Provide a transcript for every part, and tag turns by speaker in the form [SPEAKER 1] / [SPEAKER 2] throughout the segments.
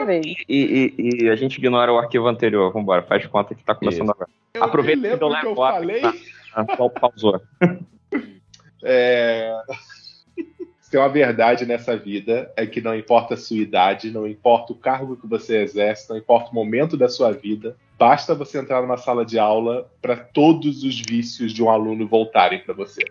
[SPEAKER 1] primeira vez.
[SPEAKER 2] E, e, e, a gente ignora o arquivo anterior. Vambora, faz conta que tá começando
[SPEAKER 3] Isso.
[SPEAKER 2] agora.
[SPEAKER 4] Eu
[SPEAKER 2] Aproveita que eu
[SPEAKER 4] lembro que eu
[SPEAKER 2] levo a-
[SPEAKER 4] falei.
[SPEAKER 2] Ah, só pausou.
[SPEAKER 4] É... Se tem uma verdade nessa vida é que não importa a sua idade, não importa o cargo que você exerce, não importa o momento da sua vida, basta você entrar numa sala de aula para todos os vícios de um aluno voltarem para você.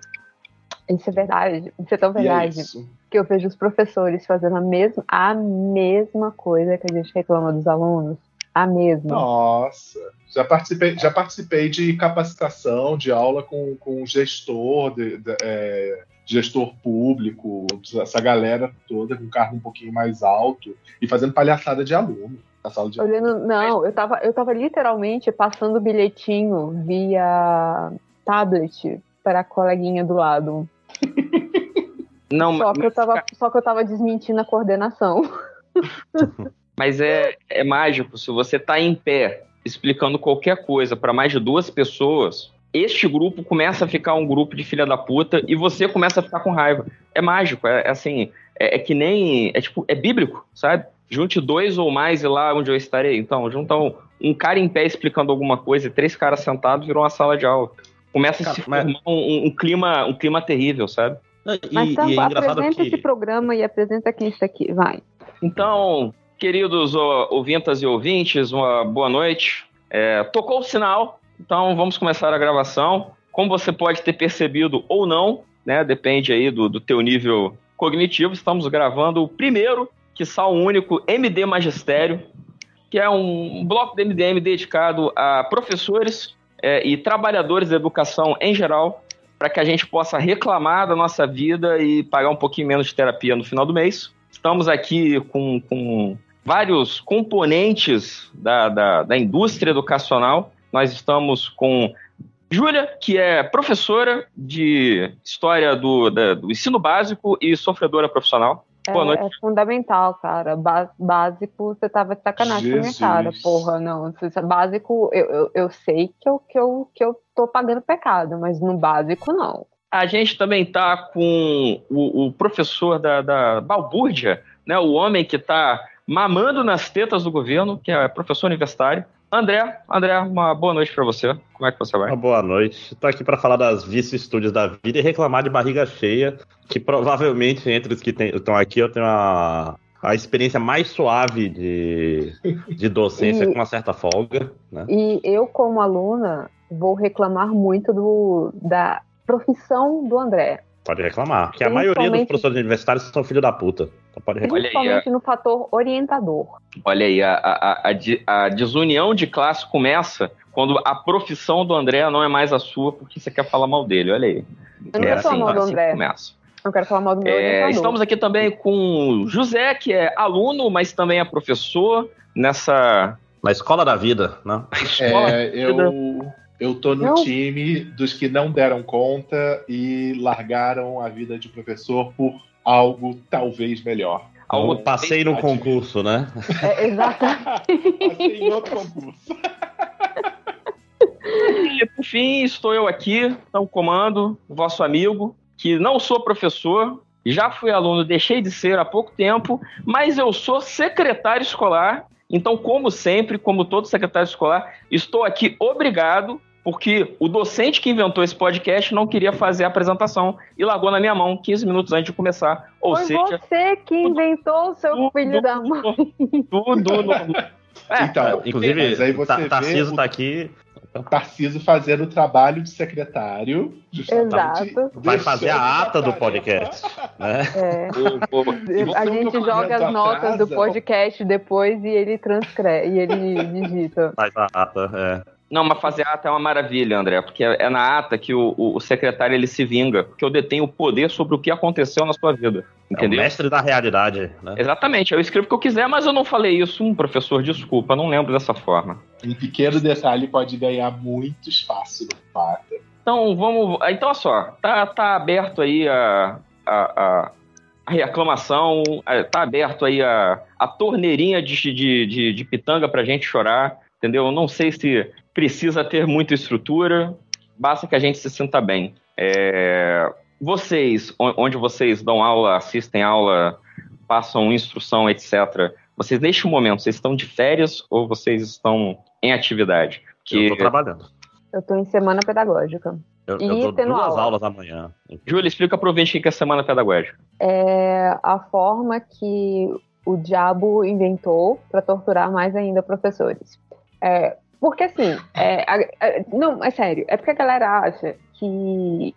[SPEAKER 1] Isso é verdade. Isso é tão
[SPEAKER 4] é
[SPEAKER 1] verdade.
[SPEAKER 4] isso.
[SPEAKER 1] que eu vejo os professores fazendo a mesma, a mesma coisa que a gente reclama dos alunos. A mesma.
[SPEAKER 4] Nossa, já participei, já participei de capacitação, de aula com, com gestor, de- de- é, gestor público, essa galera toda com cargo um pouquinho mais alto e fazendo palhaçada de aluno na sala de aula.
[SPEAKER 1] Olhando, não, eu tava, eu tava literalmente passando bilhetinho via tablet para a coleguinha do lado.
[SPEAKER 2] Não,
[SPEAKER 1] Só que eu tava, só que eu tava desmentindo a coordenação.
[SPEAKER 2] Mas é, é mágico. Se você tá em pé explicando qualquer coisa para mais de duas pessoas, este grupo começa a ficar um grupo de filha da puta e você começa a ficar com raiva. É mágico, é, é assim, é, é que nem. É tipo, é bíblico, sabe? Junte dois ou mais e lá onde eu estarei. Então, junta um, um cara em pé explicando alguma coisa e três caras sentados virou uma sala de aula. Começa a
[SPEAKER 3] Cara,
[SPEAKER 2] se
[SPEAKER 3] mas-
[SPEAKER 2] formar um, um clima, um clima terrível, sabe?
[SPEAKER 3] E,
[SPEAKER 1] Mas
[SPEAKER 3] e
[SPEAKER 1] então,
[SPEAKER 3] é engraçado
[SPEAKER 1] apresenta
[SPEAKER 3] que.
[SPEAKER 1] esse programa e apresenta quem está aqui. Vai.
[SPEAKER 2] Então, queridos ouvintas e ouvintes, uma boa noite. É, tocou o sinal, então vamos começar a gravação. Como você pode ter percebido ou não, né? Depende aí do, do teu nível cognitivo. Estamos gravando o primeiro, que o único, MD Magistério, que é um bloco do MDM dedicado a professores é, e trabalhadores da educação em geral, para que a gente possa reclamar da nossa vida e pagar um pouquinho menos de terapia no final do mês. Estamos aqui com, com vários componentes da, da, da indústria educacional. Nós estamos com Júlia, que é professora de História do, da- do Ensino Básico e sofredora profissional.
[SPEAKER 1] É, é fundamental, cara. Ba- básico, você tava de sacanagem com a minha cara. Porra, não. Básico, eu, eu, eu sei que eu, que, eu, que eu tô pagando pecado, mas no básico, não.
[SPEAKER 2] A gente também está com o, o professor da, da Balbúrdia, né, o homem que está mamando nas tetas do governo, que é professor universitário. André, André, uma boa noite para você. Como é que você vai?
[SPEAKER 3] Uma boa noite. Estou aqui para falar das vicissitudes da vida e reclamar de barriga cheia, que provavelmente entre os que estão aqui eu tenho a, a experiência mais suave de, de docência
[SPEAKER 1] E-
[SPEAKER 3] com uma certa folga. Né?
[SPEAKER 1] E eu, como aluna, vou reclamar muito do, da profissão do André.
[SPEAKER 3] Pode reclamar. Porque a maioria dos professores universitários são filho da puta. Então pode reclamar.
[SPEAKER 1] Principalmente no fator orientador.
[SPEAKER 2] Olha aí, a, a, a, a desunião de classe começa quando a profissão do André não é mais a sua, porque você quer falar mal dele. Olha aí.
[SPEAKER 1] Eu não
[SPEAKER 2] é
[SPEAKER 1] quero falar mal do
[SPEAKER 2] assim que
[SPEAKER 1] André.
[SPEAKER 2] começa.
[SPEAKER 1] Eu quero falar mal do meu
[SPEAKER 2] É,
[SPEAKER 1] orientador.
[SPEAKER 2] estamos aqui também com o José, que é aluno, mas também é professor nessa
[SPEAKER 3] Na escola da vida, né?
[SPEAKER 2] escola.
[SPEAKER 4] É, eu, eu tô no
[SPEAKER 1] Não.
[SPEAKER 4] time dos que não deram conta e largaram a vida de professor por algo talvez melhor.
[SPEAKER 2] Algo
[SPEAKER 3] Eu passei no concurso, né?
[SPEAKER 1] É, exatamente.
[SPEAKER 4] Passei em outro concurso.
[SPEAKER 2] E, por fim, estou eu aqui, no comando, vosso amigo, que não sou professor, já fui aluno, deixei de ser há pouco tempo, mas eu sou secretário escolar. Então, como sempre, como todo secretário escolar, estou aqui obrigado, porque o docente que inventou esse podcast não queria fazer a apresentação e largou na minha mão 15 minutos antes de começar. Ou
[SPEAKER 1] Foi
[SPEAKER 2] seja,
[SPEAKER 1] você que inventou o seu
[SPEAKER 2] tudo-
[SPEAKER 1] filho da mãe.
[SPEAKER 2] tudo no... É,
[SPEAKER 4] Então,
[SPEAKER 3] Inclusive,
[SPEAKER 4] mas aí você
[SPEAKER 3] Ta-
[SPEAKER 4] vê
[SPEAKER 3] Tarciso
[SPEAKER 4] o-
[SPEAKER 3] tá aqui.
[SPEAKER 4] Tarciso fazendo o trabalho de secretário.
[SPEAKER 1] Exato.
[SPEAKER 3] Vai fazer a ata do podcast. Né?
[SPEAKER 1] É. A gente joga as notas do
[SPEAKER 4] atrasa.
[SPEAKER 1] podcast depois e ele transcreve e ele digita.
[SPEAKER 3] Faz a ata, é.
[SPEAKER 2] Não, mas fazer ata é uma maravilha, André, porque é é na ata que o, o- o secretário ele se vinga, porque eu detenho o poder sobre o que aconteceu na sua vida.
[SPEAKER 3] É o
[SPEAKER 2] Entendeu?
[SPEAKER 3] mestre da realidade, né?
[SPEAKER 2] Exatamente, eu escrevo o que eu quiser, mas eu não falei isso. Um professor, desculpa, não lembro dessa forma.
[SPEAKER 4] Um pequeno detalhe pode ganhar muito espaço no mapa.
[SPEAKER 2] Então vamos. Então, olha só, tá, tá aberto aí a, a, a, a reclamação, tá aberto aí a, a torneirinha de, de, de, de pitanga pra gente chorar, entendeu? Eu Não sei se precisa ter muita estrutura, basta que a gente se sinta bem. É, vocês, on- onde vocês dão aula, assistem aula, passam instrução, etc., Vocês, neste momento, vocês estão de férias ou vocês estão em atividade?
[SPEAKER 3] Que... Eu tô trabalhando.
[SPEAKER 1] Eu tô em semana pedagógica.
[SPEAKER 3] Eu, e eu duas aula. aulas amanhã.
[SPEAKER 2] Júlia, explica para o ouvinte o que é semana pedagógica.
[SPEAKER 1] É a forma que o diabo inventou para torturar mais ainda professores. É, porque assim, é, não, é sério, é porque a galera acha que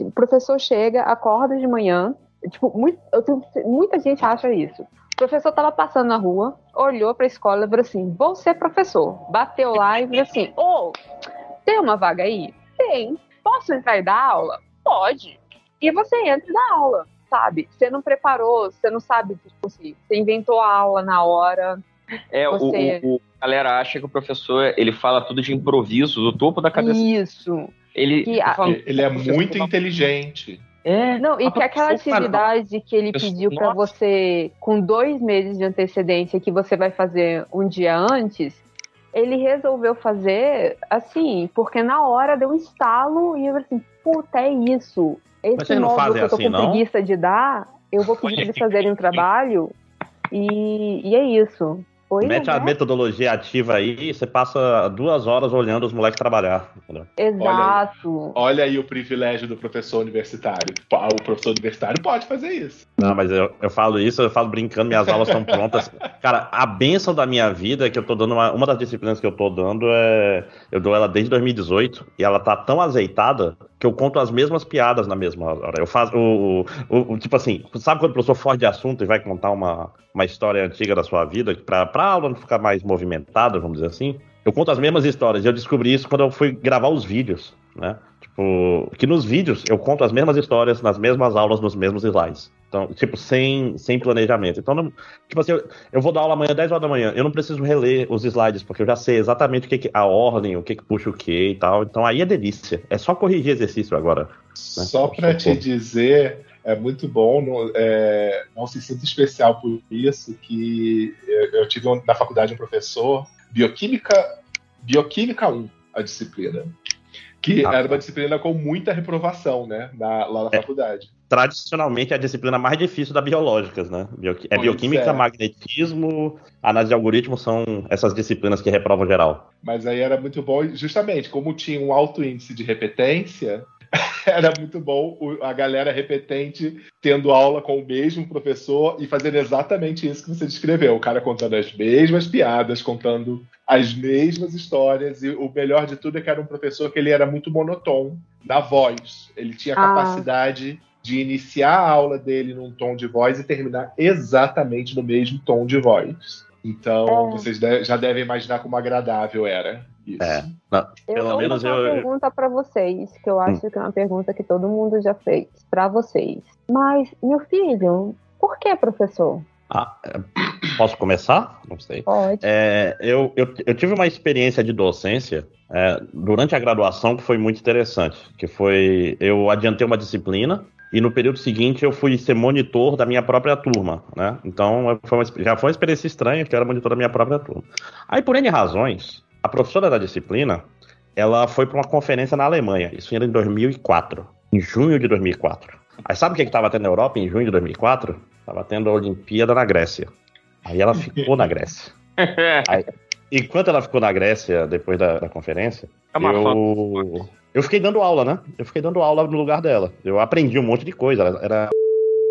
[SPEAKER 1] o professor chega, acorda de manhã, tipo, muito, tenho, muita gente acha isso. O professor estava passando na rua, olhou para a escola e falou assim: vou ser professor. Bateu lá e falou assim: ô, oh, tem uma vaga aí? Tem. Posso entrar e dar aula? Pode. E você entra e dá aula, sabe? Você não preparou, você não sabe, tipo assim, você inventou a aula na hora.
[SPEAKER 2] É, você... o, o, a galera acha que o professor ele fala tudo de improviso, do topo da cabeça.
[SPEAKER 1] Isso.
[SPEAKER 4] Ele, que, ele é muito inteligente.
[SPEAKER 1] É, não, e que aquela atividade que ele pediu para você com dois meses de antecedência que você vai fazer um dia antes, ele resolveu fazer assim, porque na hora deu um estalo e eu falei assim, puta, é isso. Esse módulo que eu tô assim, com não? preguiça de dar, eu vou pedir pra eles fazerem um trabalho e, e é isso.
[SPEAKER 3] Pois Mete a metodologia ativa aí e você passa duas horas olhando os moleques trabalhar. Entendeu?
[SPEAKER 1] Exato.
[SPEAKER 4] Olha aí, olha aí, o privilégio do professor universitário. O professor universitário pode fazer isso.
[SPEAKER 3] Não, mas eu, eu falo isso, eu falo brincando, minhas aulas são prontas. Cara, a benção da minha vida é que eu tô dando uma, uma das disciplinas que eu tô dando é. Eu dou ela desde 2018 e ela tá tão azeitada que eu conto as mesmas piadas na mesma hora. Eu faço o, o, o, tipo assim, sabe quando o professor foge de assunto e vai contar uma, uma história antiga da sua vida para a aula não ficar mais movimentada, vamos dizer assim? Eu conto as mesmas histórias. E eu descobri isso quando eu fui gravar os vídeos, né? Tipo, que nos vídeos eu conto as mesmas histórias nas mesmas aulas, nos mesmos slides. Então, tipo, sem, sem planejamento. Então, não, tipo assim, eu, eu, vou dar aula amanhã, 10 horas da manhã. Eu não preciso reler os slides, porque eu já sei exatamente o que, que a ordem, o que, que puxa o que e tal. Então, aí é delícia. É só corrigir exercício agora. Né?
[SPEAKER 4] Só para te dizer, é muito bom, não, é, não se sinta especial por isso, que eu, eu tive na faculdade um professor, Bioquímica, Bioquímica 1, a disciplina. Que ah, era uma disciplina com muita reprovação, né? Na, lá na é, faculdade.
[SPEAKER 3] Tradicionalmente é a disciplina mais difícil da biológicas, né? é bioquímica, é. magnetismo, análise de algoritmos são essas disciplinas que reprovam geral.
[SPEAKER 4] Mas aí era muito bom, justamente, como tinha um alto índice de repetência, era muito bom a galera repetente tendo aula com o mesmo professor e fazendo exatamente isso que você descreveu. O cara contando as mesmas piadas, contando as mesmas histórias. E o melhor de tudo é que era um professor que ele era muito monotônico na voz. Ele tinha a ah. capacidade de iniciar a aula dele num tom de voz e terminar exatamente no mesmo tom de voz. Então, é. vocês já devem imaginar como agradável era. Isso. É.
[SPEAKER 1] Não, pelo eu menos eu. uma pergunta para vocês, que eu acho hum. que é uma pergunta que todo mundo já fez para vocês. Mas, meu filho, por que professor?
[SPEAKER 3] Ah, é, posso começar? Não sei.
[SPEAKER 1] Pode.
[SPEAKER 3] É, eu, eu, eu, tive uma experiência de docência é, durante a graduação que foi muito interessante. Que foi. Eu adiantei uma disciplina e no período seguinte eu fui ser monitor da minha própria turma, né? Então foi uma, já foi uma experiência estranha, que eu era monitor da minha própria turma. Aí, por N razões, a professora da disciplina, ela foi para uma conferência na Alemanha. Isso era em 2004, em junho de 2004. Aí sabe o que estava tendo na Europa em junho de 2004? Estava tendo a Olimpíada na Grécia. Aí ela ficou na Grécia. Aí, enquanto ela ficou na Grécia, depois da, da conferência, é eu, eu fiquei dando aula, né? Eu fiquei dando aula no lugar dela. Eu aprendi um monte de coisa. Era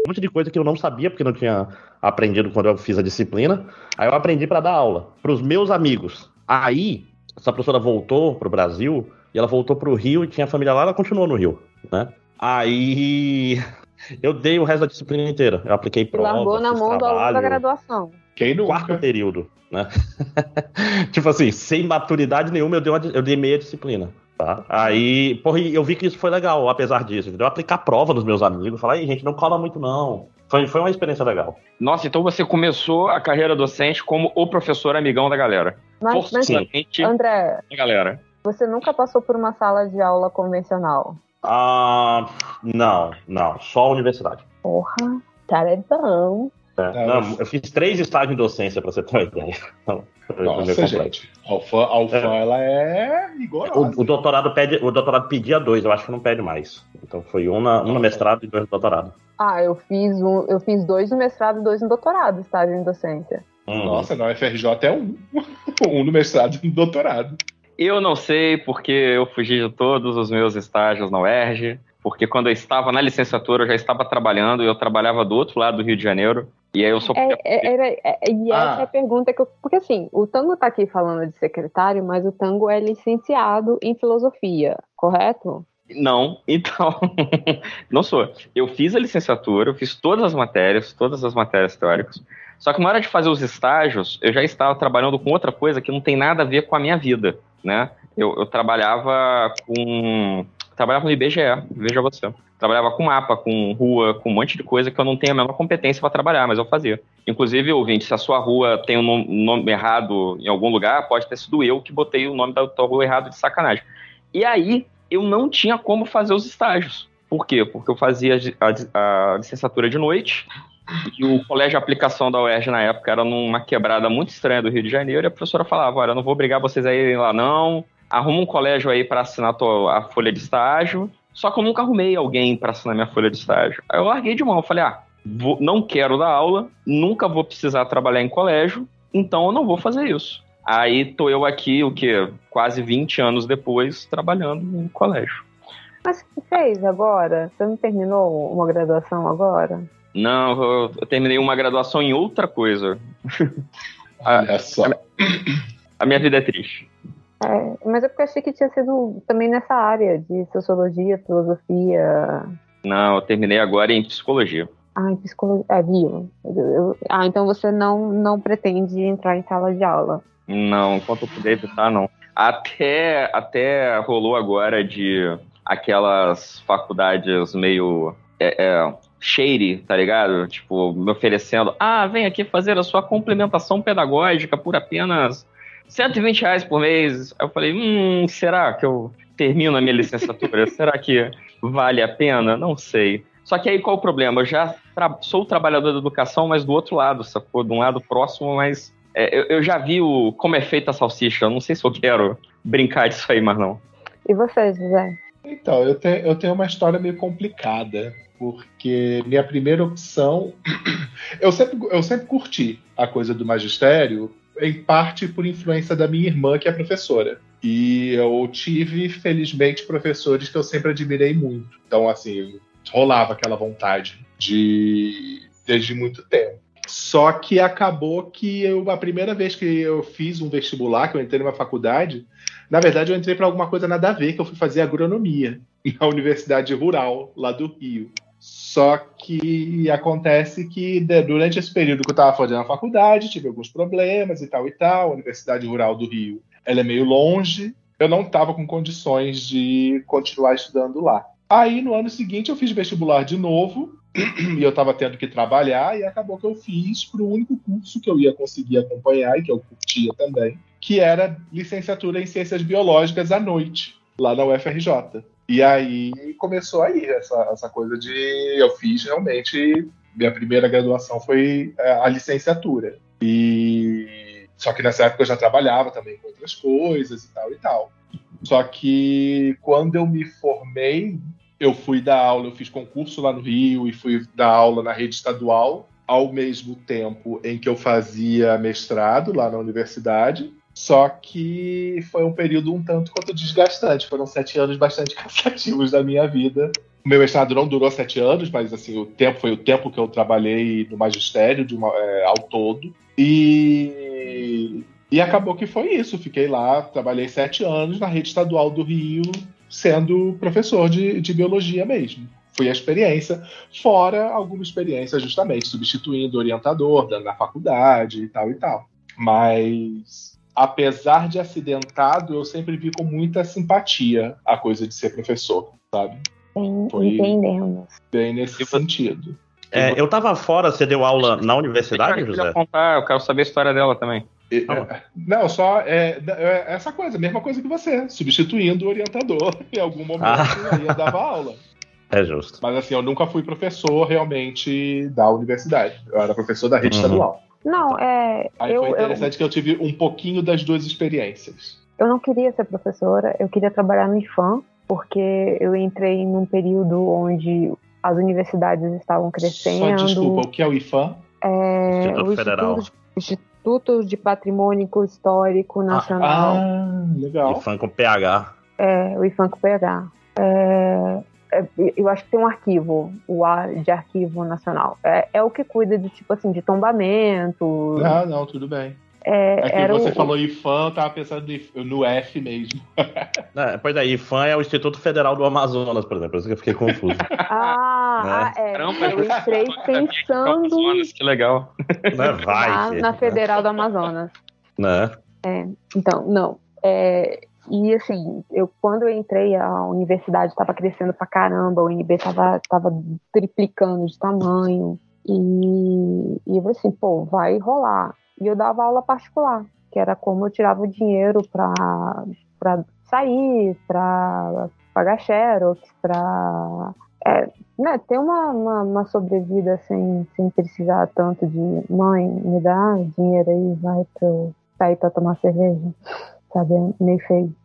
[SPEAKER 3] um monte de coisa que eu não sabia, porque não tinha aprendido quando eu fiz a disciplina. Aí eu aprendi para dar aula para os meus amigos. Aí, essa professora voltou pro Brasil, e ela voltou pro Rio e tinha família lá, ela continuou no Rio, né? Aí eu dei o resto da disciplina inteira. Eu apliquei prova,
[SPEAKER 1] Largou na mão do aluno da graduação.
[SPEAKER 3] Quem no quarto período, né? tipo assim, sem maturidade nenhuma, eu dei, uma, eu dei meia disciplina. Tá? Aí, porra, eu vi que isso foi legal, apesar disso. Eu aplicar prova nos meus amigos, falar, aí, gente, não cola muito, não. Foi, foi uma experiência legal.
[SPEAKER 2] Nossa, então você começou a carreira docente como o professor amigão da galera.
[SPEAKER 1] Mas, mas André,
[SPEAKER 2] da galera.
[SPEAKER 1] você nunca passou por uma sala de aula convencional?
[SPEAKER 3] Ah, não, não. Só a universidade.
[SPEAKER 1] Porra, cara é bom.
[SPEAKER 3] É, não, eu fiz três estágios em docência, pra você ter uma ideia.
[SPEAKER 4] Nossa, gente. Alfa, alfa é. ela é rigorosa.
[SPEAKER 3] O, o, doutorado pede, o doutorado pedia dois, eu acho que não pede mais. Então foi um, na, um no mestrado e dois no doutorado.
[SPEAKER 1] Ah, eu fiz um, eu fiz dois no mestrado e dois no doutorado, estágio em docência.
[SPEAKER 4] Uhum. Nossa, na UFRJ é um. um no mestrado e um no doutorado.
[SPEAKER 2] Eu não sei porque eu fugi de todos os meus estágios na UERJ, porque quando eu estava na licenciatura eu já estava trabalhando e eu trabalhava do outro lado do Rio de Janeiro. E aí eu só
[SPEAKER 1] é, é, é, é, E essa ah. é a pergunta que eu. Porque assim, o Tango está aqui falando de secretário, mas o Tango é licenciado em filosofia, correto?
[SPEAKER 2] Não, então, não sou. Eu fiz a licenciatura, eu fiz todas as matérias, todas as matérias teóricas. Só que na hora de fazer os estágios, eu já estava trabalhando com outra coisa que não tem nada a ver com a minha vida, né? Eu, eu trabalhava com trabalhava no IBGE, veja você. Trabalhava com mapa, com rua, com um monte de coisa que eu não tenho a menor competência para trabalhar, mas eu fazia. Inclusive, ouvinte, se a sua rua tem um nome errado em algum lugar, pode ter sido eu que botei o nome da tua rua errado de sacanagem. E aí, eu não tinha como fazer os estágios. Por quê? Porque eu fazia a, a licenciatura de noite, e o colégio de aplicação da UERJ na época era numa quebrada muito estranha do Rio de Janeiro, e a professora falava: Olha, não vou obrigar vocês a irem lá, não. Arruma um colégio aí para assinar a, folha de estágio. Só que eu nunca arrumei alguém para assinar minha folha de estágio. Aí eu larguei de mão, falei: Ah, vou, não quero dar aula, nunca vou precisar trabalhar em colégio, então eu não vou fazer isso. Aí tô eu aqui, o que? Quase 20 anos depois, trabalhando em colégio.
[SPEAKER 1] Mas o que fez agora? Você não terminou uma graduação agora?
[SPEAKER 2] Não, eu, eu terminei uma graduação em outra coisa.
[SPEAKER 4] Olha só. A,
[SPEAKER 2] a, minha vida é triste.
[SPEAKER 1] É, mas é porque eu achei que tinha sido também nessa área de sociologia, filosofia.
[SPEAKER 2] Não, eu terminei agora em psicologia.
[SPEAKER 1] Ah, em psicologia. É, viu? Ah, então você não, não pretende entrar em sala de aula?
[SPEAKER 2] Não, enquanto eu puder evitar, não. Até, até rolou agora de aquelas faculdades meio é, é, shady, tá ligado? Tipo, me oferecendo, ah, vem aqui fazer a sua complementação pedagógica por apenas 120 reais por mês. Aí eu falei, hum, será que eu termino a minha licenciatura? será que vale a pena? Não sei. Só que aí qual o problema? Eu já tra sou trabalhador da educação, mas do outro lado, sacou? De um lado próximo, mas é, eu, eu, já vi o, como é feita a salsicha. Eu não sei se eu quero brincar disso aí, mas não.
[SPEAKER 1] E você, José?
[SPEAKER 4] Então, eu, te, eu tenho uma história meio complicada porque minha primeira opção. Eu sempre, eu sempre curti a coisa do magistério, em parte por influência da minha irmã, que é professora. E eu tive, felizmente, professores que eu sempre admirei muito. Então, assim, rolava aquela vontade de. desde muito tempo. Só que acabou que eu, a primeira vez que eu fiz um vestibular, que eu entrei numa faculdade, na verdade eu entrei para alguma coisa nada a ver, que eu fui fazer agronomia na Universidade Rural, lá do Rio. Só que acontece que durante esse período que eu estava fazendo a faculdade, tive alguns problemas e tal e tal. A Universidade Rural do Rio ela é meio longe. Eu não estava com condições de continuar estudando lá. Aí no ano seguinte eu fiz vestibular de novo e eu estava tendo que trabalhar e acabou que eu fiz para o único curso que eu ia conseguir acompanhar e que eu curtia também, que era licenciatura em ciências biológicas à noite lá na UFRJ. E aí começou aí essa, essa coisa de. Eu fiz realmente. Minha primeira graduação foi é, a licenciatura. E. Só que nessa época eu já trabalhava também com outras coisas e tal e tal. Só que quando eu me formei, eu fui dar aula, eu fiz concurso lá no Rio e fui dar aula na rede estadual, ao mesmo tempo em que eu fazia mestrado lá na universidade. Só que foi um período um tanto quanto desgastante. Foram sete anos bastante cansativos da minha vida. O meu mestrado não durou sete anos, mas assim, o tempo foi o tempo que eu trabalhei no magistério uma, é, ao todo. E, e acabou que foi isso. Fiquei lá, trabalhei sete anos na rede estadual do Rio, sendo professor de, de biologia mesmo. Foi a experiência, fora alguma experiência justamente substituindo orientador na faculdade e tal e tal. Mas apesar de acidentado, eu sempre vi com muita simpatia a coisa de ser professor, sabe?
[SPEAKER 1] Sim, Foi entendemos.
[SPEAKER 4] Bem nesse eu, sentido.
[SPEAKER 3] É, eu tava fora, você deu aula na universidade, eu José?
[SPEAKER 2] Contar, eu quero saber a história dela também.
[SPEAKER 4] É, não, só é, é, essa coisa, mesma coisa que você, substituindo o orientador em algum momento ah. ia dava aula.
[SPEAKER 3] É justo.
[SPEAKER 4] Mas assim, eu nunca fui professor realmente da universidade. Eu era professor da rede uhum. estadual.
[SPEAKER 1] Não, é.
[SPEAKER 4] Aí eu, foi interessante eu, que eu tive um pouquinho das duas experiências.
[SPEAKER 1] Eu não queria ser professora, eu queria trabalhar no IFAM, porque eu entrei num período onde as universidades estavam crescendo.
[SPEAKER 4] Só desculpa, o que é o IFAM?
[SPEAKER 1] É,
[SPEAKER 3] Instituto
[SPEAKER 1] o
[SPEAKER 3] Federal.
[SPEAKER 1] Instituto, Instituto de Patrimônio Histórico Nacional.
[SPEAKER 4] Ah, legal.
[SPEAKER 3] E fã com PH.
[SPEAKER 1] É, o IFAM com PH. É, é, eu acho que tem um arquivo, o A de Arquivo Nacional. É, é o que cuida de, tipo assim, de tombamento.
[SPEAKER 4] Ah, não, tudo bem.
[SPEAKER 1] É,
[SPEAKER 4] É que
[SPEAKER 1] era
[SPEAKER 4] você
[SPEAKER 1] o-
[SPEAKER 4] falou IFAM, eu tava pensando no F mesmo.
[SPEAKER 3] É, pois é, IFAM é o Instituto Federal do Amazonas, por exemplo. Por isso que eu fiquei confuso.
[SPEAKER 1] Ah,
[SPEAKER 3] Né?
[SPEAKER 1] ah, é.
[SPEAKER 2] Caramba,
[SPEAKER 1] eu entrei pensando
[SPEAKER 2] Amazonas, que legal.
[SPEAKER 3] né? Vai.
[SPEAKER 1] na, na Federal do Amazonas.
[SPEAKER 3] Né?
[SPEAKER 1] Então, não. É, e assim, eu quando eu entrei, a universidade estava crescendo pra caramba, o UNB estava tava triplicando de tamanho. E, e eu falei assim, pô, vai rolar. E eu dava aula particular, que era como eu tirava o dinheiro para sair, para pagar xerox, para é, né, ter uma, uma, uma sobrevida sem, sem precisar tanto de mãe, me dá dinheiro aí, vai pra sair pra tomar cerveja, sabe? Meio feio.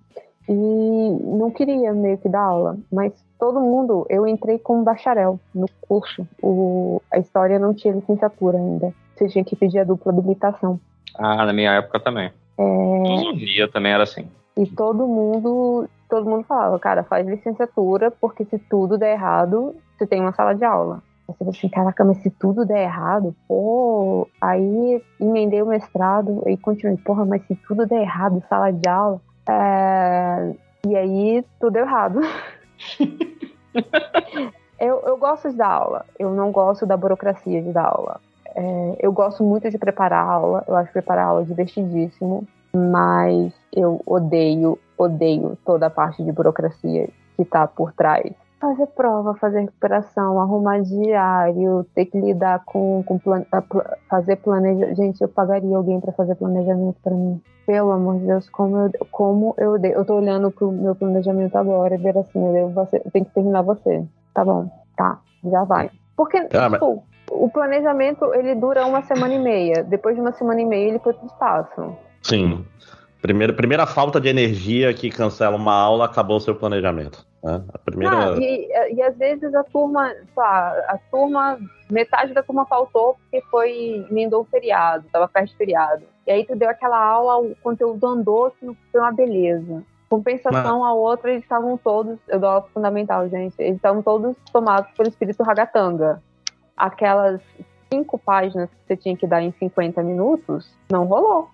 [SPEAKER 1] E não queria meio que dar aula, mas todo mundo, eu entrei como bacharel no curso. O, a história não tinha licenciatura ainda. Você tinha que pedir a dupla habilitação.
[SPEAKER 2] Ah, na minha época também.
[SPEAKER 1] É,
[SPEAKER 2] Filosofia também era assim.
[SPEAKER 1] e todo mundo, todo mundo falava, cara, faz licenciatura, porque se tudo der errado, você tem uma sala de aula. Aí Você fala assim, caraca, mas se tudo der errado, pô, aí emendei o mestrado e continuei, porra, mas se tudo der errado, sala de aula, é, e aí tudo errado. eu, eu gosto de dar aula, eu não gosto da burocracia de dar aula. É, eu gosto muito de preparar aula, eu acho preparar aula divertidíssimo, mas eu odeio, odeio toda a parte de burocracia que tá por trás. Fazer prova, fazer recuperação, arrumar diário, ter que lidar com, com plan, fazer planejamento. Gente, eu pagaria alguém para fazer planejamento para mim. Pelo amor de Deus, como eu, como eu odeio. Eu tô olhando pro meu planejamento agora e ver assim, eu, devo você, eu tenho que terminar você. Tá bom, tá, já vai. Porque,
[SPEAKER 3] Ah, mas-
[SPEAKER 1] tipo, o planejamento ele dura uma semana e meia. Depois de uma semana e meia ele foi pro espaço.
[SPEAKER 3] Sim. Primeira, primeira falta de energia que cancela uma aula acabou o seu planejamento. Né? A primeira.
[SPEAKER 1] Não, e, e às vezes a turma, lá, a turma, metade da turma faltou porque foi emendou o feriado, tava perto de feriado. E aí tu deu aquela aula, o conteúdo andou, que foi uma beleza. Compensação a outra, eles estavam todos, eu dou aula fundamental, gente, eles estavam todos tomados pelo espírito ragatanga. Aquelas cinco páginas que você tinha que dar em 50 minutos, não rolou.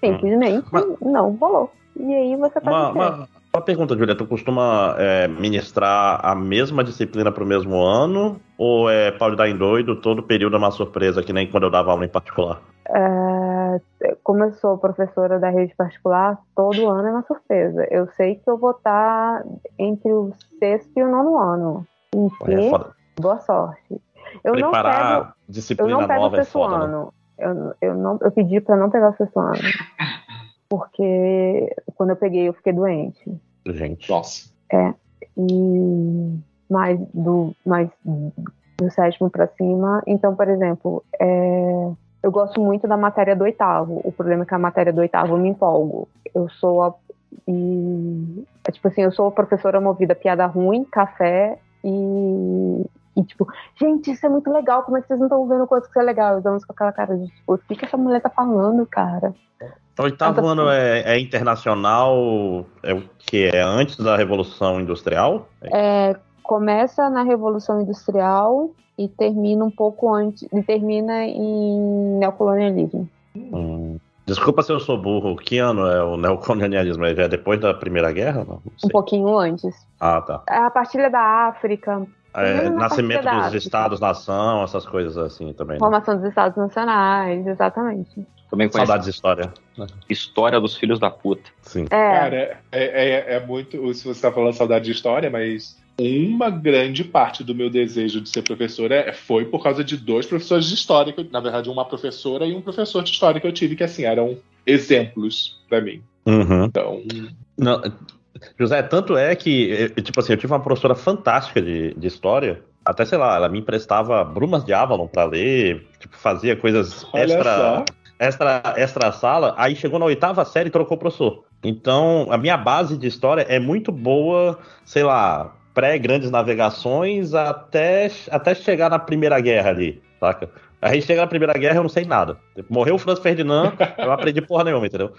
[SPEAKER 1] Simplesmente
[SPEAKER 3] Mas-
[SPEAKER 1] não rolou. E aí você faz
[SPEAKER 3] Uma, uma, uma pergunta, Julia. Tu costuma é, ministrar a mesma disciplina para o mesmo ano? Ou é pode dar em doido, todo período é uma surpresa, que nem quando eu dava aula em particular?
[SPEAKER 1] É, como eu sou professora da rede particular, todo ano é uma surpresa. Eu sei que eu vou estar entre o sexto e o nono ano. Em
[SPEAKER 3] É
[SPEAKER 1] boa sorte. Eu não pego,
[SPEAKER 3] Preparar
[SPEAKER 1] eu
[SPEAKER 3] disciplina
[SPEAKER 1] não pego o
[SPEAKER 3] nova é foda. Né?
[SPEAKER 1] Eu, eu, não, eu pedi para não pegar o sexto ano. Porque quando eu peguei, eu fiquei doente.
[SPEAKER 3] Gente.
[SPEAKER 4] Nossa.
[SPEAKER 1] e mais do mais do sétimo para cima. Então, por exemplo, é, eu gosto muito da matéria do oitavo. O problema é que a matéria do oitavo eu me empolgo. Eu sou a e é tipo assim, eu sou a professora movida a piada ruim, café e e tipo, gente, isso é muito legal, como é que vocês não estão vendo coisa que isso é legal? Os alunos com aquela cara de tipo, o que, que essa mulher tá falando, cara?
[SPEAKER 3] O oitavo ano é, é internacional, é o que? É antes da Revolução Industrial?
[SPEAKER 1] É, começa na Revolução Industrial e termina um pouco antes, e termina em neocolonialismo.
[SPEAKER 3] Hum. Desculpa se eu sou burro. Que ano é o neocolonialismo? É depois da Primeira Guerra? Não, não
[SPEAKER 1] Um pouquinho antes.
[SPEAKER 3] Ah, tá.
[SPEAKER 1] É a partilha da África,
[SPEAKER 3] É, nascimento dos estados-nação, essas coisas assim também. Né?
[SPEAKER 1] formação dos Estados Nacionais, exatamente.
[SPEAKER 2] Também conheço
[SPEAKER 3] Saudades de história.
[SPEAKER 2] História dos Filhos da Puta.
[SPEAKER 3] Sim.
[SPEAKER 1] É,
[SPEAKER 4] Cara, é, é, é muito. Se você tá falando saudade de história, mas uma grande parte do meu desejo de ser professora é- foi por causa de dois professores de história. que eu- na verdade, uma professora e um professor de história que eu tive, que assim, eram exemplos pra mim.
[SPEAKER 3] Uhum.
[SPEAKER 4] Então,
[SPEAKER 3] Não, José, tanto é que, eh, tipo assim, eu tive uma professora fantástica de, de história. Até, sei lá, ela me emprestava Brumas de Avalon pra ler, tipo, fazia coisas
[SPEAKER 4] olha
[SPEAKER 3] extra,
[SPEAKER 4] só.
[SPEAKER 3] extra, extra sala. Aí chegou na oitava série e trocou o professor. Então, a minha base de história é muito boa, sei lá, pré-grandes navegações até, até chegar na Primeira Guerra ali, saca? A gente chega na Primeira Guerra eu não sei nada. Morreu o Franz Ferdinand, eu aprendi porra nenhuma, entendeu?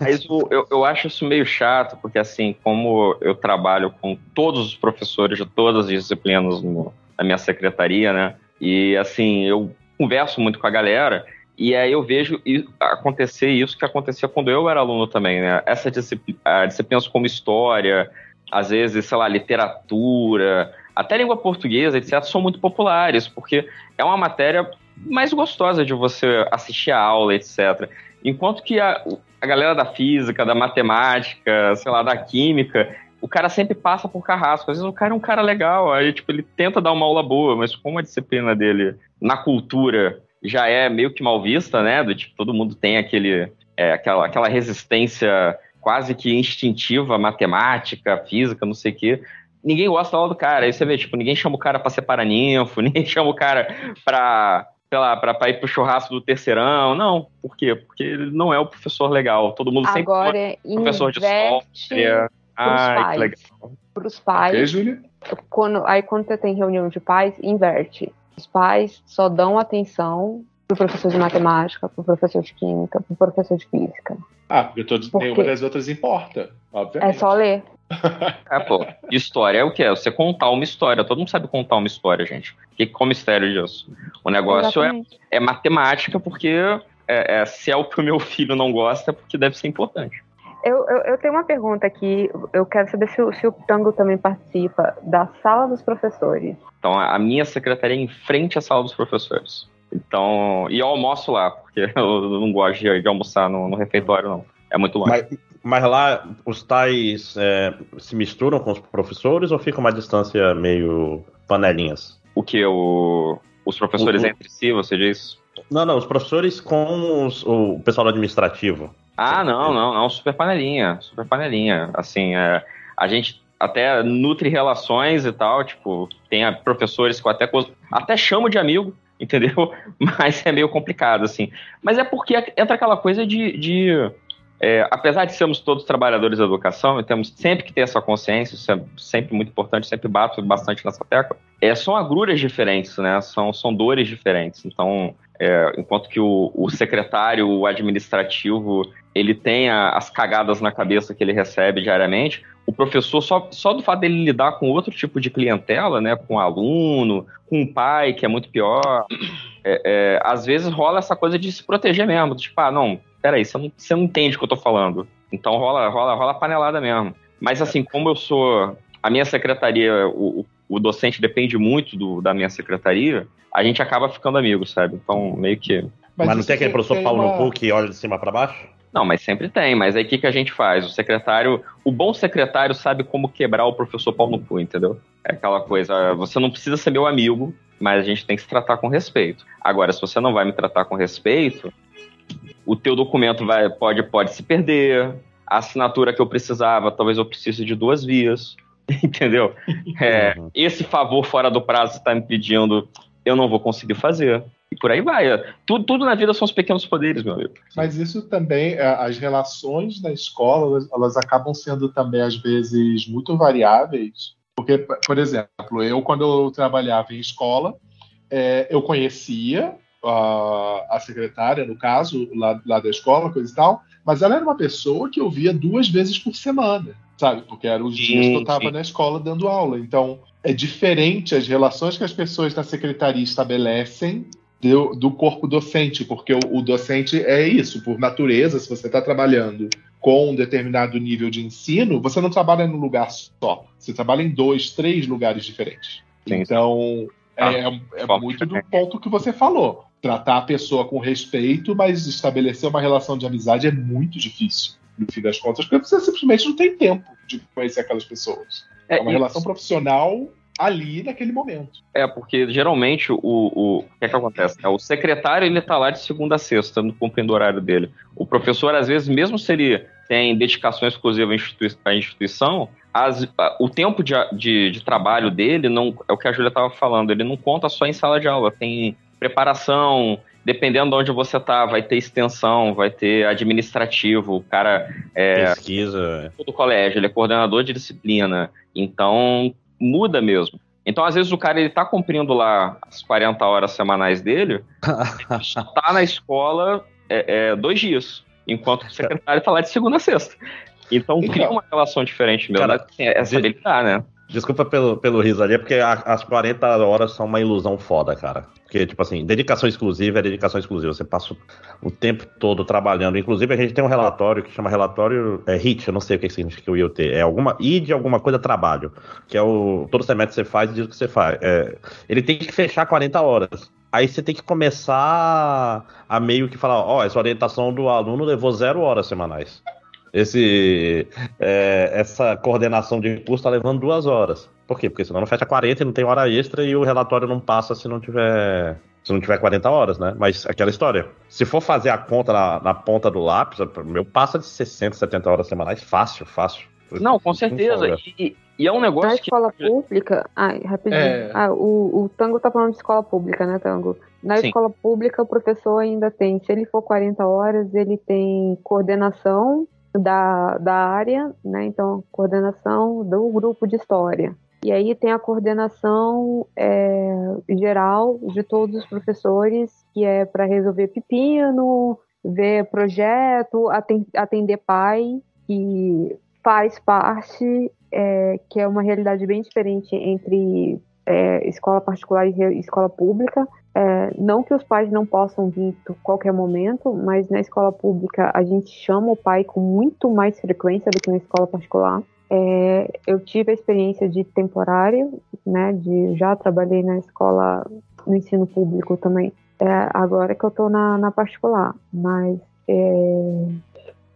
[SPEAKER 2] Mas eu, eu acho isso meio chato, porque assim, como eu trabalho com todos os professores de todas as disciplinas no, na minha secretaria, né? E assim, eu converso muito com a galera e aí eu vejo acontecer isso que acontecia quando eu era aluno também, né? Essa disciplina, disciplinas como história, às vezes, sei lá, literatura, até língua portuguesa, etc., são muito populares, porque é uma matéria mais gostosa de você assistir a aula, etc. Enquanto que a, a galera da física, da matemática, sei lá, da química, o cara sempre passa por carrasco. Às vezes o cara é um cara legal, aí tipo, ele tenta dar uma aula boa, mas como a disciplina dele na cultura já é meio que mal vista, né? Do tipo, todo mundo tem aquele, é, aquela, aquela resistência quase que instintiva, matemática, física, não sei o quê. Ninguém gosta da aula do cara. Aí você vê, tipo, ninguém chama o cara pra ser paraninfo, ninguém chama o cara pra sei lá, pra, pra ir pro churrasco do terceirão. Não. Por quê? Porque ele não é o professor legal. Todo mundo sempre
[SPEAKER 1] Agora, é professor de
[SPEAKER 2] história. Ai, que legal.
[SPEAKER 1] Pros pais.
[SPEAKER 4] Okay,
[SPEAKER 1] quando, aí quando você tem reunião de pais, inverte. Os pais só dão atenção pro professor de matemática, pro professor de química, pro professor de física.
[SPEAKER 4] Ah, porque todos, nenhuma das outras importa, obviamente.
[SPEAKER 1] É só ler.
[SPEAKER 2] É, pô, história é o que é? Você contar uma história. Todo mundo sabe contar uma história, gente. O que, qual o mistério disso? O negócio é, é, matemática, porque é, é, se é o que o meu filho não gosta, é porque deve ser importante.
[SPEAKER 1] Eu, eu, eu, tenho uma pergunta aqui. Eu quero saber se o, se o Tango também participa da sala dos professores.
[SPEAKER 2] Então, a minha secretaria é em frente à sala dos professores. Então, e eu almoço lá, porque eu não gosto de, de almoçar no, no refeitório, não. É muito longe.
[SPEAKER 3] Mas, mas lá os tais é, se misturam com os professores ou fica uma distância meio panelinhas?
[SPEAKER 2] O que? O, os professores o, entre si, você diz?
[SPEAKER 3] Não, não, os professores com os, o pessoal administrativo.
[SPEAKER 2] Ah, não, não, não, super panelinha, super panelinha. Assim, é, a gente até nutre relações e tal, tipo, tem professores que eu até, até chamo de amigo, entendeu? Mas é meio complicado, assim. Mas é porque entra aquela coisa de, de é, apesar de sermos todos trabalhadores da educação, e temos sempre que ter essa consciência, isso é sempre muito importante, sempre bato bastante nessa tecla, é, são agruras diferentes, né? São, são dores diferentes. Então, é, enquanto que o, o, secretário o administrativo ele tem a, as cagadas na cabeça que ele recebe diariamente, o professor, só, só do fato dele lidar com outro tipo de clientela, né? Com aluno, com um pai, que é muito pior, é, é, às vezes rola essa coisa de se proteger mesmo. Tipo, ah, não, peraí, você não, você não entende o que eu tô falando. Então rola, rola, rola panelada mesmo. Mas assim, como eu sou. A minha secretaria, o, o docente depende muito do, da minha secretaria, a gente acaba ficando amigo, sabe? Então, meio que.
[SPEAKER 3] Mas, mas não tem aquele professor Paulo uma... no cu que olha de cima para baixo?
[SPEAKER 2] Não, mas sempre tem. Mas aí o que, que a gente faz? O secretário, o bom secretário sabe como quebrar o professor pau no cu, entendeu? É aquela coisa, você não precisa ser meu amigo, mas a gente tem que se tratar com respeito. Agora, se você não vai me tratar com respeito, o teu documento vai, pode, pode se perder, a assinatura que eu precisava, talvez eu precise de duas vias, entendeu? É, uhum. Esse favor fora do prazo que está me pedindo, eu não vou conseguir fazer. E por aí vai. Tudo, tudo na vida são os pequenos poderes, meu amigo.
[SPEAKER 4] Mas isso também, é, as relações na escola, elas, elas acabam sendo também, às vezes, muito variáveis. Porque, por exemplo, eu, quando eu trabalhava em escola, é, eu conhecia a, a secretária, no caso, lá, lá da escola, coisa e tal, mas ela era uma pessoa que eu via duas vezes por semana, sabe? Porque eram os sim, dias que eu estava na escola dando aula. Então, é diferente as relações que as pessoas na secretaria estabelecem do, do corpo docente, porque o, o, docente é isso, por natureza, se você está trabalhando com um determinado nível de ensino, você não trabalha num lugar só, você trabalha em dois, três lugares diferentes. Sim, então, é, ah, é, é muito do ponto que você falou tratar a pessoa com respeito, mas estabelecer uma relação de amizade é muito difícil, no fim das contas, porque você simplesmente não tem tempo de conhecer aquelas pessoas. É, é uma relação profissional ali naquele momento.
[SPEAKER 2] É, porque geralmente o, o, o que, é que acontece? É, o secretário ele tá lá de segunda a sexta, cumprindo o horário dele. O professor, às vezes, mesmo se ele tem dedicação exclusiva à, institui à instituição, as, o tempo de, de, de, trabalho dele não é o que a Júlia estava falando, ele não conta só em sala de aula, tem preparação, dependendo de onde você tá, vai ter extensão, vai ter administrativo, o cara
[SPEAKER 3] é pesquisa
[SPEAKER 2] do colégio, ele é coordenador de disciplina. Então, muda mesmo. Então, às vezes, o cara ele tá cumprindo lá as 40 horas semanais dele, tá na escola é, é, dois dias, enquanto o secretário tá lá de segunda a sexta. Então, então cria uma relação diferente mesmo. Cara, né? É essa habilidade, né?
[SPEAKER 3] Desculpa pelo, pelo riso ali, é porque a, as 40 horas são uma ilusão foda, cara. Porque, tipo assim, dedicação exclusiva é dedicação exclusiva. Você passa o tempo todo trabalhando. Inclusive, a gente tem um relatório que chama relatório é, HIT, eu não sei o que significa o IoT. É alguma I de alguma coisa trabalho. Que é o. Todo semestre você faz e diz o que você faz. É, ele tem que fechar 40 horas. Aí você tem que começar a meio que falar, ó, oh, essa orientação do aluno levou zero horas semanais esse, é, essa coordenação de curso está levando duas horas. Por quê? Porque senão não fecha 40 e não tem hora extra e o relatório não passa se não tiver. Se não tiver 40 horas, né? Mas aquela história. Se for fazer a conta na, na ponta do lápis, meu passa de 60, 70 horas semanais, fácil, fácil.
[SPEAKER 2] Não, com certeza. E, e, é um negócio
[SPEAKER 1] Na escola que... pública. Ai, rapidinho. É... Ah, o, o Tango tá falando de escola pública, né, Tango? Na Sim. escola pública, o professor ainda tem, se ele for 40 horas, ele tem coordenação da, da área, né? Então, coordenação do grupo de história. E aí tem a coordenação é, geral de todos os professores, que é para resolver pepino, ver projeto, atender pai, que faz parte, é, que é uma realidade bem diferente entre é, escola particular e escola pública. É, não que os pais não possam vir a qualquer momento, mas na escola pública a gente chama o pai com muito mais frequência do que na escola particular. É, eu tive a experiência de temporário, né? De já trabalhei na escola, no ensino público também. É, agora que eu estou na, na particular, mas é,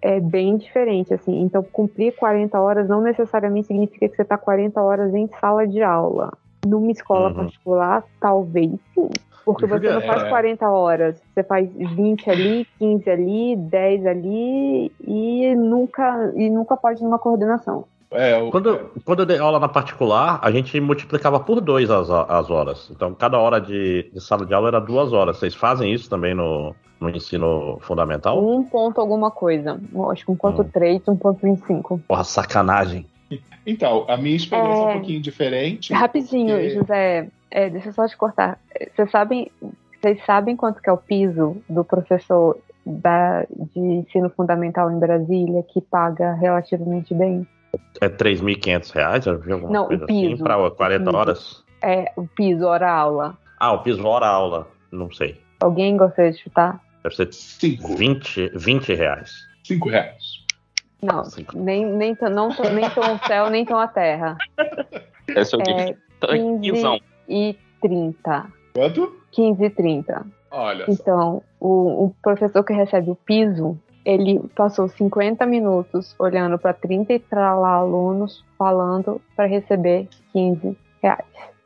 [SPEAKER 1] é bem diferente, assim. Então, cumprir 40 horas não necessariamente significa que você está 40 horas em sala de aula. Numa escola uhum. particular, talvez sim. Porque você não faz 40 é. horas, você faz 20 ali, 15 ali, 10 ali e nunca, e nunca pode numa coordenação.
[SPEAKER 3] É, eu... quando, quando eu dei aula na particular, a gente multiplicava por dois as, as horas. Então, cada hora de, de sala de aula era duas horas. Vocês fazem isso também no, no ensino fundamental?
[SPEAKER 1] Um ponto alguma coisa. Acho que um ponto hum. 3, um ponto 25.
[SPEAKER 3] Porra, sacanagem.
[SPEAKER 4] Então, a minha experiência é, um pouquinho diferente.
[SPEAKER 1] Rapidinho, porque... José, é, deixa eu só te cortar. Vocês sabem, vocês sabem quanto que é o piso do professor da, de ensino fundamental em Brasília que paga relativamente bem?
[SPEAKER 3] É 3.500 reais? Eu vi alguma
[SPEAKER 1] Não, o piso.
[SPEAKER 3] Assim, para 40 horas?
[SPEAKER 1] É, o piso, hora-aula.
[SPEAKER 3] Ah, o piso hora-aula. Não sei.
[SPEAKER 1] Alguém gostaria de chutar?
[SPEAKER 3] Deve ser Cinco. 20, 20 reais.
[SPEAKER 4] 5 reais.
[SPEAKER 1] Não, nem, nem, não, nem tão o céu, nem tão a terra.
[SPEAKER 2] Esse é o é, 15
[SPEAKER 1] e 30.
[SPEAKER 4] Quanto?
[SPEAKER 1] 15 e 30.
[SPEAKER 4] Olha.
[SPEAKER 1] Então, o, o professor que recebe o piso, ele passou 50 minutos olhando para 30 e lá alunos falando para receber 15 reais.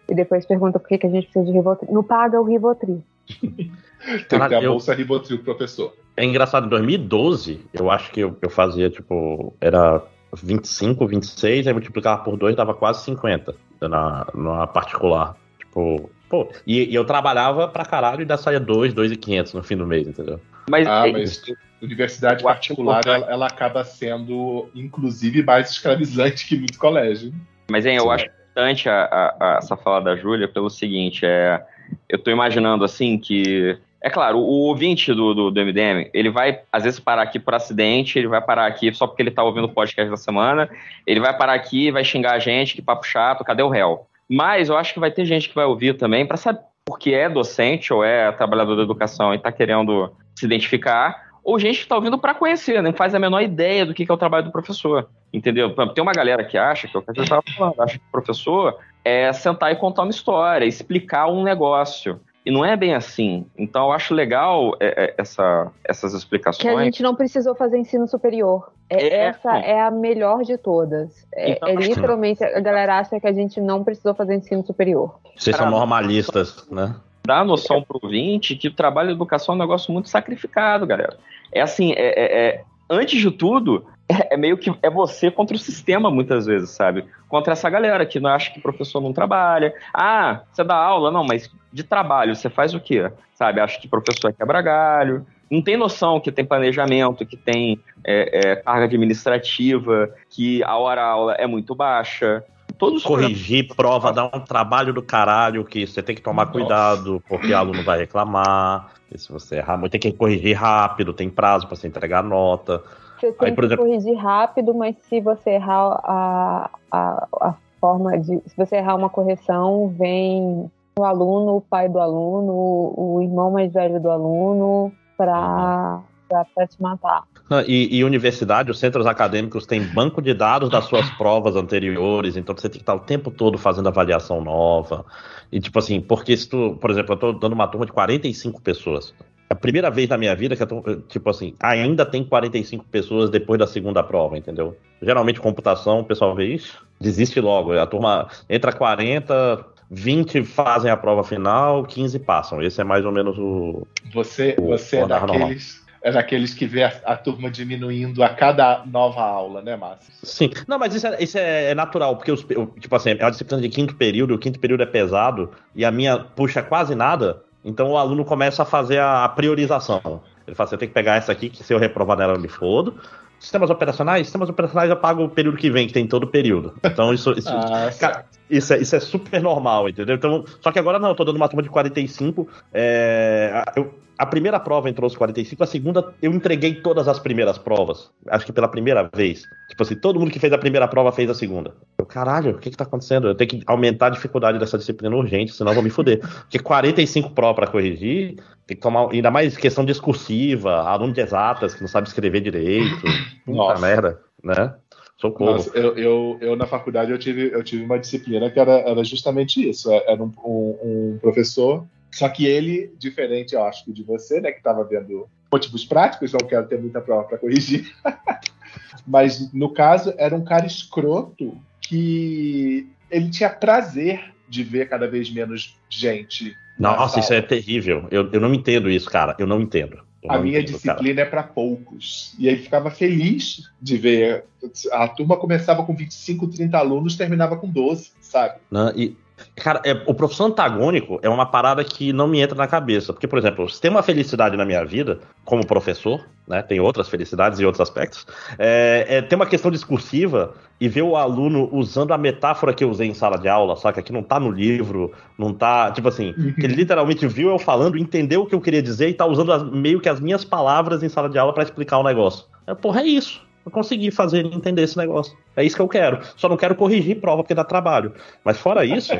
[SPEAKER 1] E depois pergunta por que, que a gente precisa de Rivotril. Não paga o Rivotril.
[SPEAKER 4] Tem que ter a bolsa Rivotril, professor.
[SPEAKER 3] É engraçado, em 2012, eu acho que eu, eu fazia, tipo, era 25, 26, aí multiplicava por 2, dava quase 50 na, na particular. Tipo, pô, e, e eu trabalhava pra caralho e ainda saía 2, 2,500 no fim do mês, entendeu?
[SPEAKER 4] Mas, ah, é mas universidade particular, ela, ela, acaba sendo, inclusive, mais escravizante que muito colégio.
[SPEAKER 2] Mas, hein, eu Sim. acho importante a, a, a, essa fala da Júlia pelo seguinte, é, eu tô imaginando, assim, que é claro, o ouvinte do, do, do, MDM, ele vai, às vezes, parar aqui por acidente, ele vai parar aqui só porque ele tá ouvindo o podcast da semana, ele vai parar aqui, vai xingar a gente, que papo chato, cadê o réu? Mas eu acho que vai ter gente que vai ouvir também para saber porque é docente ou é trabalhador da educação e está querendo se identificar, ou gente que está ouvindo para conhecer, nem né? faz a menor ideia do que é o trabalho do professor, entendeu? Tem uma galera que acha, que que eu estava falando, acha que o professor é sentar e contar uma história, explicar um negócio. E não é bem assim. Então eu acho legal é, é, essa, essas explicações.
[SPEAKER 1] Que a gente não precisou fazer ensino superior. É, é essa é a melhor de todas. É, então, é literalmente, a galera acha que a gente não precisou fazer ensino superior.
[SPEAKER 3] Vocês são normalistas, né?
[SPEAKER 2] Dá a noção pro ouvinte que o trabalho de educação é um negócio muito sacrificado, galera. É assim, é, é antes de tudo, é, é, meio que é você contra o sistema, muitas vezes, sabe? Contra essa galera que não acha que professor não trabalha. Ah, você dá aula, não, mas de trabalho, você faz o quê? Sabe? Acha que professor é quebra galho, não tem noção que tem planejamento, que tem é, é, carga administrativa, que a hora-aula é muito baixa. todos
[SPEAKER 3] Corrigir prova dá um trabalho do caralho que você tem que tomar
[SPEAKER 4] Nossa.
[SPEAKER 3] cuidado, porque o aluno vai reclamar. E se você errar muito, tem que corrigir rápido, tem prazo para você entregar a nota.
[SPEAKER 1] Você tem
[SPEAKER 3] Aí,
[SPEAKER 1] que
[SPEAKER 3] exemplo-
[SPEAKER 1] corrigir rápido, mas se você errar a, a, a forma de. Se você errar uma correção, vem o aluno, o pai do aluno, o irmão mais velho do aluno pra, pra te matar.
[SPEAKER 3] E, e universidade, os centros acadêmicos têm banco de dados das suas provas anteriores, então você tem que estar o tempo todo fazendo avaliação nova. E tipo assim, porque se tu, por exemplo, eu tô dando uma turma de 45 pessoas. É a primeira vez na minha vida que eu tô, tipo assim, ainda tem 45 pessoas depois da segunda prova, entendeu? Geralmente computação, o pessoal vê isso, desiste logo. A turma entra 40, 20 fazem a prova final, 15 passam. Esse é mais ou menos o,
[SPEAKER 4] Você,
[SPEAKER 3] O-
[SPEAKER 4] você é
[SPEAKER 3] o normal.
[SPEAKER 4] daqueles, é daqueles que vê a, a turma diminuindo a cada nova aula, né, Márcio?
[SPEAKER 3] Sim, não, mas isso é, isso é natural, porque, os, tipo assim, é uma disciplina de quinto período, o quinto período é pesado, e a minha puxa quase nada, então o aluno começa a fazer a, priorização. Ele fala assim, eu tenho que pegar essa aqui, que se eu reprovar nela eu me fodo. Sistemas operacionais, sistemas operacionais eu pago o período que vem, que tem todo o período. Então isso, isso,
[SPEAKER 4] Ah,
[SPEAKER 3] Cara, isso, é, isso é super normal, entendeu? Então, só que agora não, eu tô dando uma turma de 45. É, eu- a primeira prova entrou os 45, a segunda eu entreguei todas as primeiras provas. Acho que pela primeira vez. Tipo assim, todo mundo que fez a primeira prova fez a segunda. Eu, caralho, o que que tá acontecendo? Eu tenho que aumentar a dificuldade dessa disciplina urgente, senão eu vou me fuder. Porque 45 provas pra corrigir, tem que tomar ainda mais questão discursiva, aluno de exatas que não sabe escrever direito. Puta
[SPEAKER 4] Nossa.
[SPEAKER 3] merda, né? Socorro.
[SPEAKER 4] Nossa, eu, eu, eu, na faculdade eu tive, eu tive uma disciplina que era, era justamente isso. Era um, um- um professor, só que ele, diferente, eu acho, que de você, né, que estava vendo motivos práticos, não quero ter muita prova para corrigir. Mas no caso, era um cara escroto que ele tinha prazer de ver cada vez menos gente. na
[SPEAKER 3] Nossa, isso é terrível. Eu, eu não entendo isso, cara. Eu não entendo. Eu
[SPEAKER 4] A
[SPEAKER 3] não
[SPEAKER 4] minha
[SPEAKER 3] entendo, cara.
[SPEAKER 4] disciplina é para poucos. E ele ficava feliz de ver. A turma começava com 25, 30 alunos, terminava com 12, sabe?
[SPEAKER 3] Né? E, cara, é, o professor antagônico é uma parada que não me entra na cabeça. Porque, por exemplo, se tem uma felicidade na minha vida, como professor, né? Tem outras felicidades e outros aspectos. É, é ter uma questão discursiva e ver o aluno usando a metáfora que eu usei em sala de aula, saca? Que não tá no livro, não tá. Tipo assim, ele literalmente viu eu falando, entendeu o que eu queria dizer e tá usando as- meio que as minhas palavras em sala de aula pra explicar o negócio. É, porra, é isso. Eu consegui fazer ele entender esse negócio. É isso que eu quero. Só não quero corrigir prova porque dá trabalho. Mas fora isso,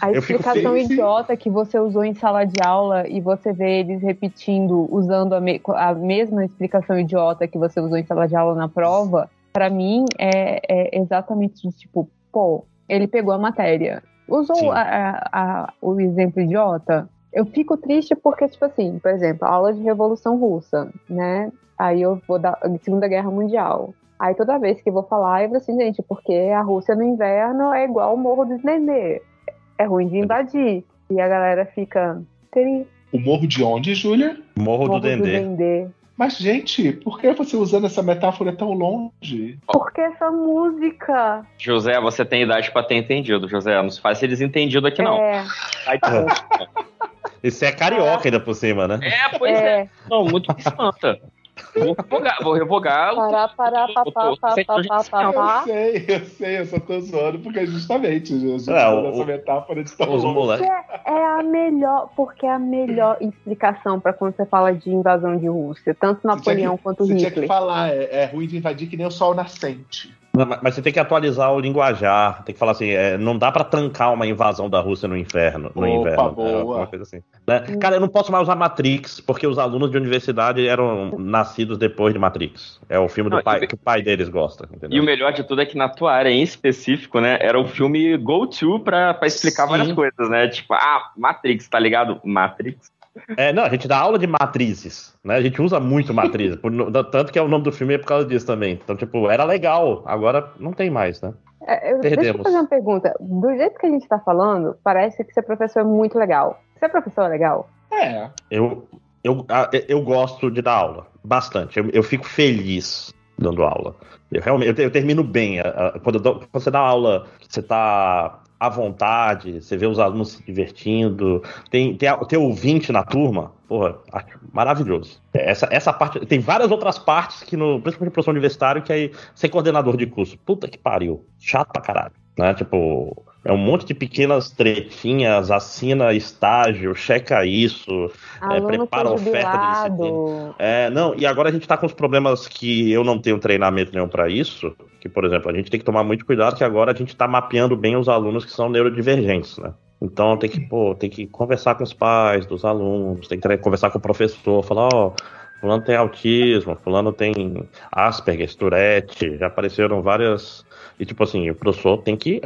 [SPEAKER 1] A explicação idiota que você usou em sala de aula e você vê eles repetindo, usando a, me- a mesma explicação idiota que você usou em sala de aula na prova, pra mim é, é exatamente tipo, pô, ele pegou a matéria, usou a- a- o exemplo idiota. Eu fico triste porque, tipo assim, por exemplo, aula de Revolução Russa, né? Aí eu vou dar Segunda Guerra Mundial. Aí toda vez que eu vou falar, eu vou assim, gente, porque a Rússia no inverno é igual o Morro dos Nenê. É ruim de invadir. E a galera fica. "Tri,
[SPEAKER 4] O morro de onde, Júlia?
[SPEAKER 3] morro,
[SPEAKER 1] Morro
[SPEAKER 3] do Dendê.
[SPEAKER 1] Dendê.
[SPEAKER 4] Mas, gente, por que você usando essa metáfora tão longe?
[SPEAKER 1] Por que essa música?
[SPEAKER 2] José, você tem idade pra ter entendido, José. Não se faz ser desentendido aqui, não.
[SPEAKER 1] É,
[SPEAKER 2] Ai, tá.
[SPEAKER 3] Esse é carioca ainda por cima, né?
[SPEAKER 2] É, pois é.
[SPEAKER 1] é.
[SPEAKER 2] Não, muito me espanta. Vou revogar, vou revogar.
[SPEAKER 1] Pará, pará,
[SPEAKER 2] o-
[SPEAKER 1] pá,
[SPEAKER 2] o-
[SPEAKER 1] pá,
[SPEAKER 2] o-
[SPEAKER 1] pá,
[SPEAKER 2] o-
[SPEAKER 1] pá, pá, pá,
[SPEAKER 4] Eu sei, eu sei, eu só tô zoando, porque justamente, a gente
[SPEAKER 3] É,
[SPEAKER 4] usando
[SPEAKER 3] o-
[SPEAKER 4] essa metáfora de tão
[SPEAKER 3] Os
[SPEAKER 4] longe.
[SPEAKER 3] moleques.
[SPEAKER 1] É a melhor, porque é a melhor explicação pra quando você fala de invasão de Rússia, tanto Napoleão quanto
[SPEAKER 4] Você tinha que
[SPEAKER 1] Hitler.
[SPEAKER 4] falar, é, é ruim de invadir que nem o sol nascente.
[SPEAKER 3] Mas- você tem que atualizar o linguajar. Tem que falar assim: é, não dá pra trancar uma invasão da Rússia no inferno. No
[SPEAKER 4] Opa,
[SPEAKER 3] inverno.
[SPEAKER 4] boa.
[SPEAKER 3] É, uma coisa assim. Né? Cara, eu não posso mais usar Matrix, porque os alunos de universidade eram nascidos depois de Matrix. É o filme do
[SPEAKER 2] Não,
[SPEAKER 3] pai,
[SPEAKER 2] e-
[SPEAKER 3] que o pai deles gosta.
[SPEAKER 2] E
[SPEAKER 3] Entendeu?
[SPEAKER 2] o melhor de tudo é que na tua área em específico, né, era o filme go-to pra, pra explicar
[SPEAKER 3] Sim.
[SPEAKER 2] várias coisas, né? Tipo, ah, Matrix, tá ligado? Matrix.
[SPEAKER 3] É, não, a gente dá aula de matrizes, né? A gente usa muito matrizes, por- tanto que é o nome do filme é por causa disso também. Então, tipo, era legal, agora não tem mais, né?
[SPEAKER 1] É, eu- deixa eu
[SPEAKER 3] Perdemos.
[SPEAKER 1] fazer uma pergunta. Do jeito que a gente tá falando, parece que ser professor é muito legal. Ser professor é legal?
[SPEAKER 4] É.
[SPEAKER 3] Eu, eu, eu gosto de dar aula, bastante. Eu, eu fico feliz dando aula. Eu realmente eu, eu termino bem. a- a- Quando, eu dou- quando você dá aula, você tá à vontade, você vê os alunos se divertindo, tem, tem, tem ouvinte na turma, porra, maravilhoso. Essa, essa parte, tem várias outras partes que, no, principalmente no professor universitário, que é ser coordenador de curso. Puta que pariu. Chato pra caralho. Né? Tipo, é um monte de pequenas tretinhas, assina estágio, checa isso, é, prepara oferta de disciplina. É, não, e agora a gente está com os problemas que eu não tenho treinamento nenhum para isso, que, por exemplo, a gente tem que tomar muito cuidado que agora a gente está mapeando bem os alunos que são neurodivergentes, né? Então tem que, pô, tem que conversar com os pais dos alunos, tem que conversar com o professor, falar, ó, oh, fulano tem autismo, fulano tem Asperger, Tourette, já apareceram várias e, tipo assim, o professor tem que.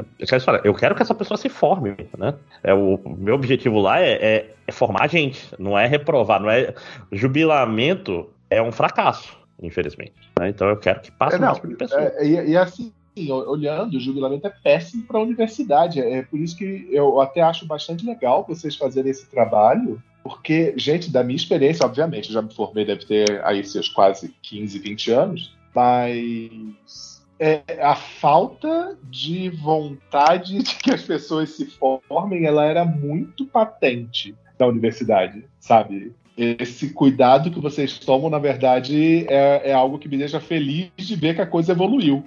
[SPEAKER 3] Eu quero que essa pessoa se forme, né? É, o meu objetivo lá é, é, é formar gente, não é reprovar, não é. Jubilamento é um fracasso, infelizmente. Né? Então eu quero que passe é, mais
[SPEAKER 4] tipo de pessoa. É, e, e assim, olhando, o jubilamento é péssimo para a universidade. É por isso que eu até acho bastante legal vocês fazerem esse trabalho, porque, gente, da minha experiência, obviamente, eu já me formei, deve ter aí seus quase 15, 20 anos, mas é, a falta de vontade de que as pessoas se formem, ela era muito patente na universidade, sabe? Esse cuidado que vocês tomam, na verdade, é, é algo que me deixa feliz de ver que a coisa evoluiu.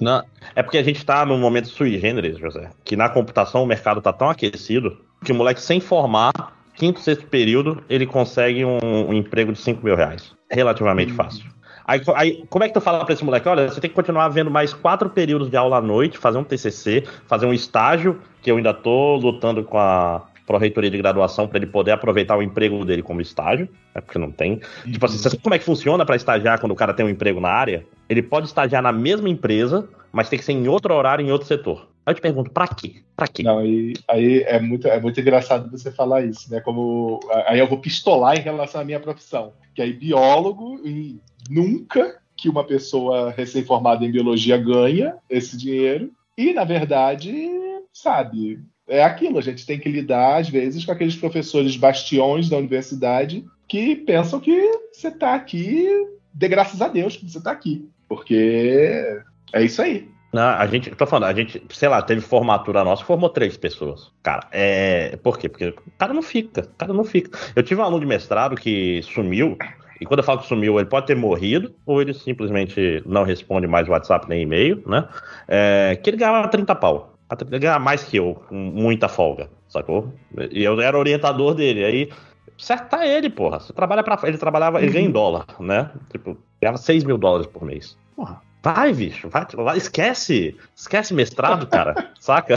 [SPEAKER 3] Não, é porque a gente está num momento sui generis, José, que na computação o mercado está tão aquecido que o moleque sem formar, quinto, sexto período, ele consegue um, um emprego de 5 mil reais. Relativamente hum. fácil. Aí, aí, como é que tu fala pra esse moleque? Olha, você tem que continuar vendo mais quatro períodos de aula à noite, fazer um TCC, fazer um estágio, que eu ainda tô lutando com a pró-reitoria de graduação para ele poder aproveitar o emprego dele como estágio, é porque não tem. Uhum. Tipo assim, você sabe como é que funciona para estagiar quando o cara tem um emprego na área? Ele pode estagiar na mesma empresa, mas tem que ser em outro horário, em outro setor. Aí eu te pergunto, pra quê? Pra quê?
[SPEAKER 4] Não, aí, é, muito, é muito engraçado você falar isso, né? Como. Aí eu vou pistolar em relação à minha profissão. Que aí biólogo, e nunca que uma pessoa recém-formada em biologia ganha esse dinheiro. E, na verdade, sabe, é aquilo, a gente tem que lidar, às vezes, com aqueles professores bastiões da universidade que pensam que você está aqui, de graças a Deus que você está aqui. Porque é isso aí.
[SPEAKER 3] Não, a gente, tô falando, a gente, sei lá, teve formatura nossa, formou três pessoas. Cara, é. Por quê? Porque o cara não fica, o cara não fica. Eu tive um aluno de mestrado que sumiu, e quando eu falo que sumiu, ele pode ter morrido, ou ele simplesmente não responde mais WhatsApp nem e-mail, né? É, que ele ganhava 30 pau. Ele ganhava mais que eu, com muita folga, sacou? E eu era orientador dele. Aí, certa ele, porra. Você trabalha para Ele trabalhava, ele ganha em dólar, né? Tipo, ganhava 6 mil dólares por mês. Porra, vai, bicho, vai, vai esquece. Esquece mestrado, cara, saca?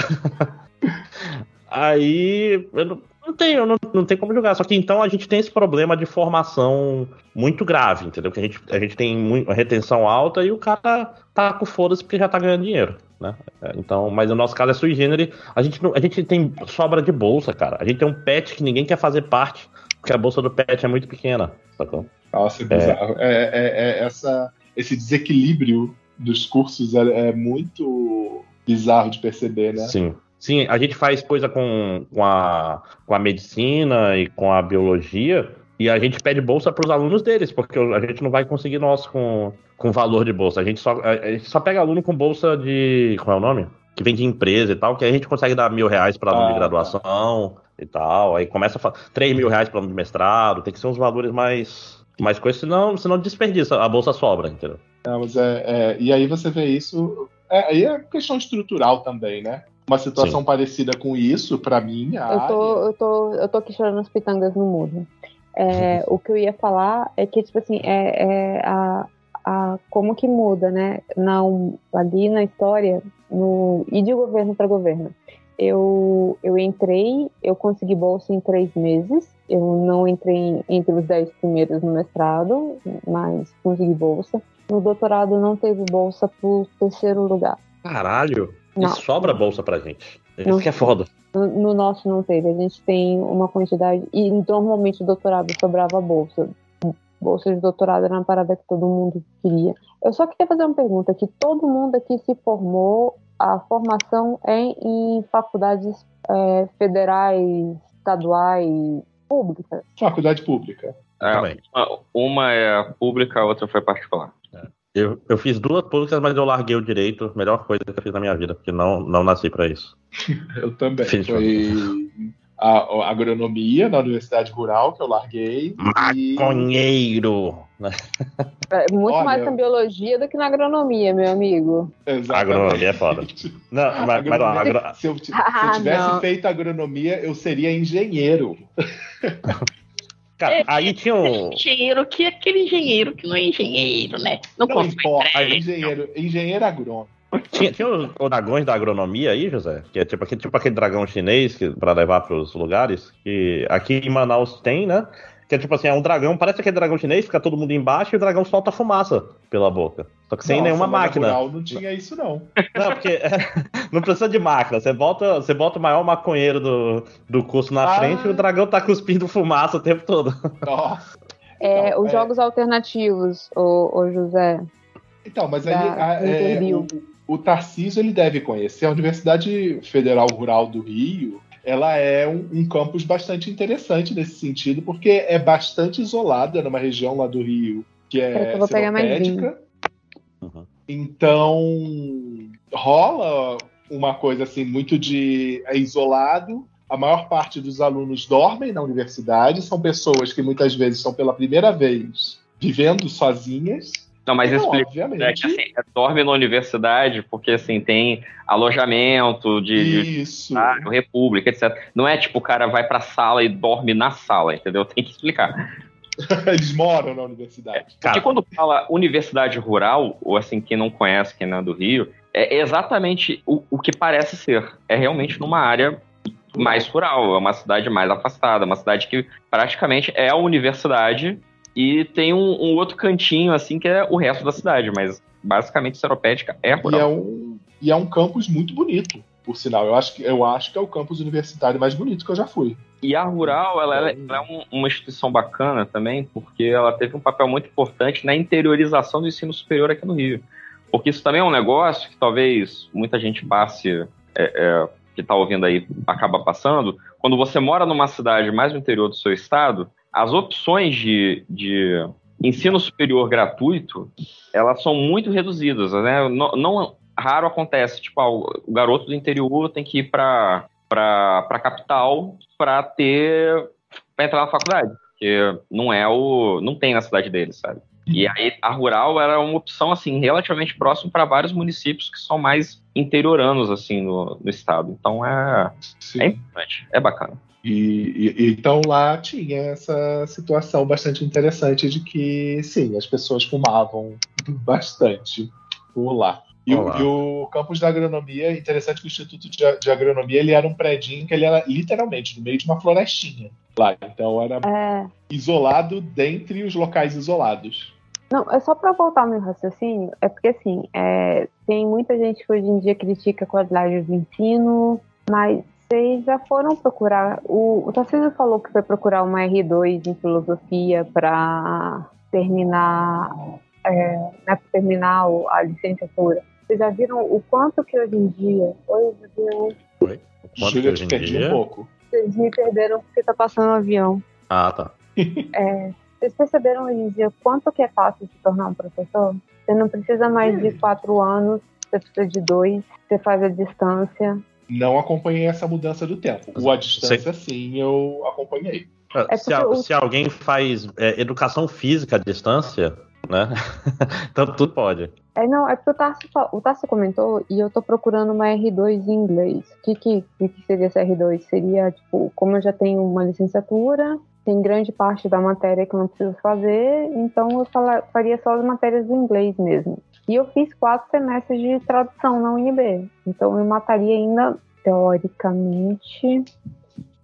[SPEAKER 3] Aí, eu não, não tem, não, não tem como julgar. Só que então a gente tem esse problema de formação muito grave, entendeu? Que a gente, a gente tem uma retenção alta e o cara tá com foda-se porque já tá ganhando dinheiro. Né? É, então, mas no nosso caso é sui generis. A gente, não, a gente tem sobra de bolsa, cara. A gente tem um pet que ninguém quer fazer parte, porque a bolsa do pet é muito pequena. Sacou?
[SPEAKER 4] Nossa, é bizarro. É, é, é essa, esse desequilíbrio dos cursos é, é muito bizarro de perceber, né?
[SPEAKER 3] Sim. Sim, a gente faz coisa com, com, a, com a medicina e com a biologia, e a gente pede bolsa para os alunos deles, porque a gente não vai conseguir nós com, com valor de bolsa. A gente, só, a gente só pega aluno com bolsa de. Como é o nome? Que vem de empresa e tal, que a gente consegue dar mil reais para aluno ah, de graduação tá. e tal. Aí começa a falar 3 mil reais para aluno de mestrado, tem que ser uns valores mais. Mais coisas, senão, senão desperdiça, a bolsa sobra, entendeu?
[SPEAKER 4] Não, mas é, é, e aí você vê isso. É, aí é questão estrutural também, né? uma situação Sim. parecida com isso, para mim,
[SPEAKER 1] eu tô, eu tô, eu tô aqui chorando as pitangas no mudo. É, o que eu ia falar é que, tipo assim, é, é a, a, como que muda, né? Não, ali na história, no, e de governo para governo. Eu, eu entrei, eu consegui bolsa em três meses. Eu não entrei entre os dez primeiros no mestrado, mas consegui bolsa. No doutorado não teve bolsa por terceiro lugar.
[SPEAKER 3] Caralho! Não. E sobra bolsa pra gente. Isso não, que é foda.
[SPEAKER 1] No, no, nosso não teve. A gente tem uma quantidade. E normalmente o doutorado sobrava bolsa. Bolsa de doutorado era uma parada que todo mundo queria. Eu só queria fazer uma pergunta: que todo mundo aqui se formou, a formação é em faculdades é, federais, estaduais, públicas?
[SPEAKER 4] Faculdade pública.
[SPEAKER 2] É, uma, uma é pública, a outra foi particular.
[SPEAKER 3] Eu, eu fiz duas públicas, mas eu larguei o direito. Melhor coisa que eu fiz na minha vida, porque não, não nasci para isso.
[SPEAKER 4] eu também. Fiz Foi a, a agronomia na Universidade Rural, que eu larguei. e-
[SPEAKER 3] Maconheiro.
[SPEAKER 1] É muito
[SPEAKER 4] Olha-
[SPEAKER 1] mais na biologia do que na agronomia, meu amigo.
[SPEAKER 4] Exatamente.
[SPEAKER 3] Agronomia é foda. Não, mas, mas
[SPEAKER 4] Agronomia-
[SPEAKER 3] agro-
[SPEAKER 4] se, eu, ti- se
[SPEAKER 1] Ah,
[SPEAKER 4] eu tivesse
[SPEAKER 1] não.
[SPEAKER 4] feito agronomia, eu seria engenheiro.
[SPEAKER 3] cara, aí tinha um.
[SPEAKER 5] Engenheiro que é aquele engenheiro que não é engenheiro, né? Não,
[SPEAKER 4] Não importa, engenheiro, engenheiro agrônomo.
[SPEAKER 3] Tinha, tinha os, os dragões da agronomia aí, José? Que é tipo aquele, tipo aquele dragão chinês que, pra levar pros lugares. Que aqui em Manaus tem, né? Que é tipo assim, é um dragão, parece aquele dragão chinês, fica todo mundo embaixo e o dragão solta fumaça pela boca. Só que sem
[SPEAKER 4] Nossa,
[SPEAKER 3] nenhuma máquina.
[SPEAKER 4] Rural não tinha isso, não.
[SPEAKER 3] Não, porque não precisa de máquina. Você bota, você bota o maior maconheiro do, do curso na
[SPEAKER 4] Ah.
[SPEAKER 3] frente e o dragão tá cuspindo fumaça o tempo todo.
[SPEAKER 4] Nossa.
[SPEAKER 1] É,
[SPEAKER 4] Então,
[SPEAKER 1] os
[SPEAKER 4] é-
[SPEAKER 1] jogos alternativos, o, o José.
[SPEAKER 4] Então, mas aí
[SPEAKER 1] Da-
[SPEAKER 4] a- é, o, o Tarcísio ele deve conhecer a Universidade Federal Rural do Rio. Ela é um, um campus bastante interessante nesse sentido, porque é bastante isolada numa região lá do Rio que é sinopédica.
[SPEAKER 3] Uhum.
[SPEAKER 4] Então rola uma coisa assim muito de é isolado. A maior parte dos alunos dormem na universidade, são pessoas que muitas vezes estão pela primeira vez vivendo sozinhas.
[SPEAKER 2] Não, mas
[SPEAKER 4] Então,
[SPEAKER 2] explica.
[SPEAKER 4] obviamente.
[SPEAKER 2] É que assim, é, dorme na universidade, porque assim, tem alojamento de, de
[SPEAKER 4] Isso.
[SPEAKER 2] ah, república, etc. Não é tipo o cara vai pra sala e dorme na sala, entendeu? Tem que explicar.
[SPEAKER 4] Eles moram na universidade.
[SPEAKER 2] Porque
[SPEAKER 3] Cara.
[SPEAKER 2] quando fala universidade rural, ou assim, quem não conhece, quem não é do Rio, é exatamente o, o que parece ser. É realmente numa área mais rural, é uma cidade mais afastada, uma cidade que praticamente é a universidade e tem um, um outro cantinho, assim, que é o resto da cidade, mas basicamente Seropédica é
[SPEAKER 4] E é,
[SPEAKER 2] rural.
[SPEAKER 4] um, e é um campus muito bonito, por sinal. Eu acho, que, eu acho que é o campus universitário mais bonito que eu já fui.
[SPEAKER 2] E a Rural, ela, ela é- ela é um- uma instituição bacana também, porque ela teve um papel muito importante na interiorização do ensino superior aqui no Rio. Porque isso também é um negócio que talvez muita gente passe, é, é, que está ouvindo aí, acaba passando. Quando você mora numa cidade mais no interior do seu estado, as opções de, de ensino superior gratuito, elas são muito reduzidas, né? Não, não raro acontece, tipo, ah, o garoto do interior tem que ir para para capital para ter para entrar na faculdade, porque não é o não tem na cidade dele, sabe? E aí a rural era uma opção assim relativamente próximo para vários municípios que são mais interioranos assim no, no estado. Então é
[SPEAKER 4] Sim.
[SPEAKER 2] é importante, é bacana.
[SPEAKER 4] E, e- então lá tinha essa situação bastante interessante de que, sim, as pessoas fumavam bastante por lá. E, o, e o campus da agronomia, interessante que o Instituto de, de Agronomia ele era um predinho que ele era literalmente no meio de uma florestinha lá. Então era
[SPEAKER 1] É,
[SPEAKER 4] isolado dentre os locais isolados.
[SPEAKER 1] Não, é só para voltar ao meu raciocínio, é porque assim, é, tem muita gente que hoje em dia critica a qualidade do ensino, mas vocês já foram procurar. O, o Tarcísio falou que foi procurar uma R2 em filosofia para terminar, é, né, terminar a licenciatura. Vocês já viram o quanto que hoje em dia. Oi, meu Deus,
[SPEAKER 3] Quanto que
[SPEAKER 4] Júlia,
[SPEAKER 3] hoje em
[SPEAKER 4] perdi
[SPEAKER 3] dia?
[SPEAKER 4] um pouco.
[SPEAKER 1] vocês me perderam porque tá passando um avião.
[SPEAKER 3] Ah, tá.
[SPEAKER 1] Vocês perceberam hoje em dia quanto que é fácil se tornar um professor? Você não precisa mais de quatro anos, você precisa de dois, você faz a distância.
[SPEAKER 4] Não acompanhei essa mudança do tempo. O à distância, sim, eu acompanhei.
[SPEAKER 1] É
[SPEAKER 3] se, a-
[SPEAKER 1] o-
[SPEAKER 3] se alguém faz é, educação física à distância, né? então tudo pode.
[SPEAKER 1] É, não, é porque o fa- o comentou e eu tô procurando uma R2 em inglês. O que, que, que seria essa R2? Seria, tipo, como eu já tenho uma licenciatura, tem grande parte da matéria que eu não preciso fazer, então eu fala- faria só as matérias do inglês mesmo. E eu fiz quatro semestres de tradução na UNB, então eu mataria ainda, teoricamente,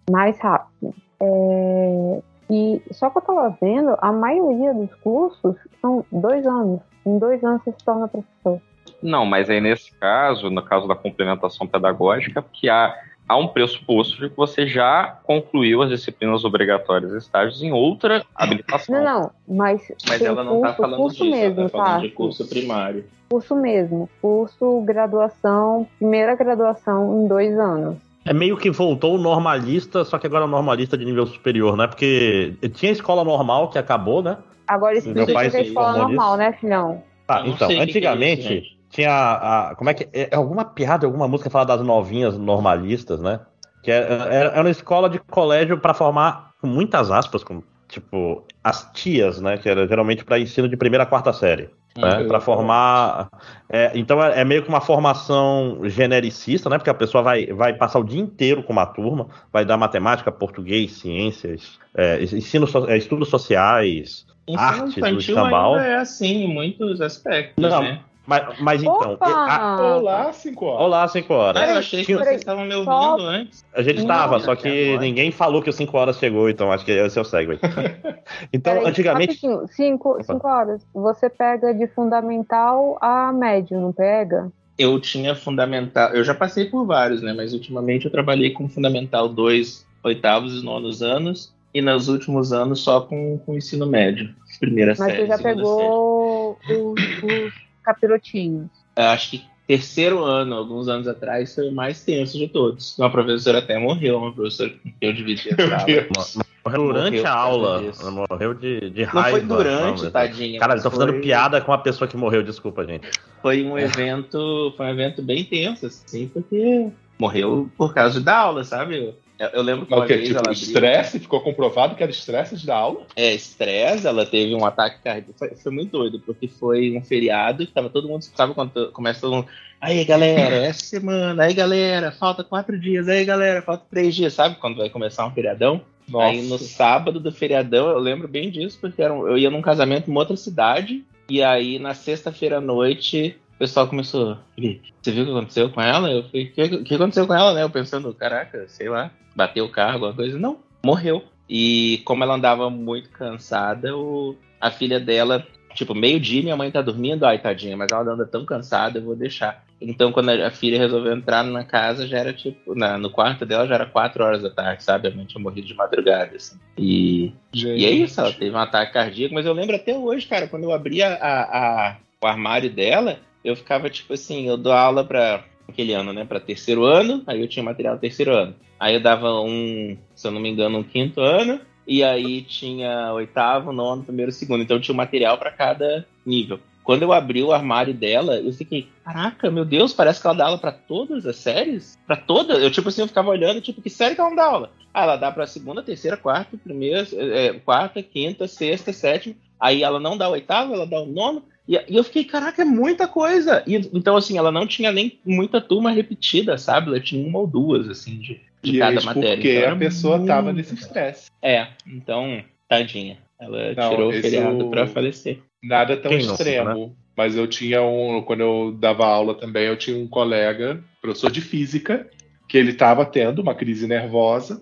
[SPEAKER 1] mais rápido. É, E só que eu tava vendo, a maioria dos cursos são dois anos. Em dois anos você se torna professor.
[SPEAKER 2] Não, mas aí nesse caso, no caso da complementação pedagógica, que há, há um pressuposto de que você já concluiu as disciplinas obrigatórias e estágios em outra habilitação.
[SPEAKER 1] Não, não, mas,
[SPEAKER 6] Mas ela não tá
[SPEAKER 1] curso,
[SPEAKER 6] falando
[SPEAKER 1] curso
[SPEAKER 6] disso,
[SPEAKER 1] mesmo,
[SPEAKER 6] ela tá falando de
[SPEAKER 1] tá?
[SPEAKER 6] curso primário.
[SPEAKER 1] Curso mesmo, curso, graduação, primeira graduação em dois anos.
[SPEAKER 3] É meio que voltou o normalista, só que agora é o normalista de nível superior, né? Porque tinha escola normal que acabou, né?
[SPEAKER 1] Agora
[SPEAKER 3] Meu
[SPEAKER 1] explica o
[SPEAKER 3] pai
[SPEAKER 1] é escola normal, né, filhão?
[SPEAKER 3] Tá, então,
[SPEAKER 6] o que que é
[SPEAKER 3] antigamente
[SPEAKER 6] isso, gente.
[SPEAKER 3] tinha a, a- Como é que. É alguma piada, alguma música que fala das novinhas normalistas, né? Que era, era era uma escola de colégio para formar, com muitas aspas, com, tipo, as tias, né? Que era geralmente para ensino de primeira a quarta série. Né, para formar. é, então é, é meio que uma formação genericista, né? Porque a pessoa vai, vai passar o dia inteiro com uma turma, vai dar matemática, português, ciências, é, ensino, é, estudos sociais, arte do
[SPEAKER 6] infantil
[SPEAKER 3] escambau.
[SPEAKER 6] ainda é assim em muitos aspectos,
[SPEAKER 3] Não,
[SPEAKER 6] né?
[SPEAKER 3] Mas, mas então.
[SPEAKER 1] Opa!
[SPEAKER 3] a-
[SPEAKER 4] Olá, 5 horas.
[SPEAKER 3] olá, 5 horas.
[SPEAKER 6] Ah, eu achei que vocês estavam me ouvindo
[SPEAKER 1] Só-
[SPEAKER 6] antes.
[SPEAKER 3] A gente estava, só que
[SPEAKER 6] agora.
[SPEAKER 3] ninguém falou que o 5 horas chegou, então acho que esse é o segue. então,
[SPEAKER 1] Peraí,
[SPEAKER 3] antigamente.
[SPEAKER 1] rapidinho, cinco, cinco horas. Você pega de fundamental a médio, não pega?
[SPEAKER 6] Eu tinha fundamental. Eu já passei por vários, né? Mas ultimamente eu trabalhei com fundamental 2, oitavos e nonos anos. E nos últimos anos só com, com ensino médio. Primeira
[SPEAKER 1] Mas
[SPEAKER 6] série.
[SPEAKER 1] você já pegou os, os capirotinhos.
[SPEAKER 6] Eu acho que terceiro ano, alguns anos atrás, foi o mais tenso de todos. Uma professora até morreu, uma professora quem eu dividia a sala.
[SPEAKER 3] Morreu durante
[SPEAKER 6] Morreu
[SPEAKER 3] a aula. Morreu de, de
[SPEAKER 6] Não
[SPEAKER 3] raiva.
[SPEAKER 6] foi durante,
[SPEAKER 3] Não,
[SPEAKER 6] tadinha.
[SPEAKER 3] Cara,
[SPEAKER 6] mas
[SPEAKER 3] eles estão fazendo
[SPEAKER 6] foi-
[SPEAKER 3] piada com a pessoa que morreu, desculpa, gente.
[SPEAKER 6] Foi um evento, foi um evento bem tenso, assim, porque morreu por causa da aula, sabe? Eu, lembro que
[SPEAKER 4] Mas
[SPEAKER 6] uma
[SPEAKER 4] que?
[SPEAKER 6] vez
[SPEAKER 4] Tipo,
[SPEAKER 6] ela abriu-
[SPEAKER 4] estresse? Ficou comprovado que era estresse de dar aula?
[SPEAKER 6] É, estresse, ela teve um ataque cardíaco. Foi, foi muito doido, porque foi um feriado que tava todo mundo, sabe quando começa todo mundo. Aí, galera, essa semana, aí, galera, falta quatro dias, aí, galera, falta três dias, sabe? Quando vai começar um feriadão. Aí no sábado do feriadão, eu lembro bem disso, porque era um- eu ia num casamento em outra cidade, e aí na sexta-feira à noite. O pessoal começou, Felipe, você viu o que aconteceu com ela? Eu falei, o que, que aconteceu com ela, né? Eu pensando, caraca, sei lá, bateu o carro, alguma coisa. Não, morreu. E como ela andava muito cansada, o, a filha dela, tipo, meio-dia, minha mãe tá dormindo, ai, tadinha, mas ela anda tão cansada, eu vou deixar. Então, quando a, filha resolveu entrar na casa, já era tipo, na- no quarto dela já era quatro horas da tarde, sabe? A mãe tinha morrido de madrugada, assim. E,
[SPEAKER 4] Gente.
[SPEAKER 6] e é isso, ela teve um ataque cardíaco, mas eu lembro até hoje, cara, quando eu abri a, a- a- o armário dela, eu ficava tipo assim, eu dou aula pra aquele ano, né, pra terceiro ano, aí eu tinha material do terceiro ano. Aí eu dava um, se eu não me engano, um quinto ano, e aí tinha oitavo, nono, primeiro, segundo. Então tinha um material pra cada nível. Quando eu abri o armário dela, eu fiquei, caraca, meu Deus, parece que ela dá aula pra todas as séries? Pra todas? Eu, tipo assim, eu ficava olhando, tipo, que série que ela não dá aula? Ah, ela dá pra segunda, terceira, quarta, primeira, é, quarta, quinta, sexta, sétima. Aí ela não dá oitavo, ela dá o nono. E, e eu fiquei, caraca, é muita coisa. E, então, assim, ela não tinha nem muita turma repetida, sabe? Ela tinha uma ou duas, assim, de, de
[SPEAKER 4] E
[SPEAKER 6] cada
[SPEAKER 4] é
[SPEAKER 6] matéria.
[SPEAKER 4] porque
[SPEAKER 6] Então,
[SPEAKER 4] a
[SPEAKER 6] era
[SPEAKER 4] pessoa
[SPEAKER 6] muito-
[SPEAKER 4] tava nesse estresse.
[SPEAKER 6] É, então, tadinha. Ela
[SPEAKER 4] Não,
[SPEAKER 6] tirou o feriado
[SPEAKER 4] o-
[SPEAKER 6] pra falecer.
[SPEAKER 4] Nada tão
[SPEAKER 3] Quem não,
[SPEAKER 4] extremo. Mas eu tinha um. Quando eu dava aula também, eu tinha um colega, professor de física, que ele estava tendo uma crise nervosa.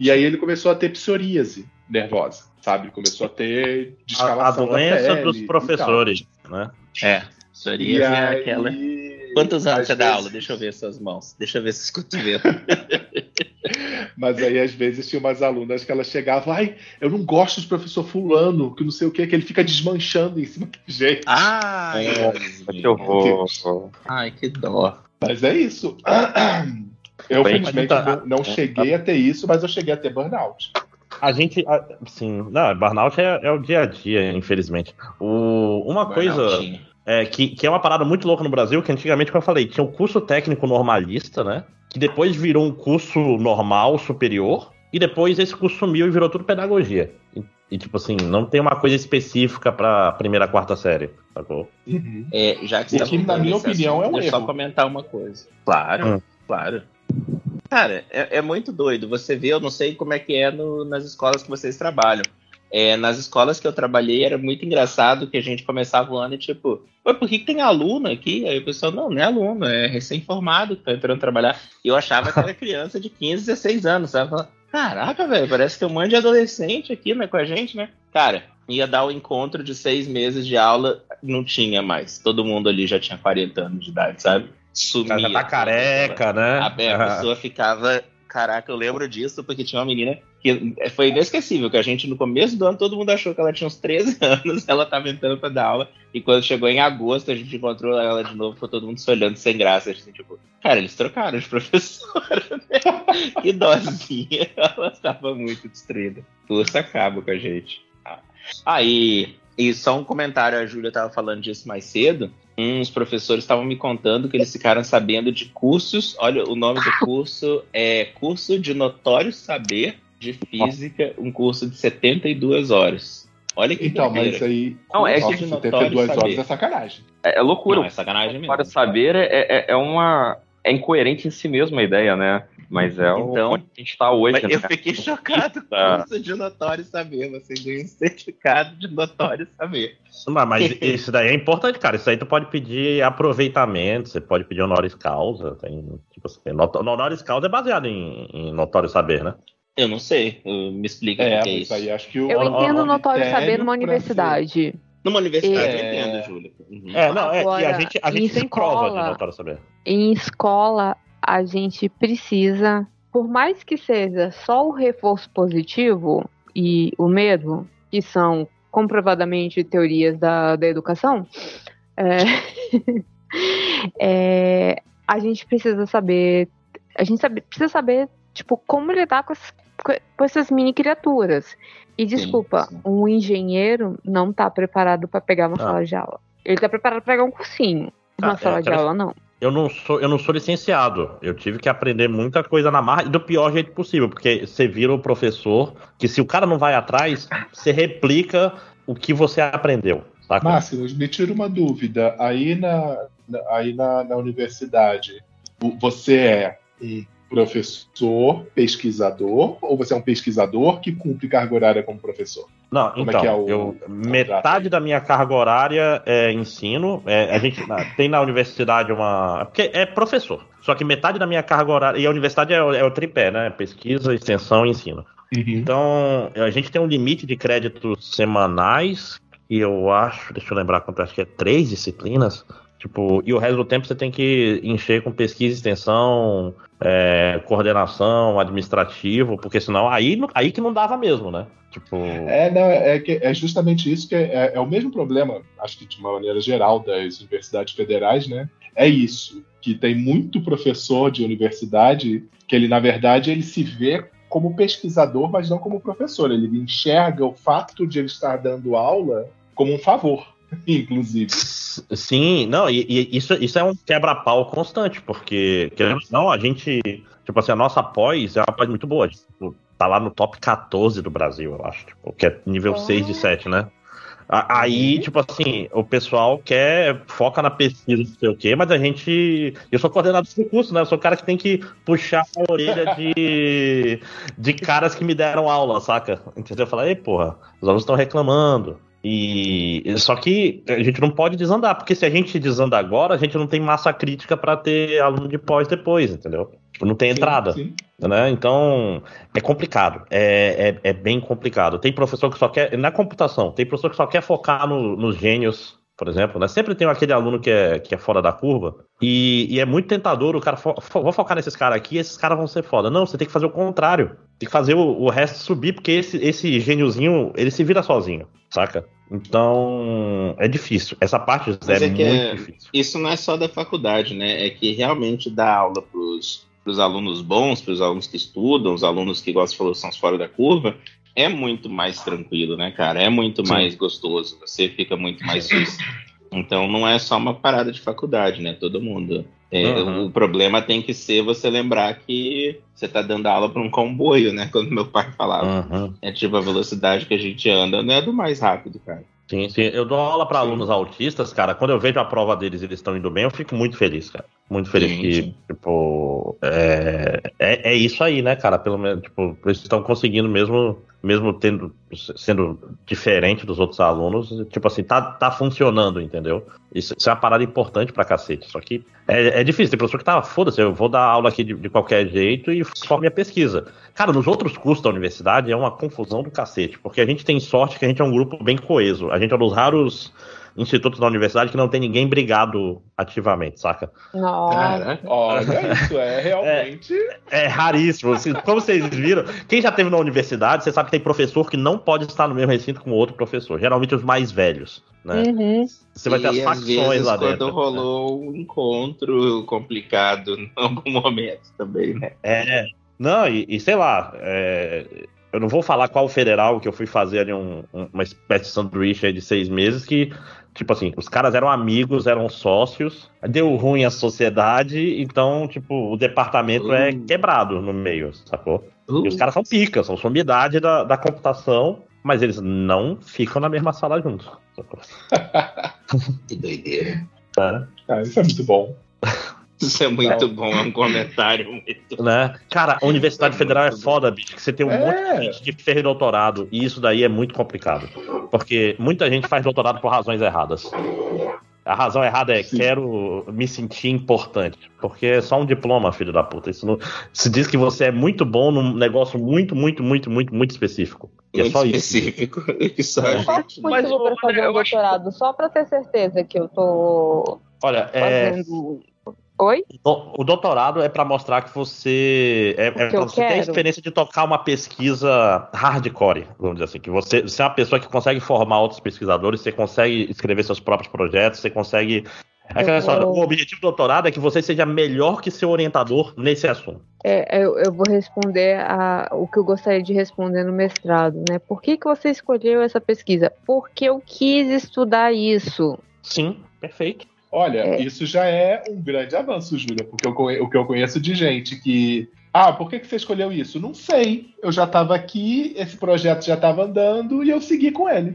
[SPEAKER 4] E aí ele começou a ter psoríase nervosa, sabe? Começou a ter
[SPEAKER 3] A, a
[SPEAKER 4] da
[SPEAKER 3] doença
[SPEAKER 4] pele
[SPEAKER 3] dos professores, né?
[SPEAKER 6] É,
[SPEAKER 4] tal.
[SPEAKER 6] psoríase
[SPEAKER 4] E
[SPEAKER 6] é
[SPEAKER 4] aí,
[SPEAKER 6] aquela. Quantos anos
[SPEAKER 4] às
[SPEAKER 6] você dá
[SPEAKER 4] vezes-
[SPEAKER 6] aula? Deixa eu ver suas mãos. Deixa eu ver seus cotovelos.
[SPEAKER 4] Mas aí, às vezes, tinha umas alunas que elas chegavam, ai, eu não gosto do professor fulano, que não sei o que, que ele fica desmanchando em cima da gente.
[SPEAKER 6] Ai,
[SPEAKER 2] Que horror.
[SPEAKER 6] Ai, que dó.
[SPEAKER 4] Mas é isso. Eu,
[SPEAKER 3] Bem,
[SPEAKER 4] felizmente,
[SPEAKER 3] mas tá-
[SPEAKER 4] não, não cheguei a ter isso, mas eu cheguei a ter burnout.
[SPEAKER 3] A gente, a- sim, não, burnout é, é o dia a dia, infelizmente. O, uma coisa é, que, que é uma parada muito louca no Brasil, que antigamente, como eu falei, tinha um curso técnico normalista, né? Que depois virou um curso normal, superior, e depois esse curso sumiu e virou tudo pedagogia. E, e, tipo assim, não tem uma coisa específica pra primeira, quarta série, sacou?
[SPEAKER 6] É, já que você
[SPEAKER 4] O
[SPEAKER 6] tá
[SPEAKER 4] que, na minha opinião, é um
[SPEAKER 6] deixa eu só
[SPEAKER 4] erro.
[SPEAKER 6] comentar uma coisa. Claro,
[SPEAKER 3] Hum.
[SPEAKER 6] claro. Cara, é, é muito doido. Você vê, eu não sei como é que é no- nas escolas que vocês trabalham. É, nas escolas que eu trabalhei era muito engraçado que a gente começava o ano e tipo, por que, que tem aluno aqui? Aí o pessoal, não, não é aluno, é recém-formado que tá entrando trabalhar. E eu achava que era criança de 15, 16 anos, sabe? Falava, Caraca, velho, parece que tem um monte de adolescente aqui, né, com a gente, né? Cara, ia dar o encontro de seis meses de aula, não tinha mais. Todo mundo ali já tinha 40 anos de idade, sabe? Sumia.
[SPEAKER 3] Já tá careca, né?
[SPEAKER 6] A, é, a pessoa ficava. Caraca, eu lembro disso porque tinha uma menina que foi inesquecível, que a gente no começo do ano todo mundo achou que ela tinha uns 13 anos, ela tava entrando pra dar aula, e quando chegou em agosto a gente encontrou ela de novo, ficou todo mundo se olhando sem graça, assim, tipo, cara, eles trocaram de professora, né? Idosinha, ela tava muito destruída. Curso acaba com a gente. Aí, E só um comentário, a Júlia estava falando disso mais cedo. Uns professores estavam me contando que eles ficaram sabendo de cursos. Olha, o nome do curso é Curso de Notório Saber de Física, um curso de 72 horas. Olha que
[SPEAKER 4] Então,
[SPEAKER 6] doideira.
[SPEAKER 4] mas aí.
[SPEAKER 2] Não, é
[SPEAKER 4] nossa,
[SPEAKER 6] que-
[SPEAKER 4] 72
[SPEAKER 6] notório
[SPEAKER 4] horas
[SPEAKER 6] saber.
[SPEAKER 4] é sacanagem.
[SPEAKER 2] É, é loucura.
[SPEAKER 6] Não, é sacanagem mesmo.
[SPEAKER 2] Para saber é, é, é uma. É incoerente em si mesmo a ideia, né? Mas é o
[SPEAKER 6] Então,
[SPEAKER 2] onde a gente está hoje.
[SPEAKER 6] Mas eu
[SPEAKER 2] né?
[SPEAKER 6] fiquei chocado com
[SPEAKER 2] Tá.
[SPEAKER 6] o curso de notório saber. Você ganha um certificado de notório saber.
[SPEAKER 3] Não, mas isso daí é importante, cara. Isso aí tu pode pedir aproveitamento, você pode pedir honoris causa. Tem, tipo assim, not- honoris causa é baseado em, em notório saber, né?
[SPEAKER 6] Eu não sei. Me explica
[SPEAKER 4] É,
[SPEAKER 6] o que é isso.
[SPEAKER 4] aí acho que o.
[SPEAKER 1] Eu entendo notório saber numa
[SPEAKER 4] pra ser-
[SPEAKER 1] universidade.
[SPEAKER 6] Numa universidade
[SPEAKER 4] É.
[SPEAKER 6] eu entendo, Júlia. Uhum.
[SPEAKER 3] É, não, é, e a
[SPEAKER 1] Agora,
[SPEAKER 3] gente, a gente
[SPEAKER 1] isso
[SPEAKER 3] se
[SPEAKER 1] em
[SPEAKER 3] prova de notório saber.
[SPEAKER 1] Em escola, a gente precisa, por mais que seja só o reforço positivo e o medo, que são comprovadamente teorias da, da educação, é, é, a gente precisa saber, a gente sabe- precisa saber, tipo, como lidar com, essas- com essas mini criaturas. E desculpa,
[SPEAKER 6] sim.
[SPEAKER 1] um engenheiro não tá preparado para pegar uma
[SPEAKER 3] Ah.
[SPEAKER 1] sala de aula. Ele tá preparado para pegar um cursinho. Uma
[SPEAKER 3] Ah, é,
[SPEAKER 1] sala de
[SPEAKER 3] cara,
[SPEAKER 1] aula, não.
[SPEAKER 3] Eu não, sou, eu não sou licenciado. Eu tive que aprender muita coisa na marra e do pior jeito possível, porque você vira o professor que se o cara não vai atrás, você replica o que você aprendeu. Saca?
[SPEAKER 4] Máximos, me tira uma dúvida. Aí na, na- aí na, na universidade, você é professor, pesquisador, ou você é um pesquisador que cumpre carga horária como professor?
[SPEAKER 3] Não,
[SPEAKER 4] Como é
[SPEAKER 3] então,
[SPEAKER 4] que é o
[SPEAKER 3] eu, metade da minha carga horária é ensino. É, a gente tem na universidade uma. Porque é professor. Só que metade da minha carga horária. E a universidade é, o- é o tripé, né? Pesquisa, extensão e ensino. Então, a gente tem um limite de créditos semanais, que eu acho, deixa eu lembrar quanto, acho que é três disciplinas. Tipo, e o resto do tempo você tem que encher com pesquisa, extensão, é, coordenação, administrativo, porque senão aí, aí que não dava mesmo, né? Tipo.
[SPEAKER 4] É, não, é, que- é justamente isso que é, é o mesmo problema, acho que de uma maneira geral, das universidades federais, né? É isso, que tem muito professor de universidade que ele, na verdade, ele se vê como pesquisador, mas não como professor. Ele enxerga o fato de ele estar dando aula como um favor, inclusive.
[SPEAKER 3] Sim, não, e, e isso, isso é um quebra-pau constante, porque, querendo ou não, a gente, tipo assim, a nossa pós é uma pós muito boa, tipo, tá lá no top 14 do Brasil, eu acho, tipo, que é nível
[SPEAKER 1] Oh.
[SPEAKER 3] 6 de 7, né? Aí, tipo assim, o pessoal quer, foca na pesquisa, não sei o quê, mas a gente. Eu sou coordenador de curso, né? Eu sou o cara que tem que puxar a orelha de, de caras que me deram aula, saca? Entendeu? Eu falei, ei, porra, os alunos estão reclamando. E só que a gente não pode desandar, porque se a gente desanda agora, a gente não tem massa crítica pra ter aluno de pós depois, entendeu? Tipo, não tem entrada
[SPEAKER 4] Sim,
[SPEAKER 3] né? Então é complicado, é, é, é bem complicado. Tem professor que só quer na computação, tem professor que só quer focar no- nos gênios, por exemplo, né? Sempre tem aquele aluno que é, que é fora da curva e, e é muito tentador o cara fo- vou focar nesses caras aqui, esses caras vão ser foda. Não, você tem que fazer o contrário, tem que fazer o, o resto subir porque esse esse gêniozinho ele se vira sozinho, saca? Então é difícil. Essa parte
[SPEAKER 6] Mas
[SPEAKER 3] é,
[SPEAKER 6] é que
[SPEAKER 3] muito
[SPEAKER 6] é-
[SPEAKER 3] difícil.
[SPEAKER 6] Isso não é só da faculdade, né? É que realmente dar aula para os alunos bons, para os alunos que estudam, os alunos que, falou, são os fora da curva, é muito mais tranquilo, né, cara? É muito
[SPEAKER 3] Sim.
[SPEAKER 6] mais gostoso, você fica muito mais feliz. Então não é só uma parada de faculdade, né? Todo mundo. É,
[SPEAKER 3] Uhum.
[SPEAKER 6] O problema tem que ser você lembrar que você tá dando aula para um comboio, né? Quando meu pai falava.
[SPEAKER 3] Uhum.
[SPEAKER 6] É tipo a velocidade que a gente anda, não é do mais rápido, cara.
[SPEAKER 3] Sim, sim. Eu dou aula para alunos autistas, cara. Quando eu vejo a prova deles e eles estão indo bem, eu fico muito feliz, cara. Muito feliz
[SPEAKER 6] Sim,
[SPEAKER 3] que,
[SPEAKER 6] sim.
[SPEAKER 3] tipo, é, é, é isso aí, né, cara? Pelo menos, tipo, eles estão conseguindo mesmo, mesmo tendo, sendo diferente dos outros alunos, tipo assim, tá, tá funcionando, entendeu? Isso, isso é uma parada importante pra cacete. Só que é, é difícil. Tem professor que tá, foda-se, eu vou dar aula aqui de, de qualquer jeito e foco minha pesquisa. Cara, nos outros cursos da universidade é uma confusão do cacete, porque a gente tem sorte que a gente é um grupo bem coeso. A gente é um dos raros institutos da universidade que não tem ninguém brigado ativamente, saca?
[SPEAKER 1] Nossa.
[SPEAKER 4] Olha, isso é realmente.
[SPEAKER 3] É raríssimo. Assim, como vocês viram, quem já teve na universidade, você sabe que tem professor que não pode estar no mesmo recinto com outro professor. Geralmente os mais velhos, né?
[SPEAKER 1] Uhum.
[SPEAKER 3] Você vai ter as
[SPEAKER 6] às
[SPEAKER 3] facções
[SPEAKER 6] vezes,
[SPEAKER 3] lá
[SPEAKER 6] quando
[SPEAKER 3] dentro.
[SPEAKER 6] rolou um encontro complicado em algum momento também, né?
[SPEAKER 3] É. Não, e, e sei lá, é, eu não vou falar qual federal que eu fui fazer ali um, um- uma espécie de sanduíche aí de seis meses que, tipo assim, os caras eram amigos, eram sócios, deu ruim a sociedade, então, tipo, o departamento é
[SPEAKER 6] Uh.
[SPEAKER 3] quebrado no meio, sacou?
[SPEAKER 6] Uh,
[SPEAKER 3] E os caras são pica, são sumidade da, da computação, mas eles não ficam na mesma sala juntos. sacou?
[SPEAKER 6] que doideira.
[SPEAKER 4] Ah, isso é muito bom.
[SPEAKER 6] Isso é muito bom, é um comentário muito
[SPEAKER 3] Né? Cara, a Universidade Federal é foda, bicho, que você tem um
[SPEAKER 4] É.
[SPEAKER 3] monte de gente que fez doutorado, e isso daí é muito complicado. Porque muita gente faz doutorado por razões erradas. A razão errada é
[SPEAKER 4] Sim.
[SPEAKER 3] quero me sentir importante. Porque é só um diploma, filho da puta. Isso não... Se diz que você é muito bom num negócio muito, muito, muito, muito, muito específico. E é
[SPEAKER 6] muito
[SPEAKER 3] só isso.
[SPEAKER 6] específico. Que só
[SPEAKER 2] Mas, ô,
[SPEAKER 1] pra fazer um
[SPEAKER 2] eu acho-
[SPEAKER 1] doutorado? Só pra ter certeza que eu tô
[SPEAKER 3] Olha, é,
[SPEAKER 1] fazendo. Oi?
[SPEAKER 3] o doutorado é pra mostrar que você é, é
[SPEAKER 1] que
[SPEAKER 3] você ter a
[SPEAKER 1] quero.
[SPEAKER 3] experiência de tocar uma pesquisa hardcore, vamos dizer assim, que você, você é uma pessoa que consegue formar outros pesquisadores, você consegue escrever seus próprios projetos, você consegue é
[SPEAKER 1] Eu
[SPEAKER 3] história, o objetivo do doutorado é que você seja melhor que seu orientador nesse assunto.
[SPEAKER 1] É, eu, eu vou responder a, o que eu gostaria de responder no mestrado, né? Por que, que você escolheu essa pesquisa? Porque eu quis estudar isso.
[SPEAKER 3] Sim, perfeito.
[SPEAKER 4] Olha,
[SPEAKER 1] É.
[SPEAKER 4] isso já é um grande avanço, Júlia, porque eu o que eu conheço de gente que. Ah, por que, que você escolheu isso? Não sei. Eu já estava aqui, esse projeto já estava andando e eu segui com ele.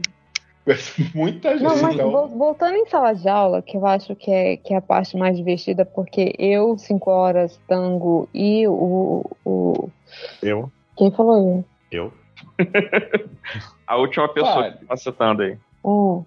[SPEAKER 4] Muita gente.
[SPEAKER 1] Não, mas
[SPEAKER 4] então,
[SPEAKER 1] vol- voltando em sala de aula, que eu acho que é, que é a parte mais divertida, porque eu, cinco horas, tango e o. o
[SPEAKER 3] Eu,
[SPEAKER 1] quem falou eu?
[SPEAKER 3] eu.
[SPEAKER 2] A última pessoa
[SPEAKER 4] Claro.
[SPEAKER 2] que tá citando aí.
[SPEAKER 1] Um,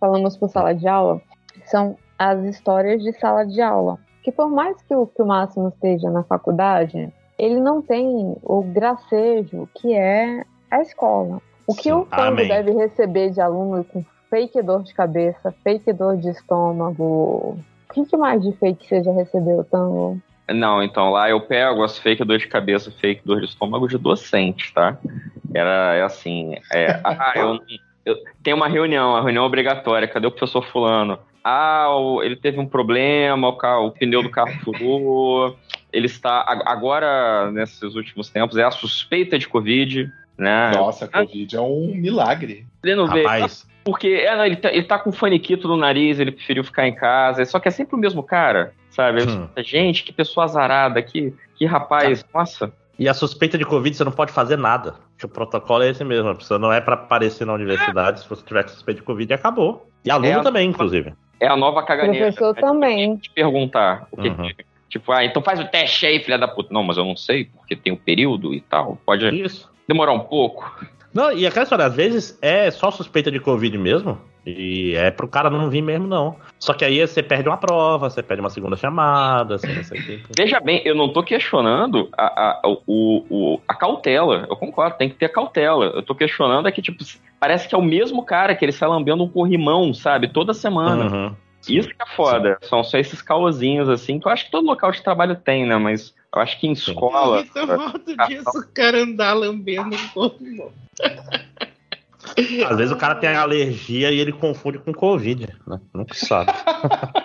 [SPEAKER 1] falamos por sala de aula, são as histórias de sala de aula. Que por mais que o, que o Máximo esteja na faculdade, ele não tem o gracejo que é a escola. O que
[SPEAKER 3] Sim,
[SPEAKER 1] o Tango deve receber de aluno com fake dor de cabeça, fake dor de estômago. O que, que mais de fake você já recebeu, Tango?
[SPEAKER 2] Não, então lá eu pego as fake dor de cabeça, fake dor de estômago de docente, tá? Era é assim, é, ah, eu, eu- tem uma reunião, a reunião obrigatória, cadê o professor fulano? Ah, ele teve um problema, o, carro- o pneu do carro furou, ele está, agora, nesses últimos tempos, é a suspeita de Covid, né?
[SPEAKER 4] Nossa, a Covid é um milagre.
[SPEAKER 2] Ele não veio,
[SPEAKER 3] Rapaz,
[SPEAKER 2] porque é, não, ele, tá, ele tá com faniquito no nariz, ele preferiu ficar em casa. Só que é sempre o mesmo cara, sabe?
[SPEAKER 3] Hum.
[SPEAKER 2] Gente, que pessoa azarada, que, que rapaz, nossa.
[SPEAKER 3] e a suspeita de Covid você não pode fazer nada. O protocolo é esse mesmo. A pessoa não é pra aparecer na universidade. Se você tiver suspeita de Covid, acabou. E aluno
[SPEAKER 2] É,
[SPEAKER 3] também, inclusive.
[SPEAKER 2] É a nova caganeira.
[SPEAKER 1] Professor
[SPEAKER 2] É
[SPEAKER 1] também.
[SPEAKER 2] Te perguntar o que,
[SPEAKER 3] Uhum.
[SPEAKER 2] que- Tipo, ah, então faz o teste aí, filha da puta. Não, mas eu não sei, porque tem o período e tal. Pode
[SPEAKER 3] Isso.
[SPEAKER 2] demorar um pouco.
[SPEAKER 3] Não, e aquela história, às vezes é só suspeita de Covid mesmo. E é pro cara não vir mesmo, não. Só que aí você perde uma prova, você perde uma segunda chamada, você não sei o que.
[SPEAKER 2] Veja bem, eu não tô questionando a, a, o, o- a cautela. Eu concordo, tem que ter cautela. Eu tô questionando é que, tipo, parece que é o mesmo cara que ele sai lambendo um corrimão, sabe? Toda semana.
[SPEAKER 3] Uhum.
[SPEAKER 2] Isso que é foda. São só esses caosinhos, assim, que eu acho que todo local de trabalho tem, né? Mas eu acho que em escola.
[SPEAKER 6] Isso volta disso, o cara andar lambendo o corpo.
[SPEAKER 3] Às vezes o cara tem alergia e ele confunde com Covid, né? Nunca se sabe.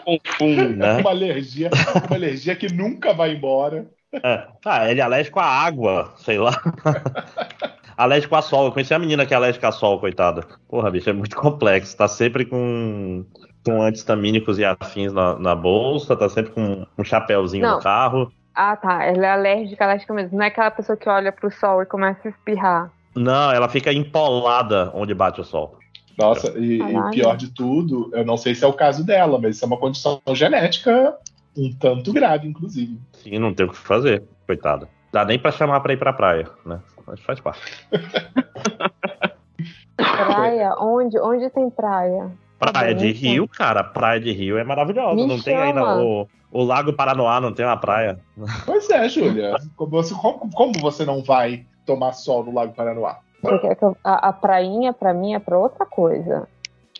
[SPEAKER 2] confunde.
[SPEAKER 3] Né?
[SPEAKER 4] Uma alergia, uma alergia que nunca vai embora.
[SPEAKER 3] É. Ah, ele é alérgico à água, sei lá. alérgico a sol. Eu conheci a menina que é alérgica a sol, coitada. Porra, bicho, é muito complexo. Tá sempre com, com antistamínicos e afins na, na bolsa, tá sempre com um chapéuzinho
[SPEAKER 1] Não.
[SPEAKER 3] no carro.
[SPEAKER 1] Ah, tá. Ela é alérgica, alérgica mesmo. Não é aquela pessoa que olha pro sol e começa a espirrar.
[SPEAKER 3] Não, ela fica empolada onde bate o sol.
[SPEAKER 4] Nossa, e, e o pior de tudo, eu não sei se é o caso dela, mas isso é uma condição genética um tanto grave, inclusive.
[SPEAKER 3] Sim, não tem o que fazer, coitada. Dá nem pra chamar pra ir pra praia, né? Mas faz parte.
[SPEAKER 1] Praia? onde? Onde tem praia?
[SPEAKER 3] Praia de. Rio, cara, praia de Rio é maravilhosa.
[SPEAKER 1] Me
[SPEAKER 3] não tem aí
[SPEAKER 1] chama.
[SPEAKER 3] não. O, o Lago Paranoá não tem uma praia.
[SPEAKER 4] Pois é, Júlia. Como você, como, como você não vai tomar sol no Lago Paranoá?
[SPEAKER 1] A, a prainha, pra mim, é pra outra coisa.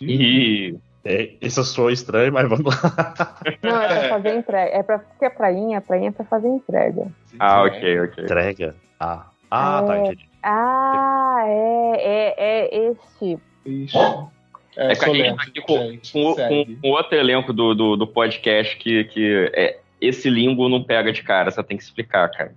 [SPEAKER 2] E
[SPEAKER 3] É, isso soa estranho, mas vamos lá.
[SPEAKER 1] Não, é pra fazer entrega. É pra porque a prainha, a prainha é pra fazer entrega.
[SPEAKER 2] Ah, ok, ok.
[SPEAKER 3] Entrega. Ah, ah tá,
[SPEAKER 1] É.
[SPEAKER 3] entendi.
[SPEAKER 1] Ah, é, é, é esse.
[SPEAKER 4] Ixi.
[SPEAKER 2] É
[SPEAKER 4] É,
[SPEAKER 2] que a gente
[SPEAKER 4] solento,
[SPEAKER 2] tá aqui com,
[SPEAKER 4] gente.
[SPEAKER 2] com, com- com outro elenco do, do, do podcast que, que é, esse lingo não pega de cara, você tem que explicar, cara.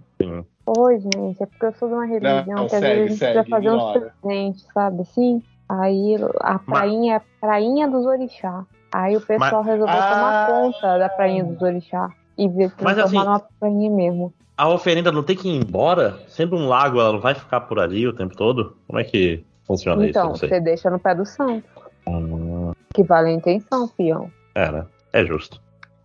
[SPEAKER 1] Oi, gente, é porque eu sou de uma religião
[SPEAKER 4] Não,
[SPEAKER 1] que às
[SPEAKER 4] segue,
[SPEAKER 1] vezes a gente precisa
[SPEAKER 4] segue,
[SPEAKER 1] fazer uns
[SPEAKER 4] ignora.
[SPEAKER 1] presentes, sabe assim? Aí a prainha é a prainha dos orixá. Aí o pessoal resolveu
[SPEAKER 4] Ah.
[SPEAKER 1] tomar conta da prainha dos orixá. E ver
[SPEAKER 3] Mas,
[SPEAKER 1] transformar
[SPEAKER 3] assim,
[SPEAKER 1] numa prainha mesmo.
[SPEAKER 3] A oferenda não tem que ir embora? Sendo um lago, ela não vai ficar por ali o tempo todo? Como é que funciona isso?
[SPEAKER 1] Então,
[SPEAKER 3] não sei.
[SPEAKER 1] você deixa no pé do santo.
[SPEAKER 3] Hum,
[SPEAKER 1] Que vale a intenção, fião.
[SPEAKER 3] é, né? É justo.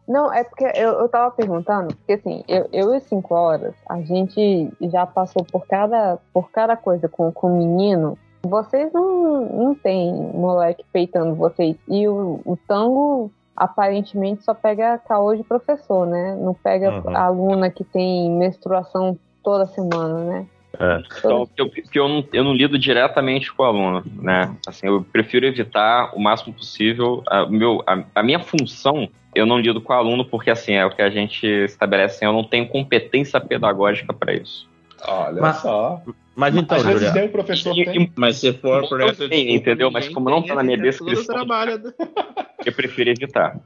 [SPEAKER 1] Não, é porque eu, eu tava perguntando, porque assim, eu, eu e cinco horas, a gente já passou por cada, por cada coisa com, com o menino. Vocês não, não tem moleque peitando vocês. E o, o tango aparentemente só pega caô de professor, né? Não pega
[SPEAKER 3] Uhum.
[SPEAKER 1] aluna que tem menstruação toda semana, né?
[SPEAKER 3] É.
[SPEAKER 2] Então, porque eu, porque eu, não, eu não lido diretamente com o aluno, né? Assim, eu prefiro evitar o máximo possível. A, meu, a, a minha função, eu não lido com o aluno, porque assim, é o que a gente estabelece, assim, eu não tenho competência pedagógica para isso.
[SPEAKER 4] Olha
[SPEAKER 3] Mas-
[SPEAKER 4] só.
[SPEAKER 3] Mas então,
[SPEAKER 4] Às vezes nem o professor
[SPEAKER 2] E-
[SPEAKER 4] tem.
[SPEAKER 6] Mas se for por essa desculpa,
[SPEAKER 2] entendeu? Mas como não
[SPEAKER 6] tem
[SPEAKER 2] tá na minha descrição-
[SPEAKER 6] trabalho do-
[SPEAKER 2] eu prefiro evitar.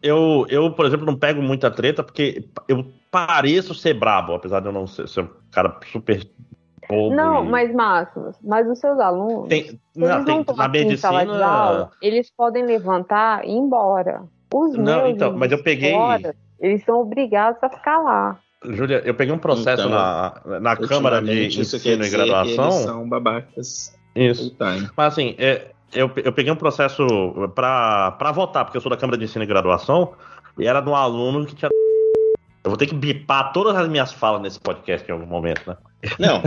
[SPEAKER 3] eu, eu, por exemplo, não pego muita treta porque eu pareço ser brabo, apesar de eu não ser, ser um cara super bobo.
[SPEAKER 1] Não,
[SPEAKER 3] e-
[SPEAKER 1] mas Márcio, mas os seus alunos,
[SPEAKER 3] Tem, não,
[SPEAKER 1] eles
[SPEAKER 3] tem, na
[SPEAKER 1] sala de
[SPEAKER 3] medicina.
[SPEAKER 1] aula, eles podem levantar e ir embora. Os
[SPEAKER 3] Não,
[SPEAKER 1] meus,
[SPEAKER 3] então, mas eu peguei-
[SPEAKER 1] fora, eles são obrigados a ficar lá.
[SPEAKER 3] Júlia, eu peguei um processo
[SPEAKER 6] Então,
[SPEAKER 3] na, na Câmara de Ensino e Graduação.
[SPEAKER 6] Eles são babacas
[SPEAKER 3] Isso. Mas assim, é, eu, eu peguei um processo pra votar, porque eu sou da Câmara de Ensino e Graduação, e era de um aluno que tinha. Eu vou ter que bipar todas as minhas falas nesse podcast em algum momento, né?
[SPEAKER 6] Não.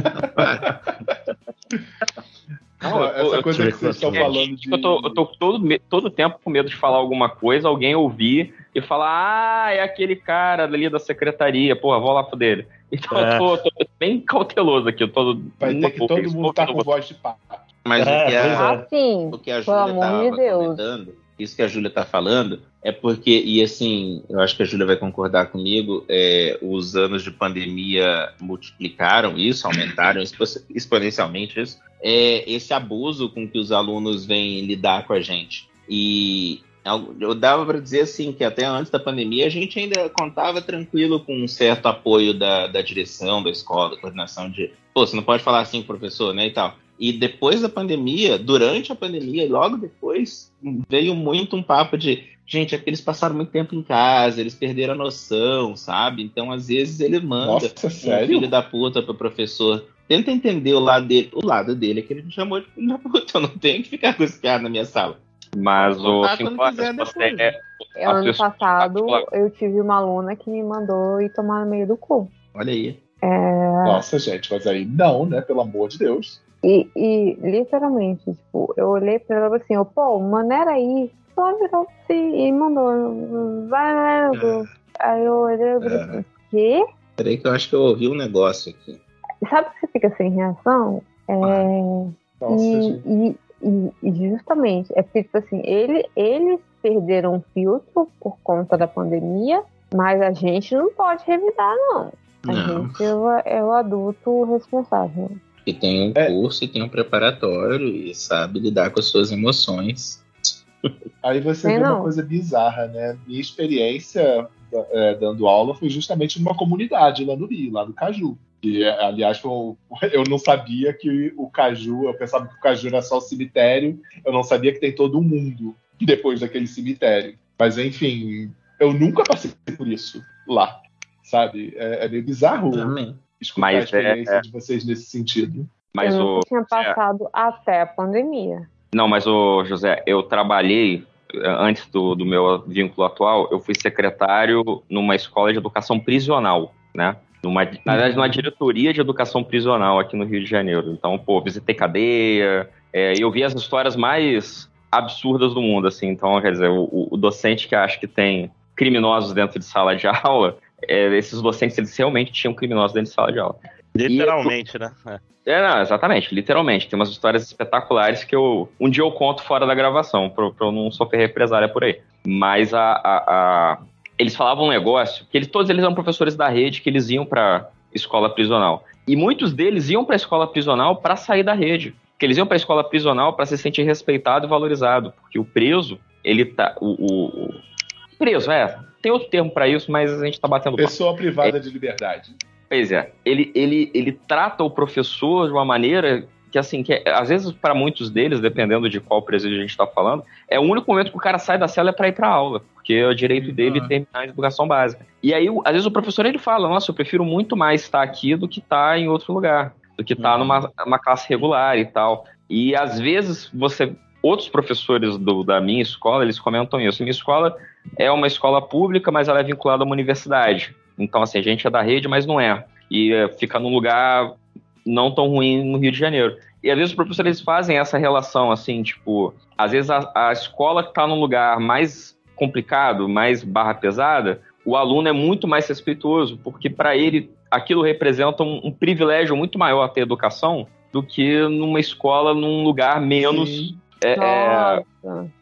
[SPEAKER 2] Não, eu-
[SPEAKER 4] Essa
[SPEAKER 2] eu-
[SPEAKER 4] coisa
[SPEAKER 3] eu-
[SPEAKER 4] que vocês estão
[SPEAKER 2] É,
[SPEAKER 4] falando de.
[SPEAKER 2] Eu tô, eu tô todo, todo tempo com medo de falar alguma coisa, alguém ouvir e falar, ah, é aquele cara ali da secretaria, porra, vou lá pro dele. Então
[SPEAKER 3] É.
[SPEAKER 2] eu tô, tô bem cauteloso aqui, eu tô
[SPEAKER 4] Vai ter que todo mundo estar com voz de pato.
[SPEAKER 6] Mas
[SPEAKER 3] É,
[SPEAKER 6] o que a,
[SPEAKER 3] é.
[SPEAKER 1] Assim,
[SPEAKER 6] o que a
[SPEAKER 1] Pelo
[SPEAKER 6] Júlia
[SPEAKER 1] amor
[SPEAKER 6] estava
[SPEAKER 1] de Deus.
[SPEAKER 6] comentando, isso que a Júlia está falando, é porque, e assim, eu acho que a Júlia vai concordar comigo, é, os anos de pandemia multiplicaram isso, aumentaram expo- exponencialmente isso, é, esse abuso com que os alunos vêm lidar com a gente. E eu dava para dizer assim que até antes da pandemia a gente ainda contava tranquilo com um certo apoio da, da direção da escola, da coordenação de, pô, você não pode falar assim, professor, né, e tal. E depois da pandemia, durante a pandemia e logo depois, veio muito um papo de, gente, é porque eles passaram muito tempo em casa, eles perderam a noção, sabe? Então, às vezes, ele manda
[SPEAKER 4] Nossa,
[SPEAKER 6] um filho da puta pro professor. Tenta entender o lado dele. O lado dele é que ele me chamou de filho da puta. Eu não tenho que ficar com esse piada na minha sala.
[SPEAKER 2] Mas o cinco horas, você
[SPEAKER 6] depois.
[SPEAKER 2] é,
[SPEAKER 1] É,
[SPEAKER 2] A
[SPEAKER 1] ano
[SPEAKER 2] pessoa-
[SPEAKER 1] passado
[SPEAKER 2] a-
[SPEAKER 1] eu tive uma aluna que me mandou ir tomar no meio do cu.
[SPEAKER 6] Olha aí.
[SPEAKER 4] Nossa, gente, mas aí não, né? Pelo amor de Deus.
[SPEAKER 1] E, e, literalmente, tipo, eu olhei pra ela assim, eu, pô, maneira aí. Ela virou assim e mandou, vai, vai, vai. Aí eu olhei e falei assim, quê?
[SPEAKER 6] Peraí que eu acho que eu ouvi um negócio aqui.
[SPEAKER 1] Sabe que você fica sem reação? É,
[SPEAKER 4] Nossa,
[SPEAKER 1] e, e, e- e justamente, é porque, tipo assim, ele, eles perderam o filtro por conta da pandemia, mas a gente não pode revidar, não. A
[SPEAKER 6] Não,
[SPEAKER 1] gente é o, é o adulto responsável.
[SPEAKER 6] Que tem um
[SPEAKER 4] É.
[SPEAKER 6] curso e tem um preparatório e sabe lidar com as suas emoções.
[SPEAKER 4] Aí você
[SPEAKER 1] Sei
[SPEAKER 4] vê
[SPEAKER 1] não.
[SPEAKER 4] uma coisa bizarra, né? Minha experiência é, dando aula foi justamente numa comunidade lá no Rio, lá do Caju. E, aliás, foi um- eu não sabia que o Caju, eu pensava que o Caju era só o cemitério, eu não sabia que tem todo um mundo depois daquele cemitério. Mas, enfim, eu nunca passei por isso lá, sabe? É, é meio bizarro
[SPEAKER 6] Amém.
[SPEAKER 4] Escutar
[SPEAKER 2] Mas
[SPEAKER 4] a
[SPEAKER 2] é-
[SPEAKER 4] experiência de vocês nesse sentido.
[SPEAKER 2] mas
[SPEAKER 1] eu
[SPEAKER 2] o,
[SPEAKER 1] nunca tinha passado até a pandemia.
[SPEAKER 2] Não, mas o José, eu trabalhei eh, antes do, do meu vínculo atual, eu fui secretário numa escola de educação prisional, né? Numa, na verdade, numa diretoria de educação prisional aqui no Rio de Janeiro. Então, pô, visitei cadeia, eh, eu vi as histórias mais absurdas do mundo, assim. Então, quer dizer, o, o docente que acha que tem criminosos dentro de sala de aula, eh, esses docentes, eles realmente tinham criminosos dentro de sala de aula.
[SPEAKER 3] Literalmente, né? É.
[SPEAKER 2] É, não, exatamente, literalmente. Tem umas histórias espetaculares que eu um dia eu conto fora da gravação, pra, pra eu não sofrer represália por aí. Mas a, a- a- eles falavam um negócio que eles, todos eles eram professores da rede que eles iam pra escola prisional. E muitos deles iam pra escola prisional pra sair da rede. Que eles iam pra escola prisional pra se sentir respeitado e valorizado. Porque o preso, ele tá. O, o- o- preso, é. Tem outro termo pra isso, mas a gente tá batendo papo.
[SPEAKER 4] Pessoa privada de liberdade.
[SPEAKER 2] Pois é, ele, ele, ele trata o professor de uma maneira que, assim, que é- às vezes para muitos deles, dependendo de qual presídio a gente está falando, é o único momento que o cara sai da cela é para ir para aula, porque é o direito dele
[SPEAKER 4] Ah.
[SPEAKER 2] terminar a educação básica. E aí, às vezes o professor ele fala, nossa, eu prefiro muito mais estar aqui do que estar em outro lugar, do que estar
[SPEAKER 6] Uhum.
[SPEAKER 2] numa uma classe regular e tal. E às vezes você outros professores do- da minha escola, eles comentam isso. Minha escola é uma escola pública, mas ela é vinculada a uma universidade. Então, assim, a gente é da rede, mas não é. E é, fica num lugar não tão ruim no Rio de Janeiro. E às vezes os professores fazem essa relação, assim, tipo, às vezes a, a escola que está num lugar mais complicado, mais barra pesada, o aluno é muito mais respeitoso, porque para ele aquilo representa um, um privilégio muito maior ter educação do que numa escola num lugar menos é, é.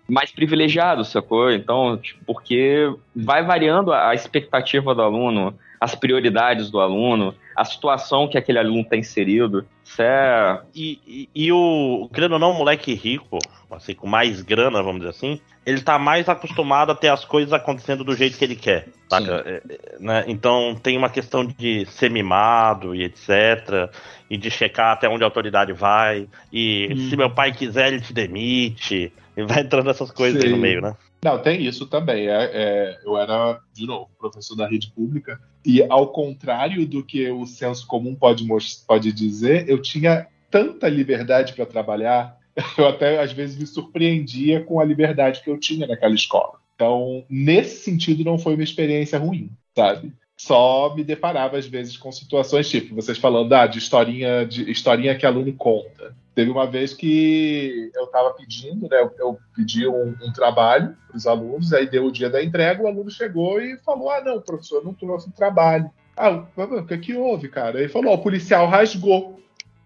[SPEAKER 2] Mais privilegiado, sacou? Então, tipo, porque vai variando a a expectativa do aluno, as prioridades do aluno, a situação que aquele aluno está inserido. Isso é.
[SPEAKER 3] E, e, e o, querendo ou não, o moleque rico, assim, com mais grana, vamos dizer assim, ele tá mais acostumado a ter as coisas acontecendo do jeito que ele quer. É, é, né? Então tem uma questão de ser mimado e etc. E de checar até onde a autoridade vai. E
[SPEAKER 4] Hum.
[SPEAKER 3] se meu pai quiser, ele te demite. E vai entrando essas coisas aí
[SPEAKER 4] Sim.
[SPEAKER 3] no meio, né?
[SPEAKER 4] Não, tem isso também. É, é, eu era, de novo, professor da rede pública, e ao contrário do que o senso comum pode, pode dizer, eu tinha tanta liberdade para trabalhar, eu até às vezes me surpreendia com a liberdade que eu tinha naquela escola. Então, nesse sentido, não foi uma experiência ruim, sabe? Só me deparava às vezes com situações tipo vocês falando ah, de historinha de historinha que aluno conta. Teve uma vez que eu estava pedindo, né? Eu, eu pedi um, um trabalho para os alunos, aí deu o dia da entrega, o aluno chegou e falou: Ah, não, professor, não trouxe o trabalho. Ah, o que, que houve, cara? Ele falou: o policial rasgou.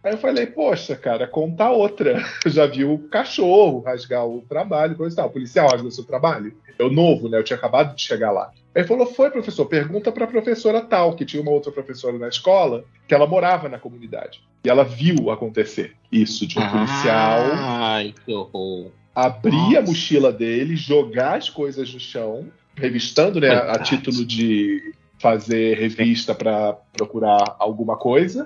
[SPEAKER 4] Aí eu falei, poxa, cara, conta outra. Eu já vi o cachorro rasgar o trabalho, coisa e tal. O policial rasgou seu trabalho? Eu novo, né? Eu tinha acabado de chegar lá. Aí falou, foi, professor, pergunta pra professora tal, que tinha uma outra professora na escola, que ela morava na comunidade. E ela viu acontecer isso, de um policial
[SPEAKER 6] Ai, que horror.
[SPEAKER 4] abrir a
[SPEAKER 6] Nossa.
[SPEAKER 4] mochila dele, jogar as coisas no chão, revistando, né, a
[SPEAKER 6] Verdade.
[SPEAKER 4] título de fazer revista pra procurar alguma coisa.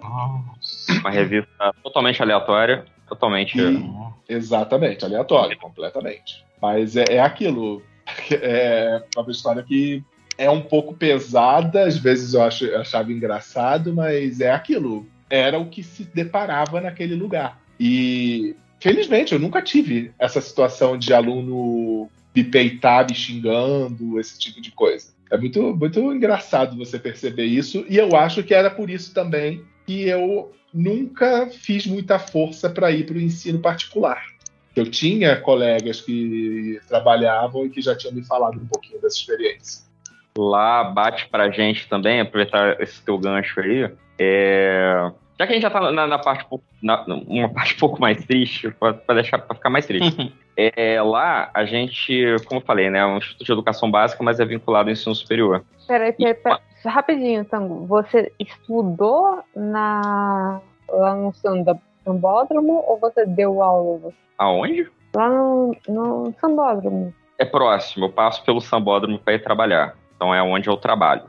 [SPEAKER 2] Uma revista totalmente aleatória, totalmente.
[SPEAKER 4] E- exatamente, aleatório, completamente. Mas é, é aquilo. É uma história que é um pouco pesada, às vezes eu acho, eu achava engraçado, mas é aquilo. Era o que se deparava naquele lugar. E felizmente eu nunca tive essa situação de aluno me peitar, me xingando, esse tipo de coisa. É muito, muito engraçado você perceber isso, e eu acho que era por isso também que eu nunca fiz muita força para ir para o ensino particular. Eu tinha colegas que trabalhavam e que já tinham me falado um pouquinho dessa experiência.
[SPEAKER 2] Lá bate pra gente também, aproveitar esse teu gancho aí. é, Já que a gente já tá na, na parte, um pouco- na, uma parte um pouco mais triste, pra deixar pra ficar mais triste. É, lá, a gente, como eu falei, né, é um instituto de educação básica, mas é vinculado ao ensino superior.
[SPEAKER 1] Peraí, peraí, peraí. Rapidinho, Tango. Você estudou na... lá no sambódromo ou você deu aula?
[SPEAKER 2] Aonde?
[SPEAKER 1] Lá no, no sambódromo.
[SPEAKER 2] É próximo, eu passo pelo sambódromo para ir trabalhar. Então é onde eu trabalho.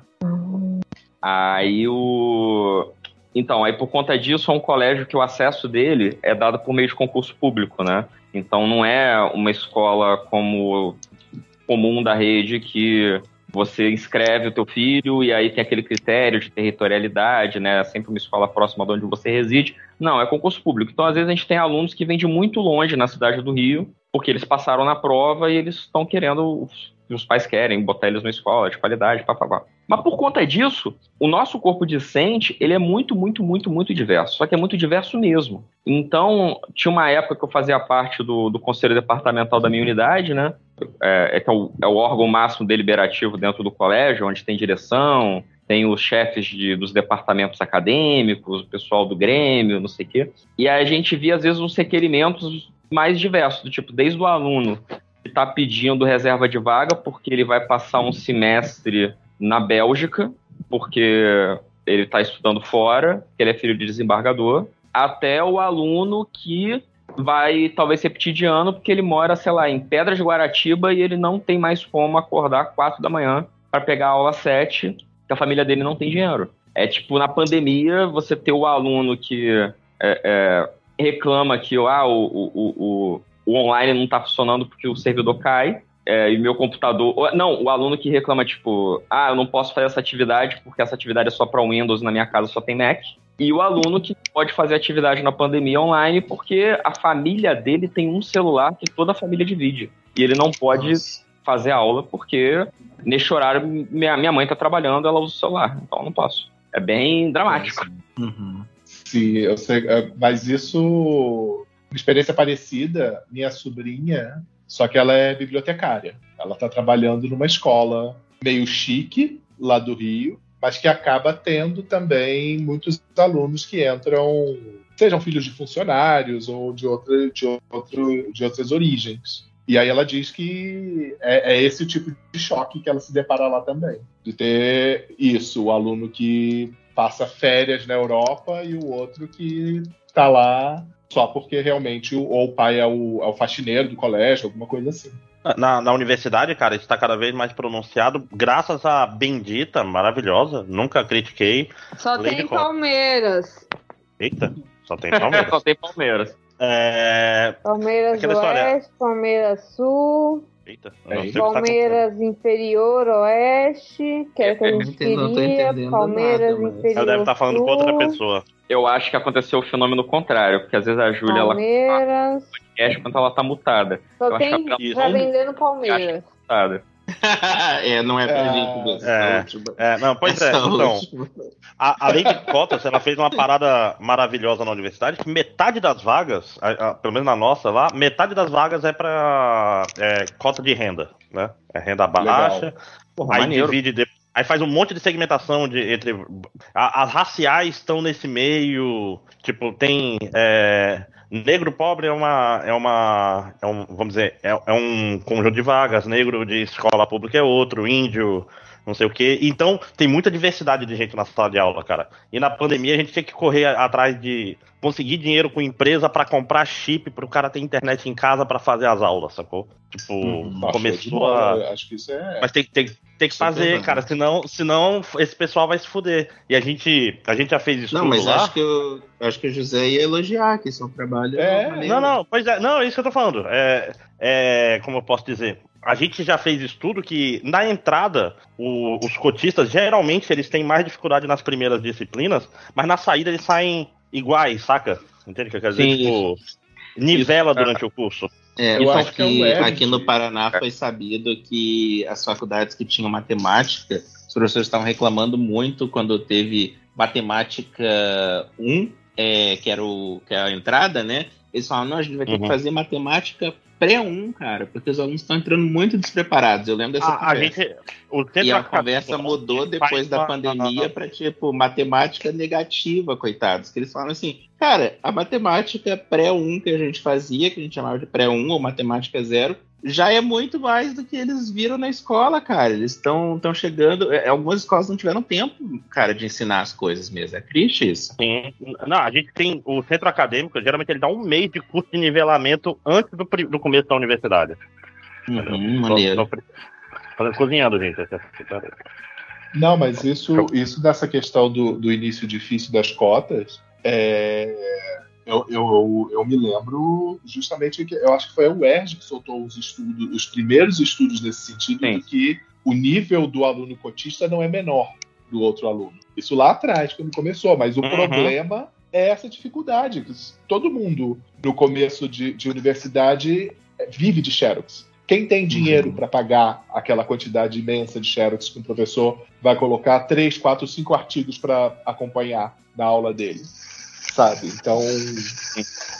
[SPEAKER 2] Aí o. Então, aí por conta disso, é um colégio que o acesso dele é dado por meio de concurso público, né? Então não é uma escola como comum da rede que você inscreve o teu filho e aí tem aquele critério de territorialidade, né? Sempre uma escola próxima de onde você reside. Não, é concurso público. Então, às vezes, a gente tem alunos que vêm de muito longe na cidade do Rio, porque eles passaram na prova e eles estão querendo, os pais querem botar eles numa escola de qualidade, papapá. Mas por conta disso, o nosso corpo discente, ele é muito, muito, muito, muito diverso. Só que é muito diverso mesmo. Então, tinha uma época que eu fazia parte do, do conselho departamental da minha unidade, né? É, é, que é, o, é o órgão máximo deliberativo dentro do colégio, onde tem direção, tem os chefes de, dos departamentos acadêmicos, o pessoal do Grêmio, não sei o quê. E a gente via, às vezes, uns requerimentos mais diversos, do tipo, desde o aluno que está pedindo reserva de vaga porque ele vai passar um semestre na Bélgica, porque ele está estudando fora, ele é filho de desembargador, até o aluno que vai talvez repetir de ano porque ele mora, sei lá, em Pedras de Guaratiba e ele não tem mais como acordar quatro da manhã para pegar a aula sete, que a família dele não tem dinheiro. É tipo, na pandemia, você ter o aluno que é, é, reclama que ah, o, o, o, o online não está funcionando porque o servidor cai, é, e meu computador. Não, o aluno que reclama, tipo, ah, eu não posso fazer essa atividade porque essa atividade é só para Windows na minha casa só tem Mac. E o aluno que pode fazer atividade na pandemia online porque a família dele tem um celular que toda a família divide. E ele não pode Nossa. fazer aula porque neste horário minha, minha mãe tá trabalhando, ela usa o celular. Então eu não posso. É bem dramático.
[SPEAKER 4] Uhum. Sim, eu sei. É, mas isso. Uma experiência parecida, minha sobrinha só que ela é bibliotecária. Ela está trabalhando numa escola meio chique lá do Rio, mas que acaba tendo também muitos alunos que entram, sejam filhos de funcionários ou de, outra, de, outro, de outras origens. E aí ela diz que é, é, esse tipo de choque que ela se depara lá também. De ter isso, o aluno que passa férias na Europa e o outro que está lá só porque realmente o, ou o pai é o, é o faxineiro do colégio, alguma coisa assim.
[SPEAKER 3] Na, na universidade, cara, isso está cada vez mais pronunciado, graças à bendita, maravilhosa, nunca critiquei.
[SPEAKER 1] Só tem Palmeiras.
[SPEAKER 3] Eita, só tem Palmeiras.
[SPEAKER 2] só tem Palmeiras.
[SPEAKER 3] É...
[SPEAKER 1] Palmeiras Oeste, história... Palmeiras Sul. Eita, é Palmeiras tá Inferior Oeste, que é o que a gente queria. Palmeiras nada, Inferior
[SPEAKER 3] Ela deve estar tá falando Sul. com outra pessoa.
[SPEAKER 2] Eu acho que aconteceu o fenômeno contrário, porque às vezes a Júlia ela podcast quando ela tá mutada.
[SPEAKER 1] Só eu tem
[SPEAKER 2] acho
[SPEAKER 1] tá vendendo Palmeiras.
[SPEAKER 6] é, não é pra é,
[SPEAKER 3] gente. É, é, não, pois é, então. A, além de cotas, ela fez uma parada maravilhosa na universidade, que metade das vagas, a, a, pelo menos na nossa lá, metade das vagas é pra é, cota de renda, né? É renda baixa. Porra, aí maneiro. divide depois Aí faz um monte de segmentação de, entre. A, as raciais estão nesse meio. Tipo, tem. É, negro pobre é uma. É uma. É um, vamos dizer, é, é, um conjunto de vagas. Negro de escola pública é outro. Índio, não sei o quê. Então, tem muita diversidade de gente na sala de aula, cara. E na pandemia a gente tinha que correr atrás de conseguir dinheiro com empresa para comprar chip para o cara ter internet em casa para fazer as aulas, sacou? Tipo, hum, começou a.
[SPEAKER 4] Acho que isso é.
[SPEAKER 3] Mas tem, tem, tem que fazer, cara, senão, senão esse pessoal vai se fuder. E a gente, a gente já fez isso.
[SPEAKER 6] Não, mas lá. acho que eu, acho que o José ia elogiar que seu trabalho.
[SPEAKER 3] É, não, não, pois é, não, é isso que eu tô falando. É, é, como eu posso dizer, a gente já fez estudo que na entrada o, os cotistas geralmente eles têm mais dificuldade nas primeiras disciplinas, mas na saída eles saem iguais, saca? Entende o que eu quero dizer? Sim. Tipo, nivela durante o curso.
[SPEAKER 6] É, eu, acho que, que é aqui no Paraná foi sabido que as faculdades que tinham matemática, os professores estavam reclamando muito quando teve matemática 1, é, que era o, que é a entrada, né? Eles falaram, não, a gente vai ter uhum. que fazer matemática pré-1, cara, porque os alunos estão entrando muito despreparados. Eu lembro dessa a, conversa. A gente, e a conversa mudou depois da pandemia para tipo matemática negativa, coitados. Que eles falam assim, cara, a matemática pré-1 que a gente fazia, que a gente chamava de pré-1 ou matemática zero, já é muito mais do que eles viram na escola, cara. Eles estão chegando. É, algumas escolas não tiveram tempo, cara, de ensinar as coisas mesmo. É triste isso.
[SPEAKER 3] Sim. Não, a gente tem. O centro acadêmico, geralmente, ele dá um mês de curso de nivelamento antes do, do começo da universidade.
[SPEAKER 6] Uhum, maneiro.
[SPEAKER 3] Fazendo cozinhando, gente.
[SPEAKER 4] Não, mas isso, isso dessa questão do, do início difícil das cotas é eu, eu, eu, me lembro justamente que eu acho que foi o UERJ que soltou os estudos, os primeiros estudos nesse sentido, Sim. de que o nível do aluno cotista não é menor do outro aluno. Isso lá atrás, quando começou, mas o uhum. problema é essa dificuldade. Que todo mundo, no começo de, de universidade, vive de Xerox. Quem tem dinheiro uhum. para pagar aquela quantidade imensa de Xerox que o professor vai colocar três, quatro, cinco artigos para acompanhar na aula dele? Sabe? Então,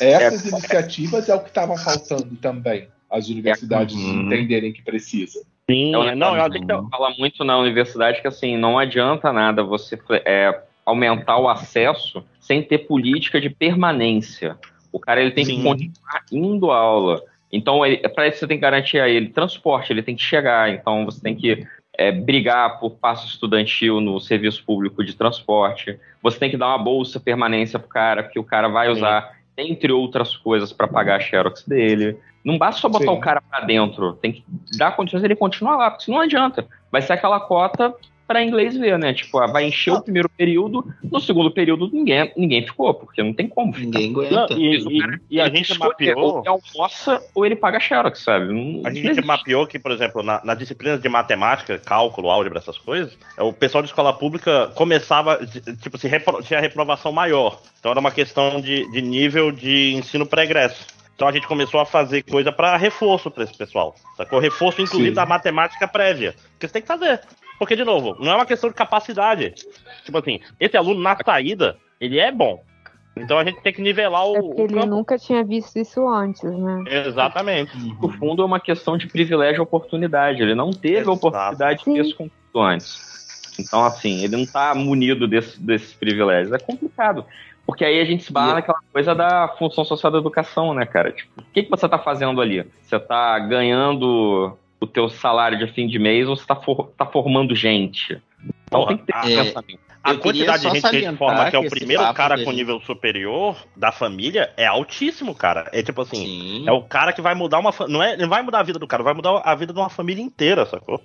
[SPEAKER 4] essas é, iniciativas é o que estavam faltando também, as universidades é, entenderem que precisa.
[SPEAKER 2] Sim, é, não, eu tenho que falar muito na universidade que assim, não adianta nada você é, aumentar o acesso sem ter política de permanência. O cara ele tem Sim. que continuar indo à aula. Então, para isso você tem que garantir a ele transporte, ele tem que chegar. Então, você tem que é, brigar por passo estudantil no serviço público de transporte. Você tem que dar uma bolsa permanência pro cara, que o cara vai usar, Sim. entre outras coisas, para pagar a xerox dele. Não basta só botar Sim. o cara para dentro, tem que dar condições ele continuar lá, porque senão não adianta. Vai ser aquela cota para inglês ver, né? Tipo, ah, vai encher o primeiro período, no segundo período ninguém, ninguém ficou, porque não tem como. ficar.
[SPEAKER 6] Ninguém
[SPEAKER 3] Não,
[SPEAKER 6] aguenta.
[SPEAKER 3] e, e- e a gente
[SPEAKER 2] escolhe,
[SPEAKER 3] mapeou.
[SPEAKER 2] Ou ele almoça ou ele paga xerox, sabe? Não-
[SPEAKER 3] A gente
[SPEAKER 2] existe.
[SPEAKER 3] mapeou que, por exemplo, na, nas disciplinas de matemática, cálculo, álgebra, essas coisas, é, o pessoal de escola pública começava, tipo, se repro- tinha reprovação maior. Então era uma questão de, de nível de ensino pregresso. Então a gente começou a fazer coisa para reforço para esse pessoal. Sacou? Reforço, inclusive,
[SPEAKER 4] Sim.
[SPEAKER 3] da matemática prévia. Que você tem que fazer. Porque, de novo, não é uma questão de capacidade. Tipo assim, esse aluno na saída, ele é bom. Então a gente tem que nivelar o,
[SPEAKER 1] É porque
[SPEAKER 3] o
[SPEAKER 1] ele nunca tinha visto isso antes, né?
[SPEAKER 3] Exatamente.
[SPEAKER 2] No fundo, é uma questão de privilégio e oportunidade. Ele não teve
[SPEAKER 3] Exato.
[SPEAKER 2] a oportunidade de
[SPEAKER 1] Sim.
[SPEAKER 2] ter esse conteúdo antes. Então, assim, ele não tá munido desse- desses privilégios. É complicado. Porque aí a gente se barra
[SPEAKER 6] E-
[SPEAKER 2] naquela coisa da função social da educação, né, cara? Tipo, o que, que você tá fazendo ali? Você tá ganhando o teu salário de fim de mês ou você tá, for- tá formando gente? Então
[SPEAKER 3] Porra,
[SPEAKER 2] tem que ter
[SPEAKER 3] a-
[SPEAKER 2] esse
[SPEAKER 6] é,
[SPEAKER 2] pensamento.
[SPEAKER 3] A quantidade de gente que a gente forma que é o primeiro cara com nível superior da família é altíssimo, cara. É tipo assim,
[SPEAKER 6] Sim.
[SPEAKER 3] é o cara que vai mudar uma não é, não vai mudar a vida do cara, vai mudar a vida de uma família inteira, sacou?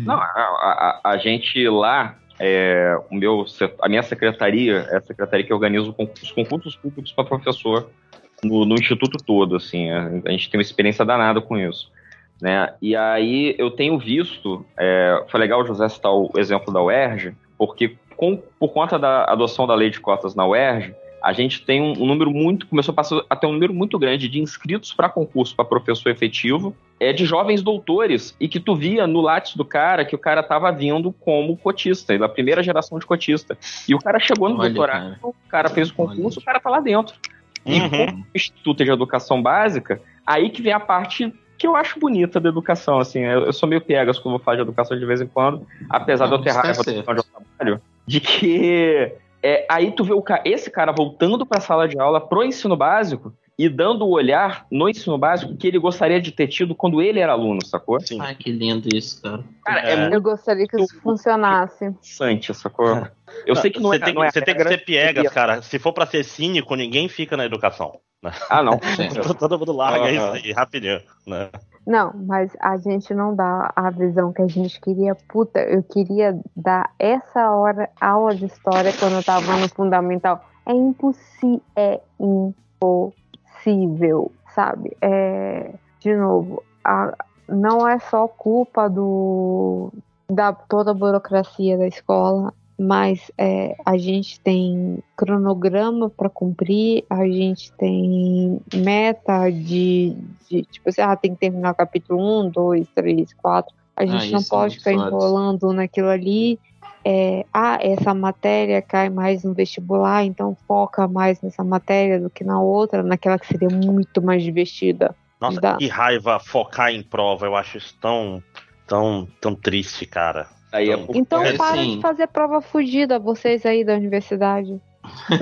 [SPEAKER 2] Não, a, a- a- gente lá, é, o meu, a minha secretaria é a secretaria que organiza os concursos públicos para professor no, no instituto todo, assim, a, a gente tem uma experiência danada com isso, né? E aí eu tenho visto, é, foi legal o José citar o exemplo da UERJ, porque com- por conta da adoção da lei de cotas na UERJ, a gente tem um, um número muito, começou a passar a ter um número muito grande de inscritos para concurso para professor efetivo, é de jovens doutores e que tu via no látis do cara que o cara tava vindo como cotista, da primeira geração de cotista. E o cara chegou no
[SPEAKER 6] Olha,
[SPEAKER 2] doutorado,
[SPEAKER 6] cara.
[SPEAKER 2] o cara fez o concurso, o cara tá lá dentro. E
[SPEAKER 3] Uhum.
[SPEAKER 2] como o Instituto de Educação Básica, aí que vem a parte que eu acho bonita da educação, assim, eu, eu sou meio piegas quando vou falar de educação de vez em quando, apesar de eu
[SPEAKER 6] Não,
[SPEAKER 2] ter raiva eu trabalho, de que é, aí tu vê o esse cara voltando para a sala de aula pro ensino básico e dando o olhar no ensino básico que ele gostaria de ter tido quando ele era aluno, sacou?
[SPEAKER 3] Sim.
[SPEAKER 6] Ai, que lindo isso, cara.
[SPEAKER 2] Cara, é,
[SPEAKER 3] É.
[SPEAKER 2] muito
[SPEAKER 1] Eu gostaria que isso funcionasse.
[SPEAKER 2] interessante, sacou? Eu sei que não
[SPEAKER 3] você
[SPEAKER 2] é,
[SPEAKER 3] tem,
[SPEAKER 2] não é
[SPEAKER 3] você tem que ser piegas, cara. Se for pra ser cínico, ninguém fica na educação.
[SPEAKER 2] Ah, não.
[SPEAKER 3] Todo mundo larga
[SPEAKER 2] Aham.
[SPEAKER 3] isso aí, rapidinho. Né?
[SPEAKER 1] Não, mas a gente não dá a visão que a gente queria. Puta, eu queria dar essa hora, aula de história quando eu tava no fundamental. É impossível, é impossível, sabe? É, de novo, a- não é só culpa do da toda a burocracia da escola, mas é, a gente tem cronograma para cumprir, a gente tem meta de, de tipo assim, ah, tem que terminar o capítulo 1, 2, 3, 4. A gente não
[SPEAKER 6] isso é
[SPEAKER 1] pode ficar enrolando naquilo ali. É, ah, essa matéria cai mais no vestibular, então foca mais nessa matéria do que na outra, naquela que seria muito mais divertida.
[SPEAKER 3] Nossa,
[SPEAKER 1] Dá.
[SPEAKER 3] que raiva focar em prova. Eu acho isso tão, tão, tão triste, cara.
[SPEAKER 2] Aí é
[SPEAKER 3] Então,
[SPEAKER 1] Então
[SPEAKER 6] É,
[SPEAKER 1] para
[SPEAKER 6] sim.
[SPEAKER 1] de fazer prova fugida, vocês aí da universidade.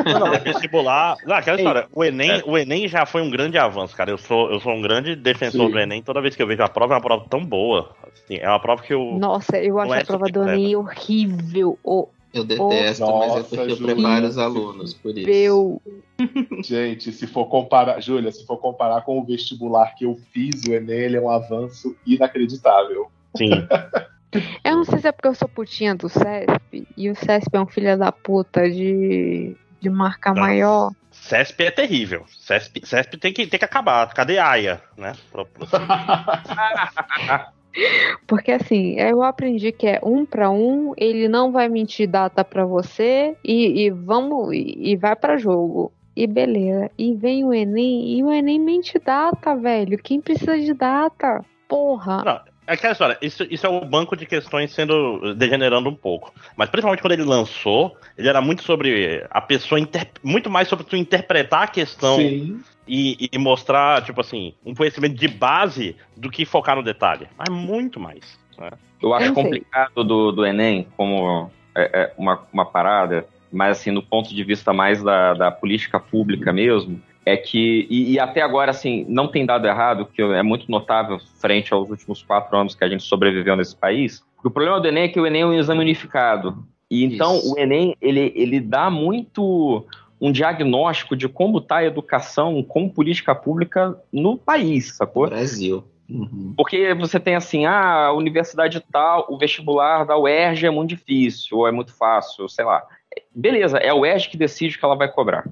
[SPEAKER 3] Não, não, vestibular. Não, aquela
[SPEAKER 2] Ei,
[SPEAKER 3] história. O Enem,
[SPEAKER 2] é.
[SPEAKER 3] o Enem já foi um grande avanço, cara. Eu sou, eu sou um grande defensor
[SPEAKER 4] Sim.
[SPEAKER 3] do Enem. Toda vez que eu vejo a prova, é uma prova tão boa. Assim, é uma prova que eu.
[SPEAKER 1] Nossa, eu acho
[SPEAKER 3] é
[SPEAKER 1] a prova do Enem horrível.
[SPEAKER 6] Eu detesto, mas é
[SPEAKER 4] Nossa,
[SPEAKER 6] porque eu
[SPEAKER 4] Júlia.
[SPEAKER 6] preparo os alunos, por isso.
[SPEAKER 1] Horrível.
[SPEAKER 4] Gente, se for comparar, Júlia, se for comparar com o vestibular que eu fiz, o Enem ele é um avanço inacreditável.
[SPEAKER 3] Sim.
[SPEAKER 1] Eu não sei se é porque eu sou putinha do CESP e o CESP é um filho da puta de, de marca
[SPEAKER 3] Tá.
[SPEAKER 1] maior.
[SPEAKER 3] CESP é terrível. CESP, CESP tem, que, tem que acabar. Cadê a AIA, né?
[SPEAKER 1] Porque assim, eu aprendi que é um pra um, ele não vai mentir data pra você e, e vamos e, e vai pra jogo. E beleza. E vem o Enem e o Enem mente data, velho. Quem precisa de data? Porra.
[SPEAKER 3] Não, aquela história, isso, isso é o banco de questões sendo degenerando um pouco. Mas principalmente quando ele lançou, ele era muito sobre a pessoa inter- muito mais sobre tu interpretar a questão e, e mostrar, tipo assim, um conhecimento de base do que focar no detalhe. Mas muito mais. né?
[SPEAKER 2] Eu acho complicado do, do Enem como é, é, uma, uma parada, mas assim, no ponto de vista mais da, da política pública mesmo, é que, e, e até agora, assim, não tem dado errado, que é muito notável frente aos últimos quatro anos que a gente sobreviveu nesse país. O problema do Enem é que o Enem é um exame unificado. E então
[SPEAKER 6] Isso.
[SPEAKER 2] o Enem, ele, ele dá muito um diagnóstico de como está a educação como política pública no país, sacou?
[SPEAKER 6] Brasil. Uhum.
[SPEAKER 2] Porque você tem assim, ah, a universidade tal, o vestibular da UERJ é muito difícil, ou é muito fácil, sei lá. Beleza, é a UERJ que decide o que ela vai cobrar.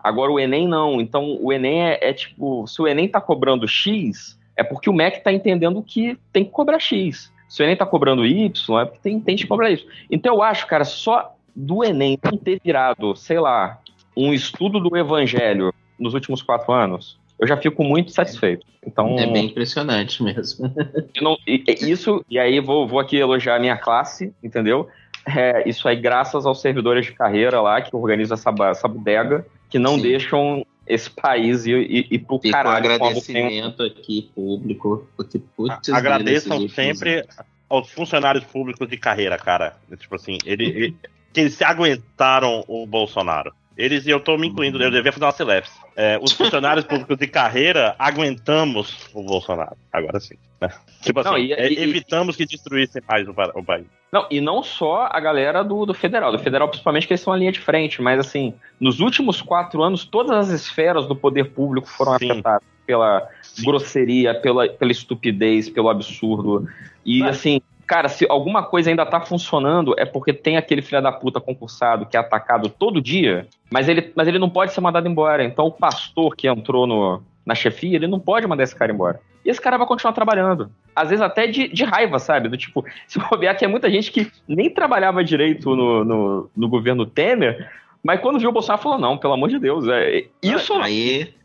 [SPEAKER 2] Agora o Enem não. Então o Enem é, é tipo, se o Enem tá cobrando X, é porque o MEC tá entendendo que tem que cobrar X. Se o Enem tá cobrando Y, é porque tem, tem que cobrar Y. Então eu acho, cara, só do Enem não ter virado, sei lá, um estudo do Evangelho nos últimos quatro anos, eu já fico muito satisfeito. Então,
[SPEAKER 6] É bem impressionante mesmo.
[SPEAKER 2] não- e- e isso, e aí vou, vou aqui elogiar a minha classe, entendeu? É, isso aí, graças aos servidores de carreira lá que organizam essa, essa bodega, que não
[SPEAKER 6] Sim.
[SPEAKER 2] deixam esse país ir, ir, ir pro
[SPEAKER 6] Fica um
[SPEAKER 2] caralho
[SPEAKER 6] agradecimento aqui público, porque putz,
[SPEAKER 3] Agradeçam
[SPEAKER 6] últimos-
[SPEAKER 3] sempre aos funcionários públicos de carreira, cara. Tipo assim, ele, ele- que eles se aguentaram o Bolsonaro. Eles, e eu tô me incluindo, eu devia fazer uma celebs. É, os funcionários públicos de carreira aguentamos o Bolsonaro. Agora sim. né? Tipo assim,
[SPEAKER 2] Não, e-
[SPEAKER 3] é,
[SPEAKER 2] e-
[SPEAKER 3] evitamos que destruíssem mais o, o país.
[SPEAKER 2] Não, e não só a galera do, do federal, do federal principalmente que eles são a linha de frente, mas assim, nos últimos quatro anos, todas as esferas do poder público foram
[SPEAKER 3] Sim.
[SPEAKER 2] afetadas pela grosseria, pela, pela estupidez, pelo absurdo. E
[SPEAKER 3] Mas-
[SPEAKER 2] assim, cara, se alguma coisa ainda tá funcionando, é porque tem aquele filho da puta concursado que é atacado todo dia, mas ele, mas ele não pode ser mandado embora. Então o pastor que entrou no, na chefia, ele não pode mandar esse cara embora. E esse cara vai continuar trabalhando. Às vezes até de, de raiva, sabe? Do tipo, se bobear que é muita gente que nem trabalhava direito no, no, no governo Temer, mas quando viu o Bolsonaro falou, não, pelo amor de Deus, é, isso...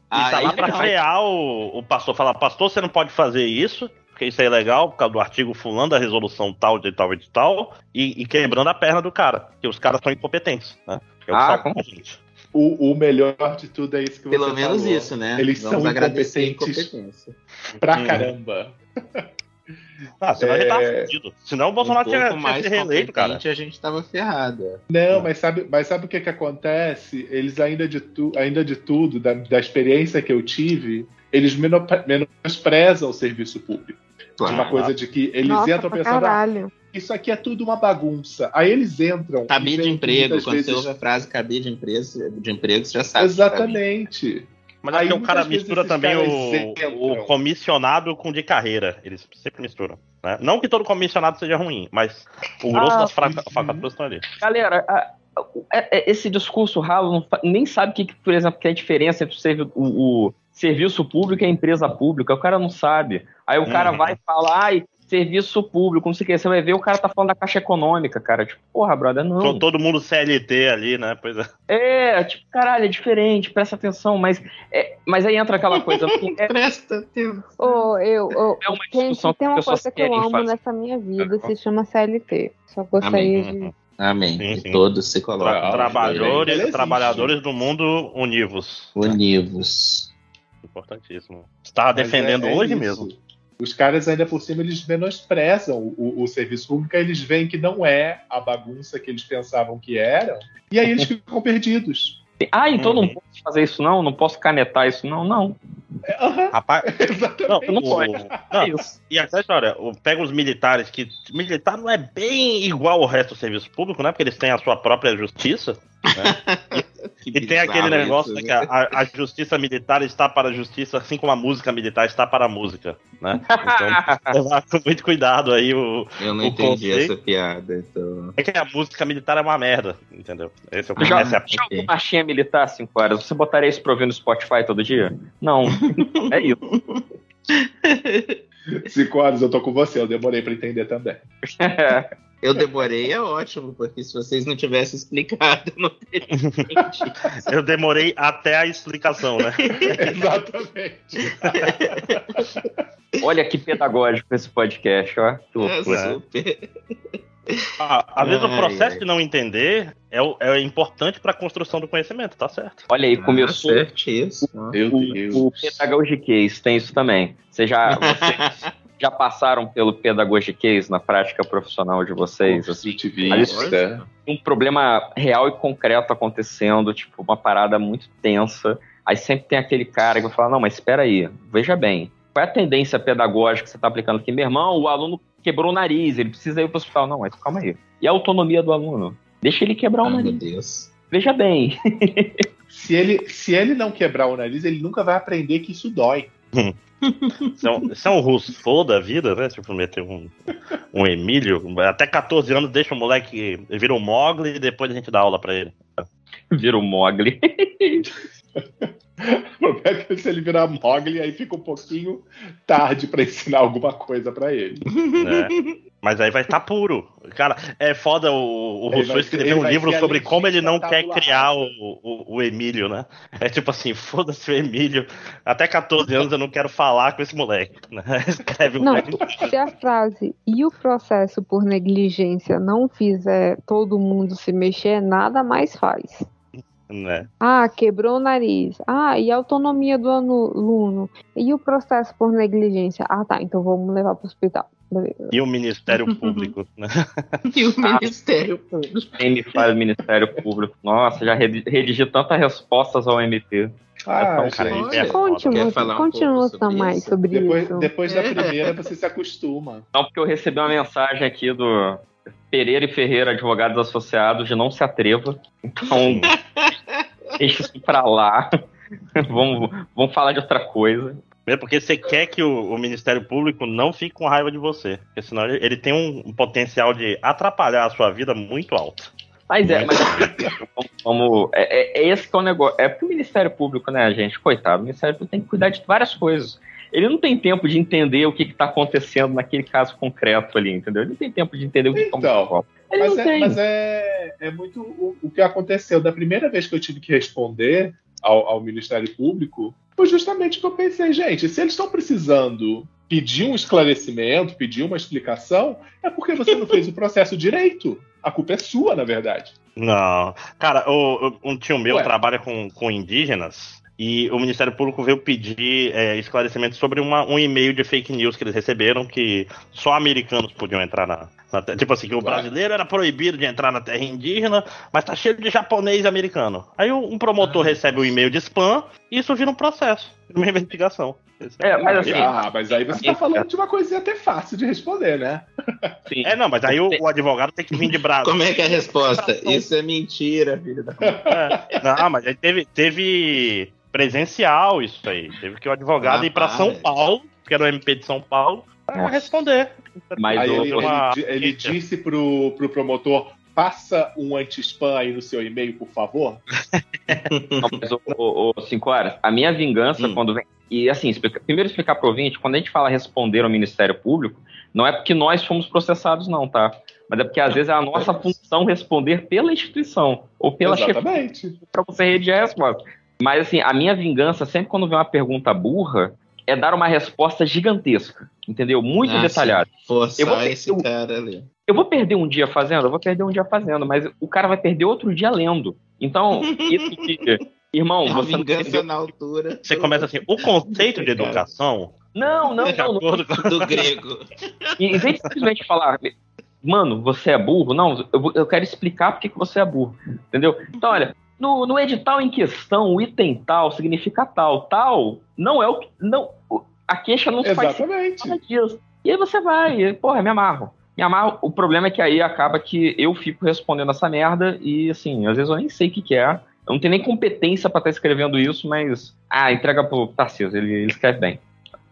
[SPEAKER 6] Aí,
[SPEAKER 3] tá
[SPEAKER 6] aí
[SPEAKER 3] pra
[SPEAKER 2] vai.
[SPEAKER 3] frear o, o pastor. Falar, pastor, você não pode fazer isso, porque isso é ilegal, por causa do artigo fulano da resolução tal, de tal e de tal, e, e quebrando a perna do cara. Porque os caras são incompetentes, né? É o que
[SPEAKER 2] Ah, com-
[SPEAKER 3] gente.
[SPEAKER 4] O, o melhor de tudo é isso que
[SPEAKER 6] pelo
[SPEAKER 4] você
[SPEAKER 6] menos
[SPEAKER 4] falou.
[SPEAKER 6] isso, né?
[SPEAKER 4] Eles
[SPEAKER 6] Vamos
[SPEAKER 4] são incompetentes
[SPEAKER 6] incompetência.
[SPEAKER 4] pra
[SPEAKER 3] Hum.
[SPEAKER 4] caramba.
[SPEAKER 3] Ah, senão
[SPEAKER 4] É.
[SPEAKER 3] ele tava fudido. Senão o Bolsonaro
[SPEAKER 6] um
[SPEAKER 3] tinha, tinha sido reeleito, cara.
[SPEAKER 6] a gente tava ferrado.
[SPEAKER 4] Não, mas sabe, mas sabe o que, que acontece? Eles ainda de, tu, ainda de tudo, da, da experiência que eu tive, eles meno- menosprezam o serviço público.
[SPEAKER 6] Claro.
[SPEAKER 4] Uma coisa de que eles
[SPEAKER 1] Nossa,
[SPEAKER 4] entram pensando, ah,
[SPEAKER 1] caralho.
[SPEAKER 4] isso aqui é tudo uma bagunça. Aí eles entram.
[SPEAKER 6] Cabide de emprego, quando você
[SPEAKER 4] vezes-
[SPEAKER 6] ouve a frase cabide de emprego, de emprego, você já sabe.
[SPEAKER 4] Exatamente.
[SPEAKER 3] Mas
[SPEAKER 4] Aí
[SPEAKER 3] o cara mistura também o, o comissionado com de carreira. Eles sempre misturam. né? Não que todo comissionado seja ruim, mas o grosso
[SPEAKER 2] Ah,
[SPEAKER 3] das
[SPEAKER 4] uhum.
[SPEAKER 3] falcatruas estão ali.
[SPEAKER 2] Galera, a- é- é- esse discurso ralo não nem sabe o que, que, por exemplo, que é a diferença entre o- o serviço público a empresa pública. O cara não sabe. Aí o cara
[SPEAKER 3] Uhum.
[SPEAKER 2] vai falar, ai, serviço público, não sei o que. Você vai ver, o cara tá falando da caixa econômica, cara. Tipo, porra, brother, não.
[SPEAKER 3] To- Todo mundo CLT ali, né? Pois é.
[SPEAKER 2] É, tipo, caralho, é diferente, presta atenção, mas, é, mas aí entra aquela coisa. assim, é,
[SPEAKER 6] Presta atenção.
[SPEAKER 1] Ô, eu, ô,
[SPEAKER 2] é uma
[SPEAKER 1] gente,
[SPEAKER 2] discussão que
[SPEAKER 1] tem uma coisa que eu amo
[SPEAKER 2] fazer.
[SPEAKER 1] nessa minha vida, se chama CLT. Só gostaria
[SPEAKER 6] Amém.
[SPEAKER 1] de.
[SPEAKER 6] Amém.
[SPEAKER 3] Sim, sim.
[SPEAKER 6] todos se colocam.
[SPEAKER 3] Tra- trabalhadores, trabalhadores do mundo univos.
[SPEAKER 6] Univos.
[SPEAKER 3] Importantíssimo.
[SPEAKER 4] Mas
[SPEAKER 3] defendendo
[SPEAKER 4] é- é
[SPEAKER 3] hoje
[SPEAKER 4] isso.
[SPEAKER 3] mesmo.
[SPEAKER 4] Os caras ainda por cima eles menosprezam o, o serviço público, eles veem que não é a bagunça que eles pensavam que era, e aí eles ficam perdidos.
[SPEAKER 2] Ah, então não
[SPEAKER 3] Uhum.
[SPEAKER 2] posso fazer isso, não? Não posso canetar isso, não? Não.
[SPEAKER 4] Aham,
[SPEAKER 3] Rapaz,
[SPEAKER 4] exatamente.
[SPEAKER 2] Não
[SPEAKER 3] o-
[SPEAKER 2] pode.
[SPEAKER 3] não,
[SPEAKER 2] É.
[SPEAKER 3] E essa história, o- pega os militares, que militar não é bem igual ao resto do serviço público, né? Porque eles têm a sua própria justiça.
[SPEAKER 6] Que
[SPEAKER 3] E tem aquele negócio
[SPEAKER 6] isso,
[SPEAKER 3] né, que a, a justiça militar está para a justiça, assim como a música militar está para a música, né? Então, levar com muito cuidado aí o.
[SPEAKER 6] Eu não
[SPEAKER 3] o
[SPEAKER 6] entendi
[SPEAKER 3] conceito-
[SPEAKER 6] essa piada. Então...
[SPEAKER 3] É que a música militar é uma merda, entendeu? Esse é o
[SPEAKER 2] Já-
[SPEAKER 3] essa é a-
[SPEAKER 2] Já ouviu marchinha militar 5 horas? Você botaria isso pra ouvir no Spotify todo dia? Não. é isso.
[SPEAKER 4] Cinco horas eu tô com você, eu demorei pra entender também.
[SPEAKER 6] Eu demorei, é ótimo, porque se vocês não tivessem explicado, eu não teria entendido.
[SPEAKER 3] Eu demorei até a explicação, né?
[SPEAKER 4] Exatamente.
[SPEAKER 2] Olha que pedagógico esse podcast, ó.
[SPEAKER 6] É super.
[SPEAKER 3] Ah, Às vezes o
[SPEAKER 6] Ai,
[SPEAKER 3] processo
[SPEAKER 6] ai.
[SPEAKER 3] de não entender é, o- é importante para a construção do conhecimento, tá certo?
[SPEAKER 2] Olha aí, começou
[SPEAKER 6] Ah, certíssimo.
[SPEAKER 4] Meu
[SPEAKER 2] o, o pedagogiquez, tem isso também. Vocês já, vocês já passaram pelo pedagogiquez na prática profissional de vocês? Assim,
[SPEAKER 4] Positivista.
[SPEAKER 2] um problema real e concreto acontecendo, tipo, uma parada muito tensa. Aí sempre tem aquele cara que vai falar, não, mas espera aí, veja bem, qual é a tendência pedagógica que você está aplicando aqui? Meu irmão, o aluno quebrou o nariz, ele precisa ir para o hospital. Não, mas calma aí. E a autonomia do aluno? Deixa ele quebrar o
[SPEAKER 6] Ai, meu
[SPEAKER 2] nariz.
[SPEAKER 6] Deus.
[SPEAKER 2] Veja bem.
[SPEAKER 4] Se ele, se ele não quebrar o nariz, ele nunca vai aprender que isso dói.
[SPEAKER 3] É um Rousseau da vida, né? Tipo, meter um, um Emílio. Até 14 anos deixa o moleque. Vira um Mogli e depois a gente dá aula pra ele.
[SPEAKER 2] Vira o Mogli.
[SPEAKER 4] O problema é que se ele virar Mogli, aí fica um pouquinho tarde pra ensinar alguma coisa pra ele.
[SPEAKER 3] né? Mas aí vai estar puro. Cara, é foda o, o Rousseau escrever um livro sobre como ele não quer criar o, o, o Emílio, né? É tipo assim, foda-se o Emílio. Até 14 anos eu não quero falar com esse moleque. Né? Escreve um
[SPEAKER 1] Não,
[SPEAKER 3] livro.
[SPEAKER 1] se a frase e o processo por negligência não fizer todo mundo se mexer, nada mais faz.
[SPEAKER 3] Né?
[SPEAKER 1] Ah, quebrou o nariz. Ah, e a autonomia do aluno? E o processo por negligência? Ah, tá, então vamos levar para o hospital. Beleza.
[SPEAKER 3] E o Ministério Público, né?
[SPEAKER 6] E o Ministério Público.
[SPEAKER 2] Quem me faz Ministério Público? Nossa, já redi- redigi tantas respostas ao MP.
[SPEAKER 4] Ah, gente.
[SPEAKER 3] é
[SPEAKER 1] muito,
[SPEAKER 6] falar um
[SPEAKER 1] outra
[SPEAKER 6] sobre
[SPEAKER 1] mais
[SPEAKER 6] isso?
[SPEAKER 1] sobre
[SPEAKER 4] Depois,
[SPEAKER 1] isso.
[SPEAKER 4] depois da primeira, você se acostuma.
[SPEAKER 2] Não, porque eu recebi uma mensagem aqui do Pereira e Ferreira, advogados associados, de não se atreva. Então, deixa isso pra lá. vamos, vamos falar de outra coisa.
[SPEAKER 3] Mesmo porque você quer que o, o Ministério Público não fique com raiva de você. Porque senão ele, ele tem um, um potencial de atrapalhar a sua vida muito alto.
[SPEAKER 2] Mas é, mas vamos- vamos. É, é- é esse que é o negócio. É porque o Ministério Público, né, gente? Coitado, o Ministério Público tem que cuidar de várias coisas. Ele não tem tempo de entender o que está acontecendo naquele caso concreto ali, entendeu? Ele não tem tempo de entender o que está
[SPEAKER 4] Então,
[SPEAKER 2] acontecendo. Ele
[SPEAKER 4] Mas, é, mas é, é muito o, o que aconteceu. Da primeira vez que eu tive que responder ao, ao Ministério Público, foi justamente o que eu pensei, gente, se eles estão precisando pedir um esclarecimento, pedir uma explicação, é porque você não fez o processo direito. A culpa é sua, na verdade.
[SPEAKER 3] Não. Cara, o, o- um tio meu
[SPEAKER 4] Ué.
[SPEAKER 3] trabalha com, com indígenas e o Ministério Público veio pedir é, esclarecimento sobre uma- um e-mail de fake news que eles receberam que só americanos podiam entrar na, na terra. Tipo assim, que o brasileiro era proibido de entrar na terra indígena, mas tá cheio de japonês e americano. Aí um promotor recebe um e-mail de spam e isso vira um processo, uma investigação.
[SPEAKER 2] É, mas assim,
[SPEAKER 4] ah, mas aí você tá falando de uma coisinha até fácil de responder, né?
[SPEAKER 2] sim.
[SPEAKER 3] É, não, mas aí o, o advogado tem que vir de braço.
[SPEAKER 6] Como é que é a resposta? Isso é mentira, filho da.
[SPEAKER 3] É, não, mas aí teve, teve presencial isso aí. Teve que o advogado ir pra São. Paulo, que era o MP de São Paulo, pra
[SPEAKER 2] Nossa.
[SPEAKER 3] responder.
[SPEAKER 2] Mas
[SPEAKER 4] aí
[SPEAKER 2] o-
[SPEAKER 4] ele,
[SPEAKER 3] uma-
[SPEAKER 4] ele- ele disse pro, pro promotor: passa um anti-spam aí no seu e-mail, por favor.
[SPEAKER 2] Não, mas, ô, ô, ô, cinco horas, a minha vingança
[SPEAKER 6] Hum.
[SPEAKER 2] quando vem. E assim, explica- primeiro explicar pro ouvinte, quando a gente fala responder ao Ministério Público, não é porque nós fomos processados, não, tá? Mas é porque às vezes é a nossa função responder pela instituição ou pela chefia
[SPEAKER 4] Exatamente.
[SPEAKER 2] para você redigir a resposta. Mas assim, a minha vingança, sempre quando vem uma pergunta burra, é dar uma resposta gigantesca, entendeu? Muito
[SPEAKER 6] Ah,
[SPEAKER 2] detalhada.
[SPEAKER 6] Forçar
[SPEAKER 2] Eu vou-
[SPEAKER 6] esse
[SPEAKER 2] eu-
[SPEAKER 6] cara ali.
[SPEAKER 2] Eu vou perder um dia fazendo? Eu vou perder um dia fazendo, mas o cara vai perder outro dia lendo. Então, isso que. Irmão,
[SPEAKER 6] É
[SPEAKER 2] você
[SPEAKER 6] vingança na altura.
[SPEAKER 3] Você começa assim, o conceito de educação,
[SPEAKER 2] Não, não, não. não.
[SPEAKER 3] acordo com
[SPEAKER 6] do grego.
[SPEAKER 2] E, Em vez de simplesmente falar, mano, você é burro, não, eu, eu quero explicar por que que você é burro. Entendeu? Então, olha, no, no edital em questão, o item tal significa tal. Tal não é o que. Não, a queixa não faz
[SPEAKER 4] Exatamente.
[SPEAKER 2] nada disso. E aí você vai, e, porra, me amarro. Me amarro. O problema é que aí acaba que eu fico respondendo essa merda e, assim, às vezes eu nem sei o que, que é. Eu não tenho nem competência pra estar escrevendo isso, mas. Ah, entrega pro Tarcísio, ele, ele escreve bem.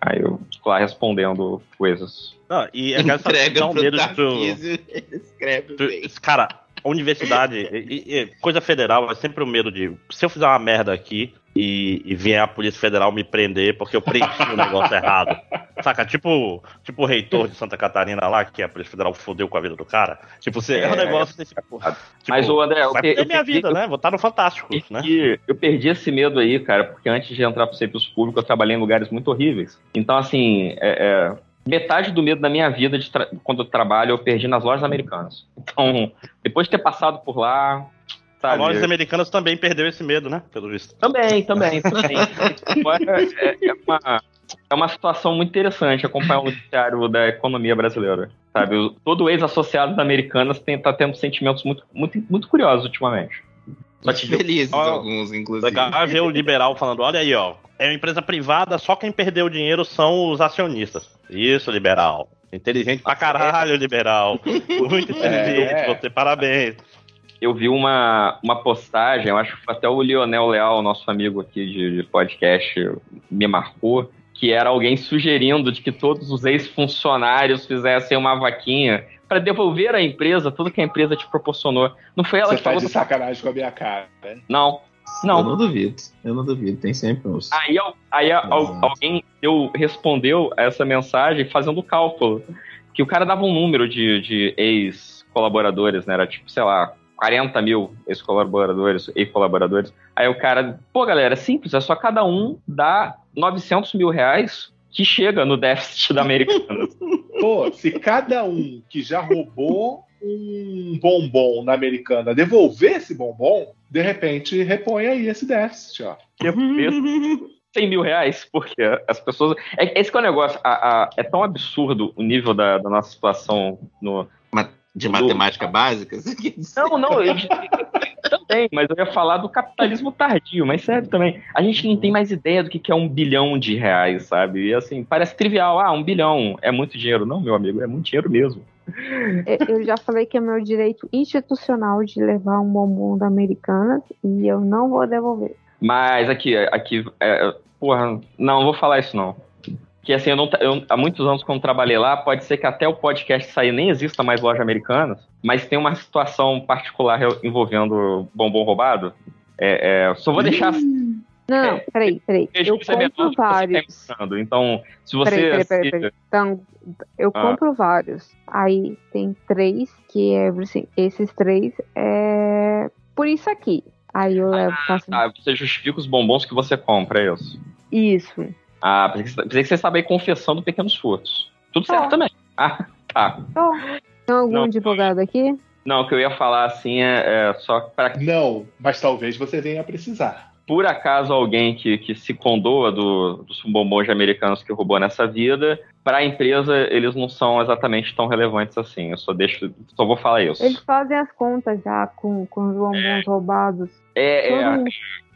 [SPEAKER 2] Aí eu fico lá respondendo coisas.
[SPEAKER 3] Não, e é aquela
[SPEAKER 6] Entrega pro
[SPEAKER 3] medo de tu,
[SPEAKER 6] Tarcísio, ele escreve
[SPEAKER 3] tu-
[SPEAKER 6] bem.
[SPEAKER 3] Cara, a universidade, e- e- coisa federal, é sempre o medo de. Se eu fizer uma merda aqui e, e vier a Polícia Federal me prender porque eu preenchi o negócio errado. Saca? Tipo, tipo o reitor de Santa Catarina lá, que a Polícia Federal fodeu com a vida do cara. Tipo, você, é, um
[SPEAKER 2] É,
[SPEAKER 3] negócio desse. Tipo,
[SPEAKER 2] Mas, ô André, eu,
[SPEAKER 3] vai foder
[SPEAKER 2] eu
[SPEAKER 3] minha vida, né? Vou estar no Fantástico,
[SPEAKER 2] eu
[SPEAKER 3] né?
[SPEAKER 2] perdi- eu perdi esse medo aí, cara, porque antes de entrar pro serviço público eu trabalhei em lugares muito horríveis. Então, assim, é- é, metade do medo da minha vida de tra- quando eu trabalho eu perdi nas lojas americanas. Então, depois de ter passado por lá,
[SPEAKER 3] A
[SPEAKER 2] sabe?
[SPEAKER 3] lojas americanas também perdeu esse medo, né? Pelo visto.
[SPEAKER 2] Também, também, também. é, é- uma, é uma situação muito interessante acompanhar o noticiário da economia brasileira. Sabe? Todo ex-associado da Americanas está tendo sentimentos muito, muito, muito curiosos ultimamente. Só que
[SPEAKER 6] felizes
[SPEAKER 3] Ó,
[SPEAKER 6] alguns, inclusive.
[SPEAKER 3] Legal ver o liberal falando: olha aí, ó. É uma empresa privada, só quem perdeu o dinheiro são os acionistas. Isso, liberal. Inteligente pra caralho, liberal. Muito inteligente,
[SPEAKER 4] É.
[SPEAKER 3] você, parabéns.
[SPEAKER 2] eu vi uma, uma postagem, eu acho que foi até o Lionel Leal, nosso amigo aqui de, de podcast, me marcou, que era alguém sugerindo de que todos os ex-funcionários fizessem uma vaquinha para devolver à empresa tudo que a empresa te proporcionou. Não foi ela
[SPEAKER 4] Você
[SPEAKER 2] que
[SPEAKER 4] tá
[SPEAKER 2] falou
[SPEAKER 4] de
[SPEAKER 2] do...
[SPEAKER 4] sacanagem com a minha cara, né?
[SPEAKER 2] Não.
[SPEAKER 6] Eu
[SPEAKER 2] Não.
[SPEAKER 6] não duvido. Eu não duvido. Tem sempre uns.
[SPEAKER 2] Aí, aí
[SPEAKER 6] Nossa.
[SPEAKER 2] alguém deu, respondeu essa mensagem fazendo o cálculo. Que o cara dava um número de, de ex-colaboradores, né? Era tipo, sei lá, 40 mil ex-colaboradores, ex-colaboradores. Aí o cara, pô, galera, é simples, é só cada um dar 900 mil reais que chega no déficit da Americanas.
[SPEAKER 4] Pô, se cada um que já roubou um bombom na americana devolver esse bombom, de repente repõe aí esse déficit, ó.
[SPEAKER 2] Que preço 100 mil reais, porque as pessoas. É, esse que é o negócio. a- a- é tão absurdo o nível da, da nossa situação no.
[SPEAKER 6] De matemática básica? Quer dizer?
[SPEAKER 2] Não, não, eu também, mas eu ia falar do capitalismo tardio, mas sério também. A gente não tem mais ideia do que que é um bilhão de reais, sabe? E assim, parece trivial. Ah, um bilhão é muito dinheiro. Não, meu amigo, é muito dinheiro mesmo.
[SPEAKER 1] Eu já falei que é meu direito institucional de levar um bombom da Americanas e eu não vou devolver.
[SPEAKER 2] Mas aqui, aqui, é, porra, não, não vou falar isso não. Que assim, eu não, eu, há muitos anos quando trabalhei lá, pode ser que até o podcast sair nem exista mais loja americana, mas tem uma situação particular envolvendo bombom roubado. É, é, só vou deixar assim,
[SPEAKER 1] Não,
[SPEAKER 2] É,
[SPEAKER 1] peraí, peraí. Eu compro
[SPEAKER 2] tá
[SPEAKER 1] vários.
[SPEAKER 2] imaginando. Então, se você.
[SPEAKER 1] Peraí, peraí, peraí. Então, eu
[SPEAKER 2] Ah.
[SPEAKER 1] compro vários. Aí tem três que é assim, esses três é por isso aqui. Aí eu levo faço
[SPEAKER 2] Ah, você justifica os bombons que você compra, é isso.
[SPEAKER 1] isso.
[SPEAKER 2] Ah, pensei que você- estava aí confessando pequenos furtos. Tudo certo
[SPEAKER 1] Ó.
[SPEAKER 2] também. Ah, tá.
[SPEAKER 1] Então, tem algum
[SPEAKER 2] Não.
[SPEAKER 1] advogado aqui?
[SPEAKER 2] Não, o que eu ia falar assim é, é só para
[SPEAKER 4] Não, mas talvez você venha a precisar.
[SPEAKER 2] Por acaso alguém que, que se condoa do, dos bombons americanos que roubou nessa vida, para a empresa eles não são exatamente tão relevantes assim. Eu só deixo, só vou falar isso.
[SPEAKER 1] Eles fazem as contas já com, com os bombons roubados.
[SPEAKER 2] É, é,
[SPEAKER 1] Todo mundo-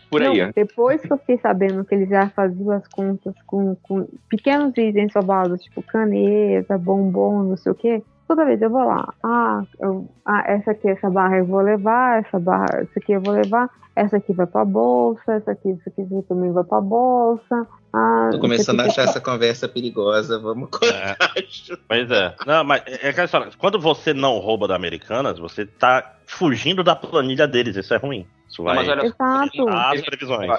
[SPEAKER 2] por aí.
[SPEAKER 1] Não, depois que eu fiquei sabendo que eles já faziam as contas com, com pequenos itens roubados, tipo caneta, bombom, não sei o quê, toda vez eu vou lá. Ah, eu- ah, essa aqui, essa barra eu vou levar, essa barra, essa aqui eu vou levar, essa aqui vai pra bolsa, essa aqui, essa aqui também vai pra bolsa. Ah,
[SPEAKER 6] Tô começando a achar essa conversa perigosa. Vamos cortar.
[SPEAKER 3] Pois é. Não, mas é aquela história. Quando você não rouba da Americanas, você tá fugindo da planilha deles. Isso é ruim. Isso
[SPEAKER 2] Não,
[SPEAKER 3] vai
[SPEAKER 2] mas olha
[SPEAKER 1] Exato.
[SPEAKER 3] as previsões.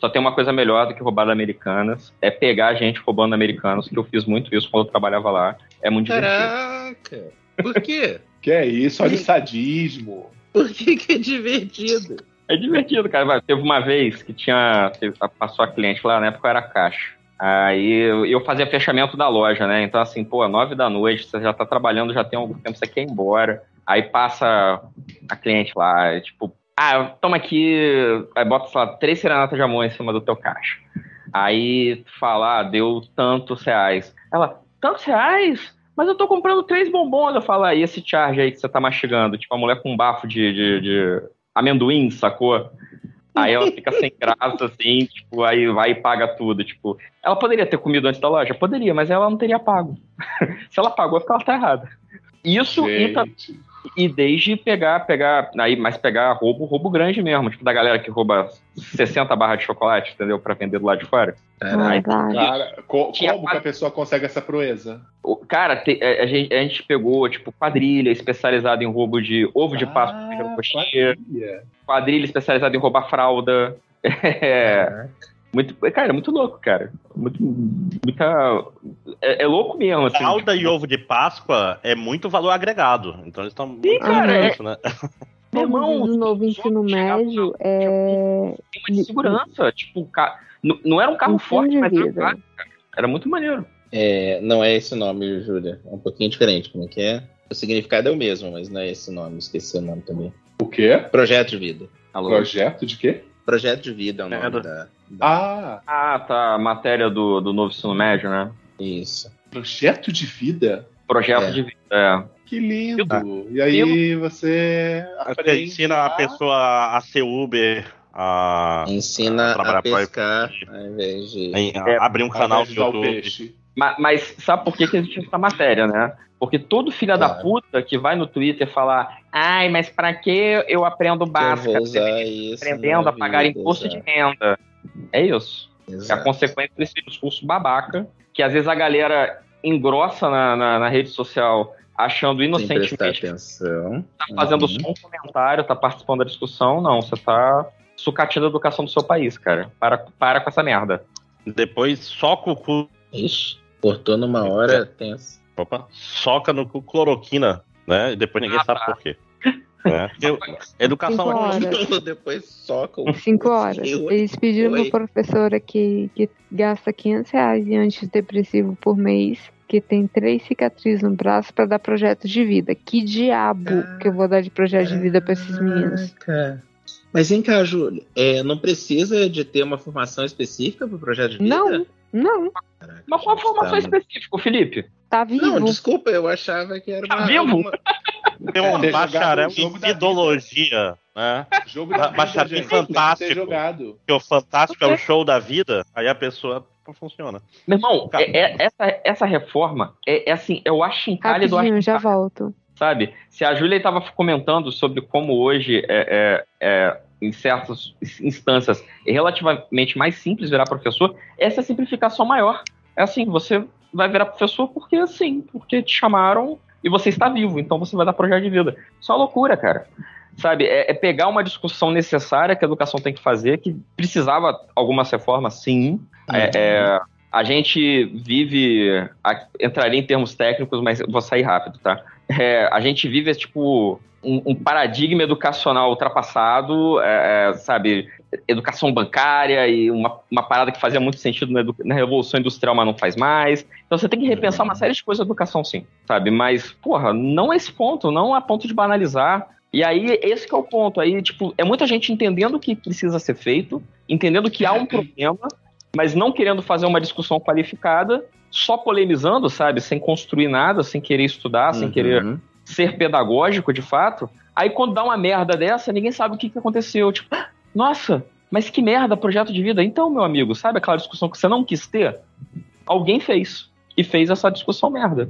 [SPEAKER 2] Só tem uma coisa melhor do que roubar da Americanas, é pegar gente roubando Americanas, que eu fiz muito isso quando eu trabalhava lá. É muito divertido.
[SPEAKER 6] Caraca! Por quê?
[SPEAKER 4] Que é isso? Olha o sadismo.
[SPEAKER 6] Por que, que é divertido?
[SPEAKER 2] É divertido, cara. Vai, Teve uma vez que tinha. passou a cliente lá, na época eu era caixa. Aí eu, eu fazia fechamento da loja, né? Então, assim, pô, nove da noite, você já tá trabalhando, já tem algum tempo, você quer ir embora. Aí passa a cliente lá, é tipo, ah, toma aqui, aí bota, sei lá, três serenatas de amor em cima do teu caixa. Aí tu fala, ah, deu tantos reais. Ela, tantos reais? Mas eu tô comprando três bombons. Eu falo, aí esse charge aí que você tá mastigando? Tipo, a mulher com um bafo de, de, de amendoim, sacou? Aí ela fica sem graça, assim, tipo, aí vai e paga tudo. Tipo, ela poderia ter comido antes da loja? Poderia, mas ela não teria pago. Se ela pagou, é porque ela tá errada. Isso e, ta-
[SPEAKER 4] Gente.
[SPEAKER 2] E desde pegar, pegar, aí, mas pegar roubo, roubo grande mesmo, tipo, da galera que rouba 60 barras de chocolate, entendeu? Pra vender do lado de fora.
[SPEAKER 1] Ah, tá.
[SPEAKER 4] Cara, co-
[SPEAKER 2] Tinha
[SPEAKER 4] como que a pessoa consegue essa proeza?
[SPEAKER 2] O- Cara, te- a, a gente, a gente pegou, tipo, quadrilha especializada em roubo de ovo de Páscoa
[SPEAKER 4] Ah,
[SPEAKER 2] de coxinha,
[SPEAKER 4] quadrilha.
[SPEAKER 2] quadrilha especializada em roubar fralda. É, muito, cara, é muito louco, cara. Muito, muita, é, é louco mesmo, assim.
[SPEAKER 3] Fralda
[SPEAKER 2] tipo,
[SPEAKER 3] e ovo de Páscoa é muito valor agregado. Então eles estão.
[SPEAKER 2] Sim, cara, é-
[SPEAKER 3] isso, né?
[SPEAKER 2] meu irmão,
[SPEAKER 1] no novo ensino médio é
[SPEAKER 2] sistema de segurança. Tipo, ca- não, não era um carro
[SPEAKER 1] ensino
[SPEAKER 2] forte, mas era, um carro, era muito maneiro.
[SPEAKER 6] É, não é esse nome, Júlia. É um pouquinho diferente. Como é que é? O significado é o mesmo, mas não é esse nome. Esqueci o nome também.
[SPEAKER 4] O quê?
[SPEAKER 6] Projeto de vida.
[SPEAKER 2] Alô?
[SPEAKER 4] Projeto de quê?
[SPEAKER 6] Projeto de vida é o nome
[SPEAKER 3] É do-
[SPEAKER 6] da, da-
[SPEAKER 4] Ah,
[SPEAKER 2] Ah, tá. A matéria do, do novo ensino médio, né?
[SPEAKER 6] Isso.
[SPEAKER 4] projeto de vida?
[SPEAKER 2] Projeto
[SPEAKER 6] É.
[SPEAKER 2] de vida. É.
[SPEAKER 4] Que lindo. E aí você
[SPEAKER 3] Você
[SPEAKER 4] aprende
[SPEAKER 3] ensina a pessoa a ser Uber, a,
[SPEAKER 6] Ensina a
[SPEAKER 3] pra-
[SPEAKER 6] pescar ao invés de.
[SPEAKER 3] a- a abrir um canal
[SPEAKER 4] de
[SPEAKER 3] YouTube.
[SPEAKER 4] peixe.
[SPEAKER 2] Ma- Mas, sabe por que, que existe essa matéria, né? Porque todo filho da
[SPEAKER 6] Claro.
[SPEAKER 2] puta que vai no Twitter falar ai, mas pra que eu aprendo
[SPEAKER 6] eu
[SPEAKER 2] básica? Aprendendo a pagar
[SPEAKER 6] vida,
[SPEAKER 2] imposto de
[SPEAKER 6] exato.
[SPEAKER 2] renda. É isso. É a
[SPEAKER 6] Exato.
[SPEAKER 2] consequência desse discurso babaca, que às vezes a galera engrossa na, na, na rede social achando inocentemente
[SPEAKER 6] atenção.
[SPEAKER 2] tá fazendo
[SPEAKER 6] Uhum.
[SPEAKER 2] só um comentário, tá participando da discussão. Não, você tá sucateando a educação do seu país, cara. Para, para com essa merda.
[SPEAKER 3] Depois soca o cu.
[SPEAKER 6] Ixi, cortou numa hora tensa.
[SPEAKER 3] Opa, soca no cu cloroquina, né? E depois ninguém
[SPEAKER 2] Ah,
[SPEAKER 3] sabe
[SPEAKER 2] tá.
[SPEAKER 3] por quê. Né? Porque educação é
[SPEAKER 1] horas.
[SPEAKER 6] Depois o
[SPEAKER 1] Cinco horas.
[SPEAKER 6] Eu-
[SPEAKER 1] Eles pediram pra professora que, que gasta 500 reais em antidepressivo por mês, que tem três cicatrizes no braço pra dar projeto de vida. Que diabo que eu vou dar de projeto de vida pra esses meninos?
[SPEAKER 6] Caraca. Mas vem cá, Júlia, é, não precisa de ter uma formação específica pro projeto de vida?
[SPEAKER 1] Não, não,
[SPEAKER 6] Caraca,
[SPEAKER 2] Mas qual a formação
[SPEAKER 6] tá-
[SPEAKER 2] específica, Felipe?
[SPEAKER 1] tá vivo.
[SPEAKER 6] Não, desculpa, eu achava que era
[SPEAKER 2] Tá
[SPEAKER 6] uma,
[SPEAKER 2] vivo?
[SPEAKER 6] uma-
[SPEAKER 3] Tem um
[SPEAKER 4] ter
[SPEAKER 3] bacharel em ideologia, né?
[SPEAKER 4] Jogo da
[SPEAKER 3] bacharel
[SPEAKER 4] ter
[SPEAKER 3] fantástico. Que o fantástico é o show da vida, aí a pessoa funciona.
[SPEAKER 2] Meu irmão, é- é- essa, essa reforma é, é assim, é o achincalhe do
[SPEAKER 1] Rapidinho, já
[SPEAKER 2] achincalhe,
[SPEAKER 1] volto.
[SPEAKER 2] sabe? Se a Júlia estava comentando sobre como hoje, é, é- é, em certas instâncias, é relativamente mais simples virar professor, essa é a simplificação maior. É assim, você vai virar professor porque assim, porque te chamaram e você está vivo, então você vai dar projeto de vida. Isso é uma loucura, cara. Sabe, é, é pegar uma discussão necessária que a educação tem que fazer, que precisava algumas reformas, sim, é, é, a gente vive. a- entraria em termos técnicos, mas vou sair rápido, tá? É, a gente vive, tipo, um, um paradigma educacional ultrapassado, é, é, sabe? Educação bancária e uma, uma parada que fazia muito sentido na, na Revolução Industrial, mas não faz mais. Então você tem que repensar uma série de coisas da educação, sim, sabe? Mas, porra, não a esse ponto, não a ponto de banalizar. E aí, esse é o ponto. Aí, tipo, é muita gente entendendo o que precisa ser feito, entendendo que há um problema, mas não querendo fazer uma discussão qualificada, só polemizando, sabe? Sem construir nada, sem querer estudar, sem
[SPEAKER 6] Uhum.
[SPEAKER 2] querer ser pedagógico de fato. Aí quando dá uma merda dessa, ninguém sabe o que, que aconteceu. Tipo, "Ah, nossa, mas que merda, projeto de vida. Então, meu amigo, sabe aquela discussão que você não quis ter? Alguém fez. E fez essa discussão merda.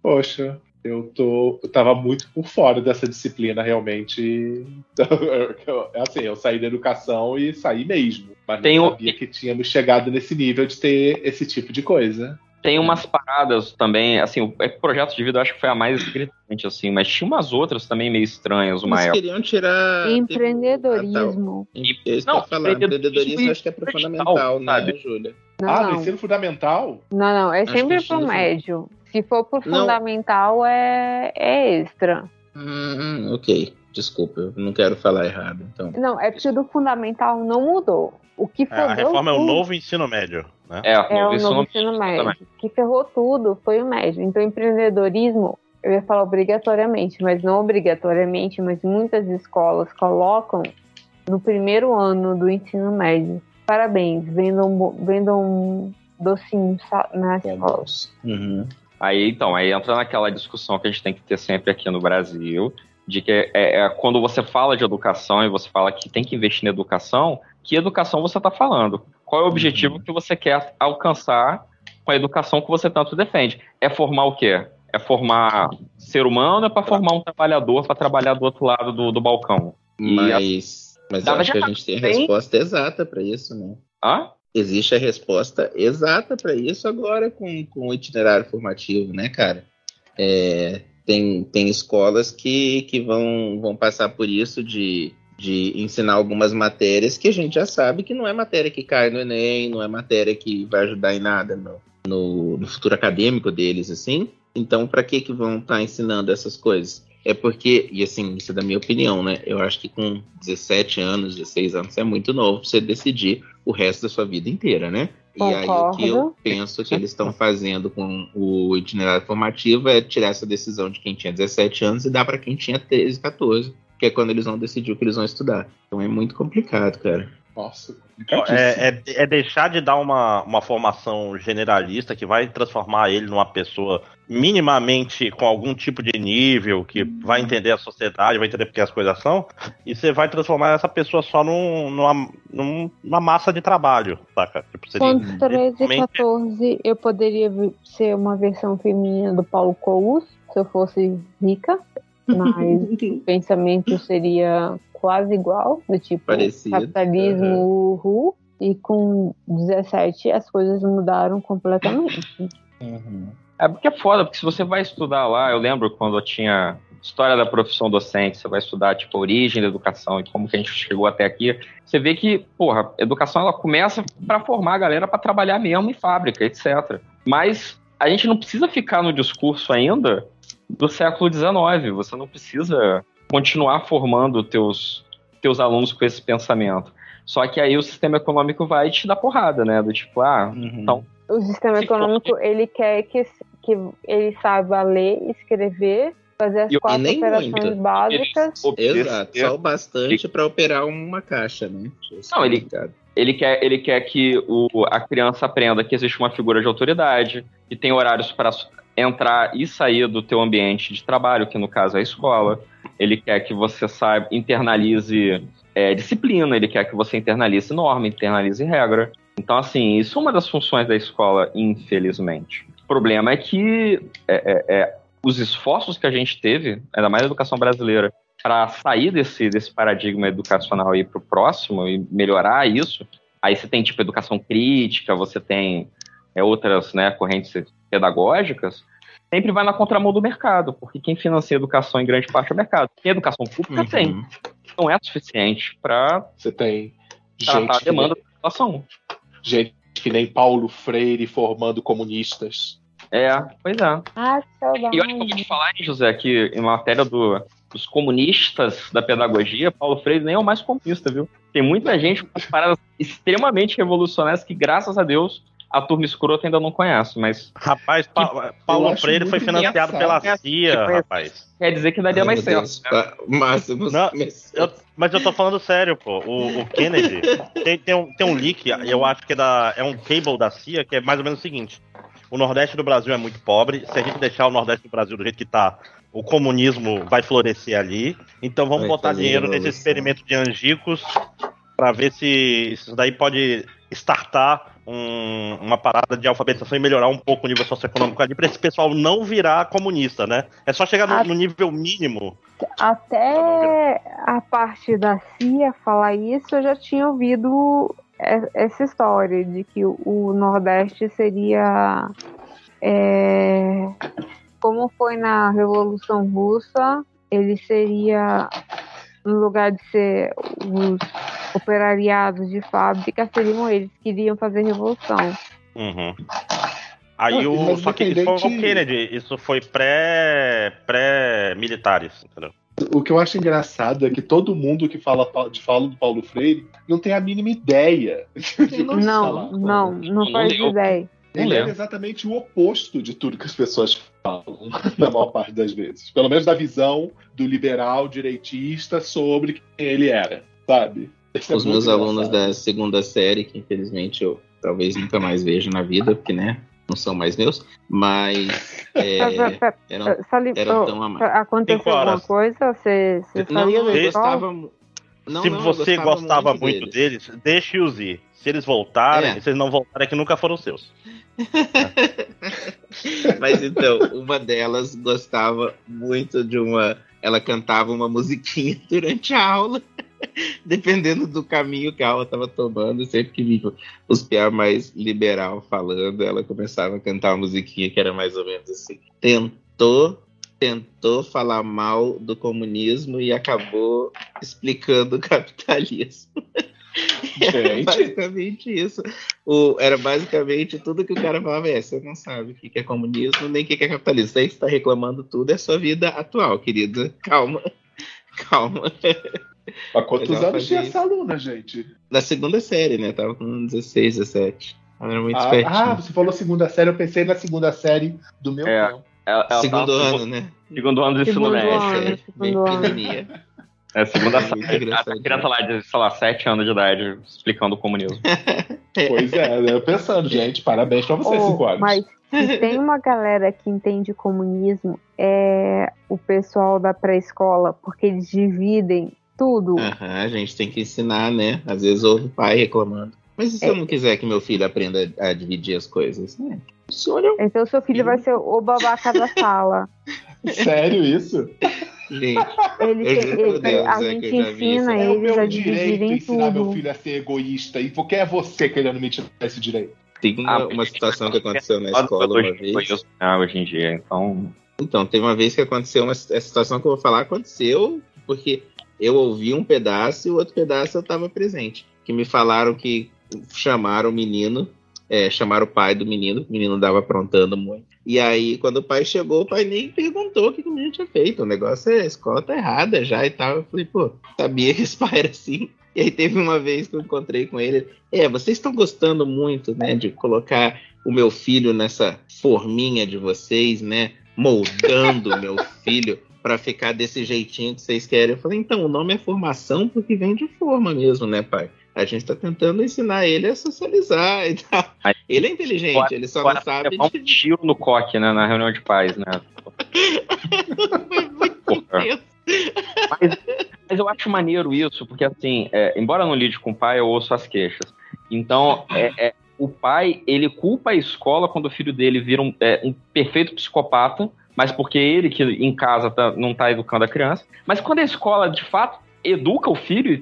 [SPEAKER 4] Poxa, eu tô. Eu tava muito por fora dessa disciplina, realmente. É assim, eu saí da educação e saí mesmo. Mas
[SPEAKER 2] Tem
[SPEAKER 4] não
[SPEAKER 2] o-
[SPEAKER 4] sabia que tínhamos chegado nesse nível de ter esse tipo de coisa.
[SPEAKER 2] Tem umas paradas também, assim, o é o projeto de vida eu acho que foi a mais gritante, assim, mas tinha umas outras também meio estranhas, uma
[SPEAKER 6] Eles queriam tirar.
[SPEAKER 1] Empreendedorismo.
[SPEAKER 6] É isso que
[SPEAKER 2] Não,
[SPEAKER 6] falar.
[SPEAKER 2] empreendedorismo
[SPEAKER 6] Empreendedorismo acho que é pro fundamental, né,
[SPEAKER 2] sabe?
[SPEAKER 6] Júlia?
[SPEAKER 1] Não,
[SPEAKER 4] ah,
[SPEAKER 1] não.
[SPEAKER 4] ensino fundamental?
[SPEAKER 1] Não, não. É
[SPEAKER 6] Acho
[SPEAKER 1] sempre pro
[SPEAKER 6] fun-
[SPEAKER 1] médio. Se for pro
[SPEAKER 6] Não.
[SPEAKER 1] fundamental, é, é extra.
[SPEAKER 6] Hum, ok. Desculpa, eu não quero falar errado. Então.
[SPEAKER 1] Não, é porque do fundamental não mudou. O que
[SPEAKER 3] É,
[SPEAKER 1] ferrou
[SPEAKER 3] a reforma é o
[SPEAKER 1] tudo
[SPEAKER 3] novo ensino médio, né?
[SPEAKER 2] É,
[SPEAKER 1] é o novo ensino médio. O que ferrou tudo foi o médio. Então, empreendedorismo, eu ia falar obrigatoriamente, mas não obrigatoriamente, mas muitas escolas colocam no primeiro ano do ensino médio. Parabéns, vendam, vendam docinho sa- na escola.
[SPEAKER 6] Uhum.
[SPEAKER 2] Aí, então, aí entra naquela discussão que a gente tem que ter sempre aqui no Brasil, de que é, é quando você fala de educação e você fala que tem que investir na educação, que educação você está falando? Qual é o objetivo que você quer alcançar com a educação que você tanto defende? É formar o quê? É formar ser humano ou é para formar um trabalhador para trabalhar do outro lado do, do balcão?
[SPEAKER 6] Mas, mas acho que a gente tem a
[SPEAKER 2] bem-
[SPEAKER 6] resposta exata para isso, né?
[SPEAKER 2] Hã?
[SPEAKER 6] Existe a resposta exata para isso agora com, com o itinerário formativo, né, cara? É, tem, tem escolas que, que vão, vão passar por isso de, de ensinar algumas matérias que a gente já sabe que não é matéria que cai no Enem, não é matéria que vai ajudar em nada no, no, no futuro acadêmico deles, assim. Então, para que, que vão estar ensinando essas coisas? É porque, e assim, isso é da minha opinião, né? Eu acho que com 17 anos, 16 anos, é muito novo você decidir o resto da sua vida inteira, né? E aí o que eu
[SPEAKER 1] Concordo.
[SPEAKER 6] penso que eles estão fazendo com o itinerário formativo é tirar essa decisão de quem tinha 17 anos e dar para quem tinha 13, 14, que é quando eles vão decidir o que eles vão estudar. Então é muito complicado, cara.
[SPEAKER 4] Nossa.
[SPEAKER 3] É, é, é deixar de dar uma, uma formação generalista que vai transformar ele numa pessoa minimamente com algum tipo de nível, que vai entender a sociedade, vai entender porque as coisas são, e você vai transformar essa pessoa só num, numa, num- numa massa de trabalho, saca? Tipo, seria
[SPEAKER 1] Com 13 e
[SPEAKER 3] literalmente-
[SPEAKER 1] 14, eu poderia ser uma versão feminina do Paulo Coelho, se eu fosse rica, mas o pensamento seria quase igual, do tipo
[SPEAKER 6] Parecido,
[SPEAKER 1] capitalismo, uhul. E com 17 as coisas mudaram completamente.
[SPEAKER 2] Uhum. É porque é foda, porque se você vai estudar lá, eu lembro quando eu tinha história da profissão docente, você vai estudar tipo a origem da educação e como que a gente chegou até aqui, você vê que, porra, a educação ela começa para formar a galera para trabalhar mesmo em fábrica, etc. Mas a gente não precisa ficar no discurso ainda do século XIX, você não precisa continuar formando teus teus alunos com esse pensamento. Só que aí o sistema econômico vai te dar porrada, né? Do tipo, ah, uhum. então.
[SPEAKER 1] O sistema econômico, for... ele quer que, que ele saiba ler, escrever, fazer as quatro operações muito. básicas.
[SPEAKER 6] Exato, só o bastante para operar uma caixa, né?
[SPEAKER 2] Não, ele, ele, quer, ele quer que o, a criança aprenda que existe uma figura de autoridade, que tem horários para entrar e sair do teu ambiente de trabalho, que no caso é a escola. Ele quer que você saiba, internalize é, disciplina, ele quer que você internalize norma, internalize regra. Então, assim, isso é uma das funções da escola, infelizmente. O problema é que é, é, é os esforços que a gente teve, ainda mais a educação brasileira, para sair desse, desse paradigma educacional e ir para o próximo e melhorar isso, aí você tem tipo educação crítica, você tem é, outras né, correntes pedagógicas, sempre vai na contramão do mercado, porque quem financia a educação em grande parte é o mercado. Quem educação pública uhum. tem. Não é suficiente para
[SPEAKER 4] você tem
[SPEAKER 2] tratar a demanda nem, da população.
[SPEAKER 4] Gente que nem Paulo Freire formando comunistas.
[SPEAKER 2] É, pois é.
[SPEAKER 1] Ah.
[SPEAKER 2] E olha que eu vou te falar, hein, José, que em matéria do, dos comunistas da pedagogia, Paulo Freire nem é o mais comunista, viu? Tem muita gente com paradas extremamente revolucionárias que, graças a Deus, a turma escrota ainda não conhece, mas.
[SPEAKER 3] Rapaz, pa Paulo Freire foi financiado pela CIA, rapaz.
[SPEAKER 2] Quer dizer que daria Ai, mais certo. Né?
[SPEAKER 6] Máximo. Não,
[SPEAKER 3] eu, mas eu tô falando sério, pô. O, o Kennedy tem, tem, um, tem um leak, eu acho que é, da, é um cable da CIA, que é mais ou menos o seguinte: o Nordeste do Brasil é muito pobre. Se a gente deixar o Nordeste do Brasil do jeito que tá, o comunismo vai florescer ali. Então vamos vai botar dinheiro nesse experimento de angicos para ver se isso daí pode startar um, uma parada de alfabetização e melhorar um pouco o nível socioeconômico ali para esse pessoal não virar comunista, né? É só chegar no, no nível mínimo.
[SPEAKER 1] Até a parte da CIA falar isso, eu já tinha ouvido essa história de que o Nordeste seria é, como foi na Revolução Russa, ele seria no lugar de ser os operariados de fábrica, seriam eles que iriam fazer revolução.
[SPEAKER 3] Uhum. Aí o. Só que isso foi o Kennedy, isso foi pré. pré-militares, entendeu?
[SPEAKER 4] O que eu acho engraçado é que todo mundo que fala de fala do Paulo Freire não tem a mínima ideia.
[SPEAKER 1] Não, não, não faz ideia.
[SPEAKER 4] Ele é exatamente o oposto de tudo que as pessoas falam, na maior parte das vezes. Pelo menos da visão do liberal direitista sobre quem ele era, sabe?
[SPEAKER 6] Esse é Os é meus engraçado. alunos da segunda série, que infelizmente eu talvez nunca mais vejo na vida, porque, né, não são mais meus, mas é, eram, eram tão amados.
[SPEAKER 1] Aconteceu alguma coisa? Você, você
[SPEAKER 6] não, não, eu gostava...
[SPEAKER 3] Não, Se não, você gostava muito, muito deles, deles deixe-os ir. Se eles voltarem, é. se eles não voltarem, é que nunca foram seus.
[SPEAKER 6] Mas então, uma delas gostava muito de uma. Ela cantava uma musiquinha durante a aula, dependendo do caminho que a aula estava tomando. Sempre que via os piar mais liberal falando, ela começava a cantar uma musiquinha que era mais ou menos assim. Tentou tentou falar mal do comunismo e acabou explicando o capitalismo. Gente. basicamente isso. O, era basicamente tudo que o cara falava é, você não sabe o que é comunismo, nem o que é capitalismo. Aí você está reclamando tudo, é sua vida atual, querida. Calma. Calma.
[SPEAKER 4] Há quantos anos tinha essa aluna, gente?
[SPEAKER 6] Na segunda série, né? Tava com 16, 17. Ela era muito
[SPEAKER 4] ah, ah, você falou segunda série, eu pensei na segunda série do meu é, tempo.
[SPEAKER 6] Ela, ela segundo ano, né?
[SPEAKER 2] Segundo ano do ensino médio.
[SPEAKER 6] É, bem pequenininha.
[SPEAKER 2] É, segunda série. A criança lá de, sei lá, 7 anos de idade explicando o comunismo.
[SPEAKER 4] pois é, eu pensando, gente, parabéns pra vocês, 5 oh, anos.
[SPEAKER 1] Mas se tem uma galera que entende comunismo, é o pessoal da pré-escola, porque eles dividem tudo.
[SPEAKER 6] Uhum, a gente tem que ensinar, né? Às vezes ouve o pai reclamando. Mas e se é. eu não quiser que meu filho aprenda a dividir as coisas? Né?
[SPEAKER 1] Então seu filho vai ser o babaca da sala.
[SPEAKER 4] Sério isso?
[SPEAKER 6] Gente,
[SPEAKER 1] Ele ele-
[SPEAKER 6] Deus,
[SPEAKER 1] a
[SPEAKER 6] é
[SPEAKER 1] gente ensina
[SPEAKER 6] isso.
[SPEAKER 4] É o
[SPEAKER 1] eles a
[SPEAKER 4] meu
[SPEAKER 1] dividirem
[SPEAKER 4] direito ensinar meu
[SPEAKER 1] tudo.
[SPEAKER 4] filho a ser egoísta. E por que é você querendo me tirar esse direito?
[SPEAKER 6] tem uma,
[SPEAKER 2] Ah,
[SPEAKER 6] uma situação que aconteceu na escola uma vez.
[SPEAKER 2] né, hoje em dia, então.
[SPEAKER 6] Então, teve uma vez que aconteceu uma essa situação que eu vou falar, aconteceu porque eu ouvi um pedaço e o outro pedaço eu estava presente. Que me falaram que chamaram o menino, é, chamaram o pai do menino, o menino dava aprontando muito. E aí, quando o pai chegou, o pai nem perguntou o que, que o menino tinha feito. O negócio é, a escola tá errada já e tal. Eu falei, pô, sabia que esse pai era assim. E aí teve uma vez que eu encontrei com ele. É, vocês estão gostando muito, né, de colocar o meu filho nessa forminha de vocês, né? Moldando o meu filho para ficar desse jeitinho que vocês querem. Eu falei, então, o nome é formação porque vem de forma mesmo, né, pai? A gente tá tentando ensinar ele a socializar e tal. Ele é inteligente, ele só não sabe
[SPEAKER 2] levar um tiro no coque, né, na reunião de pais, né?
[SPEAKER 6] Foi muito intenso.
[SPEAKER 2] Mas, mas eu acho maneiro isso, porque assim, é, embora eu não lide com o pai, eu ouço as queixas. Então, é, é, o pai, ele culpa a escola quando o filho dele vira um, é, um perfeito psicopata, mas porque ele que em casa tá- não tá educando a criança. Mas quando a escola, de fato, educa o filho e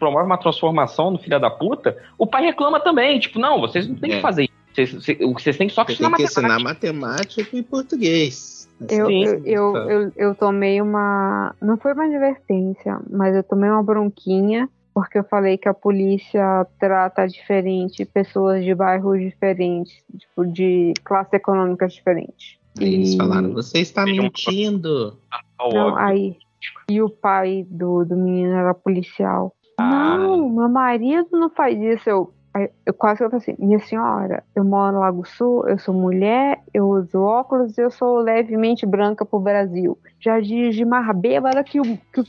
[SPEAKER 2] promove uma transformação no filho da puta, o pai reclama também. Tipo, não, vocês não têm
[SPEAKER 6] É.
[SPEAKER 2] que fazer isso. Vocês, vocês, vocês têm que só
[SPEAKER 6] Você
[SPEAKER 2] ensinar
[SPEAKER 6] tem que
[SPEAKER 2] matemática.
[SPEAKER 6] ensinar matemática e português.
[SPEAKER 1] Eu, eu, eu, eu, eu tomei uma. Não foi uma advertência, mas eu tomei uma bronquinha, porque eu falei que a polícia trata diferente pessoas de bairros diferentes, tipo, de classe econômica diferente.
[SPEAKER 6] Aí eles
[SPEAKER 1] E-
[SPEAKER 6] falaram, você está mentindo.
[SPEAKER 1] Não, aí. E o pai do, do menino era policial.
[SPEAKER 2] Ah.
[SPEAKER 1] Não, meu marido não faz isso. Eu, eu quase que eu falei assim, minha senhora, eu moro no Lago Sul, eu sou mulher, eu uso óculos e eu sou levemente branca pro Brasil. Já dirigi mais bêbada que o. Que...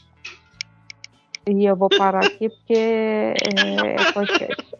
[SPEAKER 1] E eu vou parar aqui porque é, é podcast.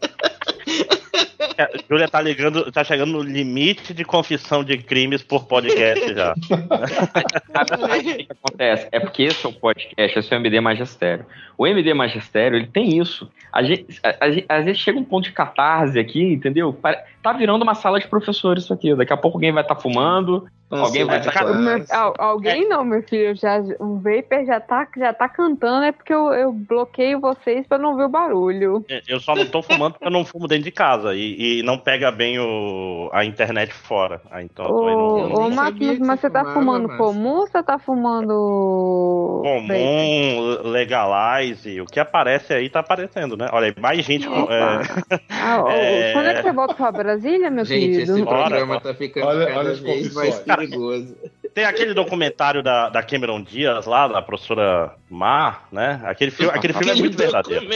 [SPEAKER 3] A Júlia tá ligando, tá chegando no limite de confissão de crimes por podcast já.
[SPEAKER 2] O que acontece? É porque esse é o podcast, esse é o MD Magistério. O MD Magistério, ele tem isso. A gente, a- a às vezes chega um ponto de catarse aqui, entendeu? Tá virando uma sala de professores isso aqui. Daqui a pouco alguém vai estar fumando. Alguém vai tacar-
[SPEAKER 1] Meu- alguém não, meu filho. Já, o Vapor já tá, já tá cantando, é porque eu, eu bloqueio vocês pra não ver o barulho.
[SPEAKER 3] Eu só não tô fumando porque eu não fumo dentro de casa e, e não pega bem o, a internet fora. Ah, então
[SPEAKER 1] Ô, ô
[SPEAKER 6] sabia
[SPEAKER 1] mas, mas
[SPEAKER 6] você
[SPEAKER 1] tá fumando
[SPEAKER 6] Márcio.
[SPEAKER 1] comum ou você tá fumando. vape?
[SPEAKER 3] comum, legalize, o que aparece aí tá aparecendo, né? Olha mais gente com. é,
[SPEAKER 1] Ah, ô,
[SPEAKER 3] É.
[SPEAKER 1] Quando é que você volta pra Brasília, meu
[SPEAKER 6] Gente, esse
[SPEAKER 1] querido?
[SPEAKER 3] Ora,
[SPEAKER 6] programa tá ficando
[SPEAKER 4] olha-
[SPEAKER 6] cada
[SPEAKER 4] olha
[SPEAKER 6] vez mais. Perigoso.
[SPEAKER 3] Tem aquele documentário da, da Cameron Diaz lá, da professora Mar, né? Aquele filme, aquele filme é muito verdadeiro.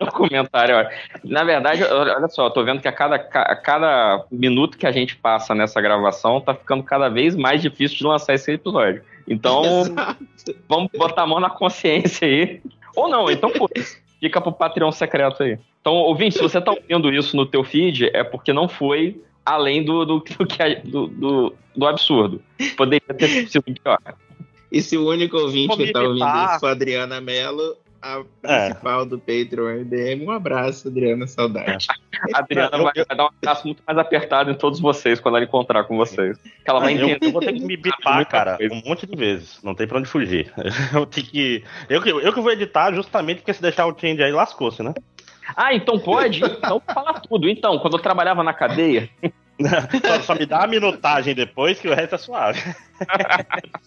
[SPEAKER 2] documentário. ó. Na verdade, olha olha só, eu tô vendo que a cada, ca- a cada minuto que a gente passa nessa gravação, tá ficando cada vez mais difícil de lançar esse episódio. Então,
[SPEAKER 6] Exato.
[SPEAKER 2] vamos botar a mão na consciência aí. Ou não, então pô, fica pro Patreon secreto aí. Então, ouvinte, se você tá ouvindo isso no teu feed, é porque não foi além do, do, do, do, do, do absurdo. Poderia ter sido pior.
[SPEAKER 6] E se o único ouvinte que tá ouvindo isso a Adriana Mello, a
[SPEAKER 3] É.
[SPEAKER 6] principal do Patreon MDM, um abraço, Adriana, saudade.
[SPEAKER 2] A Adriana vai, vai dar um abraço muito mais apertado em todos vocês quando ela encontrar com vocês. Que ela vai
[SPEAKER 3] Eu,
[SPEAKER 2] entender.
[SPEAKER 3] eu vou ter que me bipar, cara, um monte de vezes. Não tem pra onde fugir. Eu tenho que. Eu, que- eu que vou editar justamente porque se deixar o change aí, lascou-se, né?
[SPEAKER 2] Ah, então pode? Então fala tudo. Então, quando eu trabalhava na cadeia,
[SPEAKER 3] Só, só me dá a minutagem depois que o resto é suave.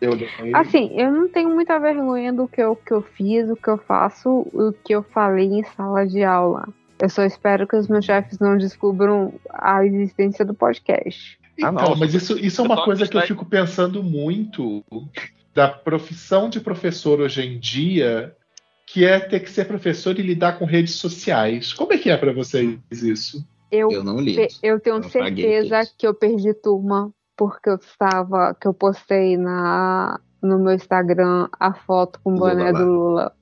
[SPEAKER 4] Eu,
[SPEAKER 1] Assim, eu não tenho muita vergonha do que eu, que eu fiz, o que eu faço, o que eu falei em sala de aula. Eu só espero que os meus chefes não descubram a existência do podcast.
[SPEAKER 2] Ah,
[SPEAKER 4] Então,
[SPEAKER 2] não.
[SPEAKER 4] mas isso, isso é uma coisa que eu fico pensando muito da profissão de professor hoje em dia, que é ter que ser professor e lidar com redes sociais. Como é que é pra vocês isso?
[SPEAKER 1] Eu,
[SPEAKER 6] Eu não li.
[SPEAKER 1] eu tenho
[SPEAKER 6] Eu
[SPEAKER 1] certeza que eu perdi turma porque eu estava, que eu postei na, no meu Instagram a foto com o
[SPEAKER 6] Lula
[SPEAKER 1] boné do Lula.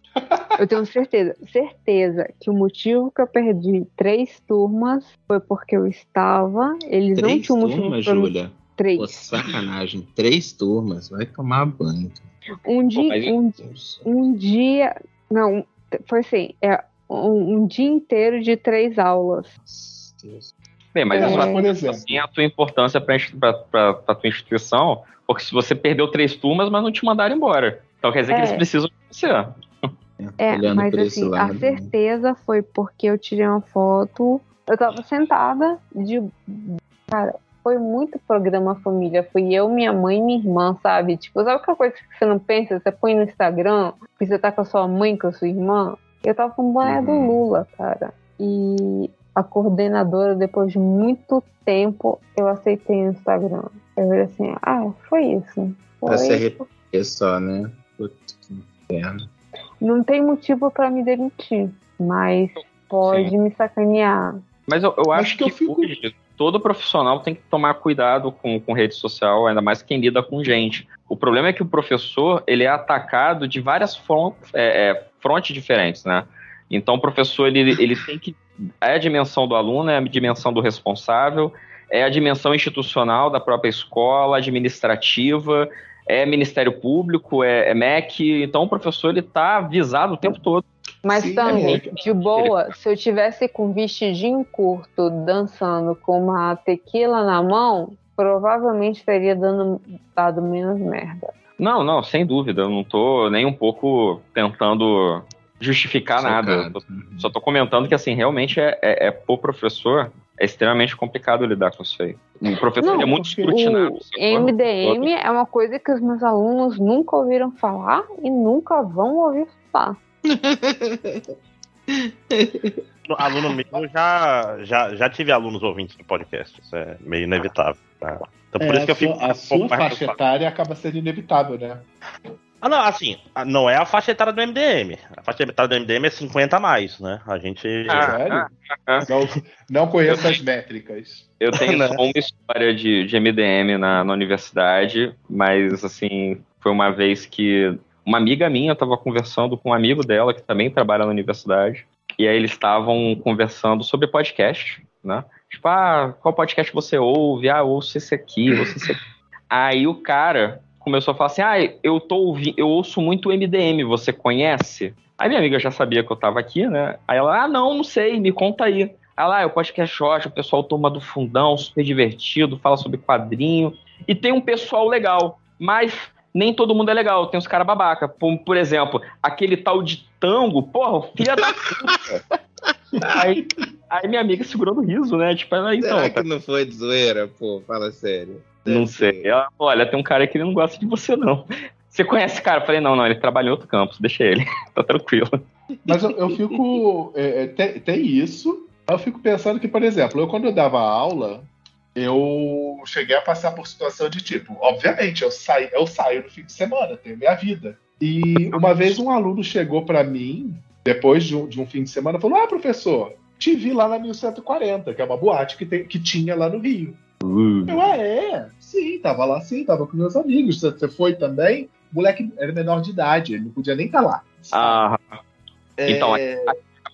[SPEAKER 1] Eu tenho certeza, certeza que o motivo que eu perdi três turmas foi porque eu estava. Eles não
[SPEAKER 6] Três
[SPEAKER 1] tinham motivo
[SPEAKER 6] turmas, Júlia.
[SPEAKER 1] Três.
[SPEAKER 6] Pô, sacanagem. Três turmas. Vai tomar banho.
[SPEAKER 1] Um dia,
[SPEAKER 2] mas-
[SPEAKER 1] um, um dia. Não, foi assim, é um, um dia inteiro de três aulas.
[SPEAKER 6] Deus.
[SPEAKER 2] Bem, mas
[SPEAKER 4] É,
[SPEAKER 2] isso
[SPEAKER 4] por exemplo.
[SPEAKER 2] assim, a tua importância para a tua instituição, porque se você perdeu três turmas, mas não te mandaram embora. Então quer dizer que
[SPEAKER 7] É.
[SPEAKER 2] eles precisam de você.
[SPEAKER 7] É,
[SPEAKER 6] Olhando
[SPEAKER 7] mas assim, a
[SPEAKER 6] lado, né?
[SPEAKER 7] certeza foi porque eu tirei uma foto. Eu tava sentada de. Cara, foi muito programa família. Fui eu, minha mãe e minha irmã, sabe? Tipo, sabe aquela coisa que você não pensa? Você põe no Instagram, que você tá com a sua mãe, com a sua irmã. Eu tava com o boné do
[SPEAKER 6] Uhum.
[SPEAKER 7] Lula, cara. E a coordenadora, depois de muito tempo, eu aceitei no Instagram. Eu falei assim, ah, foi isso.
[SPEAKER 6] Pra se
[SPEAKER 7] Foi
[SPEAKER 6] arrepender só, né? Puta que inferno.
[SPEAKER 7] Não tem motivo pra me demitir, mas pode me sacanear.
[SPEAKER 2] Mas eu, eu
[SPEAKER 4] Mas
[SPEAKER 2] acho
[SPEAKER 4] que
[SPEAKER 2] que,
[SPEAKER 4] eu fico-
[SPEAKER 2] hoje todo profissional tem que tomar cuidado com, com rede social, ainda mais quem lida com gente. O problema é que o professor ele é atacado de várias fron- é, é, frontes diferentes, né? Então o professor ele, ele tem que é a dimensão do aluno, é a dimensão do responsável, é a dimensão institucional da própria escola, administrativa, é Ministério Público, é, é MEC. Então o professor ele está avisado o tempo todo.
[SPEAKER 7] Mas,
[SPEAKER 4] Sim,
[SPEAKER 7] Tango,
[SPEAKER 4] é.
[SPEAKER 7] de boa, se eu tivesse com vestidinho curto, dançando com uma tequila na mão, provavelmente teria dando, dado menos merda.
[SPEAKER 2] Não, não, sem dúvida. Eu não tô nem um pouco tentando justificar nada. Só tô comentando que, assim, realmente é, é, é pro professor, é extremamente complicado lidar com isso aí. O professor ele é muito escrutinado.
[SPEAKER 7] MDM é uma coisa que os meus alunos nunca ouviram falar e nunca vão ouvir falar.
[SPEAKER 3] Aluno meu já, já, já tive alunos ouvintes do podcast. Isso é meio inevitável. tá? Então por
[SPEAKER 4] É,
[SPEAKER 3] isso que eu
[SPEAKER 4] a
[SPEAKER 3] fico
[SPEAKER 4] a
[SPEAKER 3] um
[SPEAKER 4] sua faixa etária acaba sendo inevitável, né?
[SPEAKER 3] Ah, não, assim, a- não é a faixa etária do MDM. A faixa etária do MDM é 50 a mais, né? A gente.
[SPEAKER 2] Ah,
[SPEAKER 4] Sério?
[SPEAKER 2] ah.
[SPEAKER 4] Não, não conheço as métricas.
[SPEAKER 2] Eu tenho
[SPEAKER 3] Né?
[SPEAKER 2] só uma história de, de MDM na, na universidade, mas, assim, foi uma vez que uma amiga minha estava conversando com um amigo dela, que também trabalha na universidade, e aí eles estavam conversando sobre podcast, né? Tipo, ah, qual podcast você ouve? Ah, ouço esse aqui, ouço esse aqui. Aí o cara começou a falar assim, ah, eu, tô ouvi eu ouço muito MDM, você conhece? Aí minha amiga já sabia que eu tava aqui, né? Aí ela, ah, não, não sei, me conta aí. Ah lá, é o podcast ótimo, o pessoal toma do fundão, super divertido, fala sobre quadrinho. E tem um pessoal legal, mas nem todo mundo é legal, tem uns caras babaca. Por, por exemplo, aquele tal de tango, porra, filha da puta. aí, aí minha amiga segurando o riso, né? Tipo, ela, então,
[SPEAKER 6] Será que não foi de zoeira? Pô, fala sério.
[SPEAKER 2] Não sei. Ela, olha, tem um cara que ele não gosta de você, não. Você conhece esse cara? Eu falei, não, não, ele trabalha em outro campus, deixa ele, tá tranquilo.
[SPEAKER 4] Mas eu, eu fico. é, é, tem, tem isso. Eu fico pensando que, por exemplo, eu quando eu dava aula, eu cheguei a passar por situação de tipo, obviamente, eu saio, eu saio no fim de semana, tenho minha vida. E uma vez um aluno chegou para mim, depois de um, de um fim de semana, falou: Ah, professor, te vi lá na 1140, que é uma boate que, tem- que tinha lá no Rio. Eu, ah, é? Sim, tava lá sim, tava com meus amigos. Você- foi também? O moleque era menor de idade, ele não podia nem estar lá.
[SPEAKER 2] Ah,
[SPEAKER 4] É,
[SPEAKER 2] então,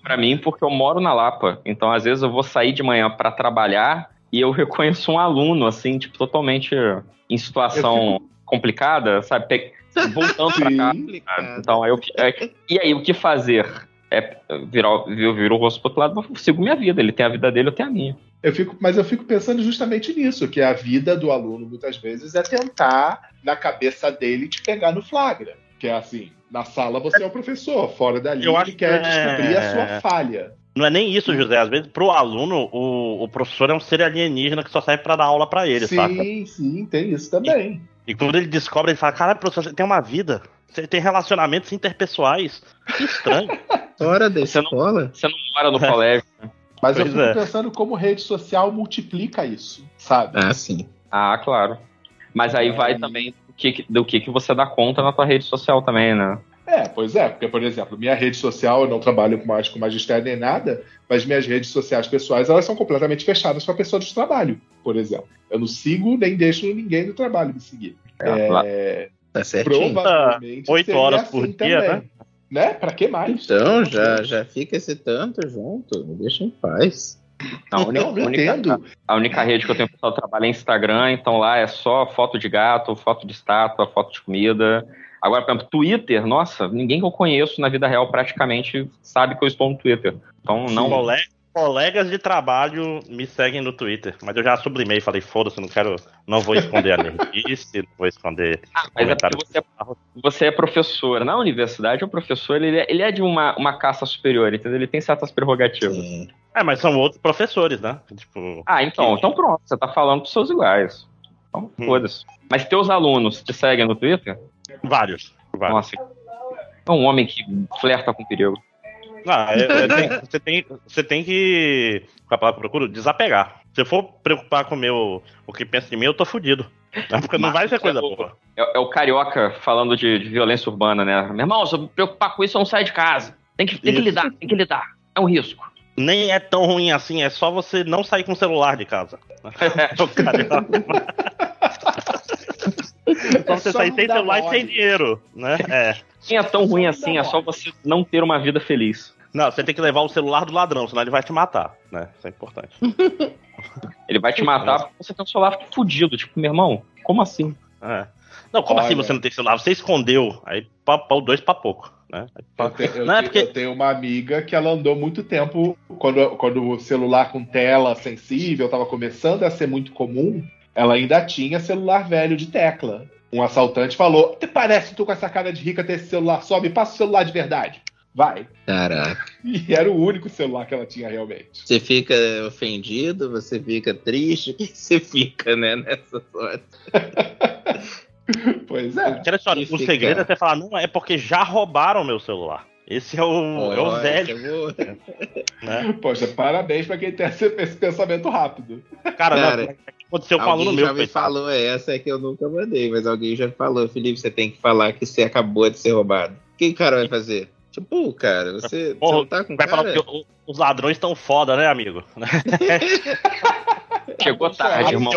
[SPEAKER 2] pra mim, porque eu moro na Lapa. Então, às vezes, eu vou sair de manhã pra trabalhar e eu reconheço um aluno, assim, tipo, totalmente em situação complicada, sabe? Pe- Voltando pra cá. Então, aí eu, é, e aí, o que fazer? É virar, eu viro o rosto pro outro lado, eu sigo minha vida. Ele tem a vida dele, eu tenho a minha.
[SPEAKER 4] Eu fico, mas eu fico pensando justamente nisso, que a vida do aluno, muitas vezes, é tentar, na cabeça dele, te pegar no flagra. Que é assim, na sala você é o professor, fora dali
[SPEAKER 3] Eu
[SPEAKER 4] ele
[SPEAKER 3] acho que
[SPEAKER 4] quer
[SPEAKER 3] é-
[SPEAKER 4] descobrir a sua falha.
[SPEAKER 3] Não é nem isso, José. Às vezes, pro aluno, o, o professor é um ser alienígena que só serve pra dar aula pra ele,
[SPEAKER 4] sim,
[SPEAKER 3] saca?
[SPEAKER 4] sim, tem isso também.
[SPEAKER 3] E quando ele descobre, ele fala: Caralho, professor, você tem uma vida. Você tem relacionamentos interpessoais. Que estranho.
[SPEAKER 6] Fora da
[SPEAKER 2] Você não-
[SPEAKER 6] escola?
[SPEAKER 2] Você não mora no colégio.
[SPEAKER 4] Mas eu
[SPEAKER 3] Pois
[SPEAKER 4] fico
[SPEAKER 3] é.
[SPEAKER 4] pensando como rede social multiplica isso, sabe?
[SPEAKER 6] Ah, sim.
[SPEAKER 2] Ah, claro. Mas aí vai
[SPEAKER 4] Aí-
[SPEAKER 2] também do que, do que, que você dá conta na tua rede social também, né?
[SPEAKER 4] É, pois é, porque, por exemplo, minha rede social, eu não trabalho com mais com magistério nem nada, mas minhas redes sociais pessoais, elas são completamente fechadas para pessoas do trabalho, por exemplo. Eu não sigo nem deixo ninguém do trabalho me seguir.
[SPEAKER 2] É,
[SPEAKER 4] É,
[SPEAKER 6] Tá certinho.
[SPEAKER 4] provavelmente
[SPEAKER 3] Oito
[SPEAKER 4] seria
[SPEAKER 3] horas por dia, né?
[SPEAKER 4] Né? Pra que mais?
[SPEAKER 6] Então, já, já fica esse tanto junto. Me deixa em paz.
[SPEAKER 2] A única, única-
[SPEAKER 4] entendo.
[SPEAKER 2] a única rede que eu tenho pessoal trabalha é Instagram, então lá é só foto de gato, foto de estátua, foto de comida. Agora, por exemplo, Twitter, nossa, ninguém que eu conheço na vida real praticamente sabe que eu estou no Twitter. Então não.
[SPEAKER 3] Colégio, colegas de trabalho me seguem no Twitter, mas eu já sublimei, falei, foda-se, não quero, não vou esconder a nerdice, não vou esconder
[SPEAKER 2] Ah, mas é
[SPEAKER 3] comentários.
[SPEAKER 2] você, você é professor. Na universidade, o professor ele é, ele é de uma, uma caça superior, entendeu? Ele tem certas prerrogativas.
[SPEAKER 6] Sim.
[SPEAKER 3] É, mas são outros professores, né? Tipo,
[SPEAKER 2] Ah, então, então pronto, você tá falando pros seus iguais. Então,
[SPEAKER 3] Hum.
[SPEAKER 2] foda-se. Mas teus alunos te seguem no Twitter?
[SPEAKER 3] vários. vários.
[SPEAKER 2] Nossa, é um homem que flerta com perigo.
[SPEAKER 3] Ah, é- é, tem- você, tem, você tem que, com a palavra que eu procuro, desapegar. Se eu for preocupar com o meu, o que pensa de mim, eu tô fudido. Porque não vai ser coisa boa.
[SPEAKER 2] É, é o carioca falando de, de violência urbana, né? Meu irmão, se eu me preocupar com isso, eu não saio de casa. Tem que, tem que lidar, tem que lidar. É um risco.
[SPEAKER 3] Nem é tão ruim assim, é só você não sair com o celular de casa. O carioca. É só você
[SPEAKER 4] só
[SPEAKER 3] sair sem celular e sem dinheiro, né? É.
[SPEAKER 2] Nem é tão ruim assim, é só você não ter uma vida feliz.
[SPEAKER 3] Não, você tem que levar o celular do ladrão, senão ele vai te matar, né? Isso é importante.
[SPEAKER 2] Ele vai te matar porque você tem um celular fudido. Tipo, meu irmão, como assim?
[SPEAKER 3] É. Não, como assim
[SPEAKER 4] Olha.
[SPEAKER 3] você não tem celular? Você escondeu, aí o dois pra pouco, né?
[SPEAKER 4] Eu, te- eu
[SPEAKER 3] Não, é porque-
[SPEAKER 4] eu tenho uma amiga que ela andou muito tempo, quando, quando o celular com tela sensível estava começando a ser muito comum, ela ainda tinha celular velho de tecla. Um assaltante falou: "Te parece tu com essa cara de rica ter esse celular só? Me passa o celular de verdade. Vai.
[SPEAKER 6] Caraca.
[SPEAKER 4] E era o único celular que ela tinha realmente.
[SPEAKER 6] Você fica ofendido, você fica triste, o que você fica, né, nessa hora?
[SPEAKER 4] Pois é.
[SPEAKER 3] Aquela história,
[SPEAKER 6] E
[SPEAKER 3] o
[SPEAKER 6] fica-
[SPEAKER 3] segredo é você falar, não, é porque já roubaram meu celular. Esse é o, é o
[SPEAKER 6] Olha,
[SPEAKER 3] velho,
[SPEAKER 6] eu vou-
[SPEAKER 3] né?
[SPEAKER 4] Poxa, parabéns pra quem tem esse, esse pensamento rápido.
[SPEAKER 3] Cara,
[SPEAKER 6] Cara,
[SPEAKER 3] não, aconteceu com um aluno
[SPEAKER 6] Alguém
[SPEAKER 3] meu,
[SPEAKER 6] já me falou essa é que eu nunca mandei, mas alguém já falou, Felipe, você tem que falar que você acabou de ser roubado. O que o cara vai fazer? Tipo, cara, você, você
[SPEAKER 3] Porra,
[SPEAKER 6] não tá com
[SPEAKER 3] Vai falar
[SPEAKER 6] cara?
[SPEAKER 3] que o- os ladrões estão foda, né, amigo?
[SPEAKER 2] Chegou tarde, irmão.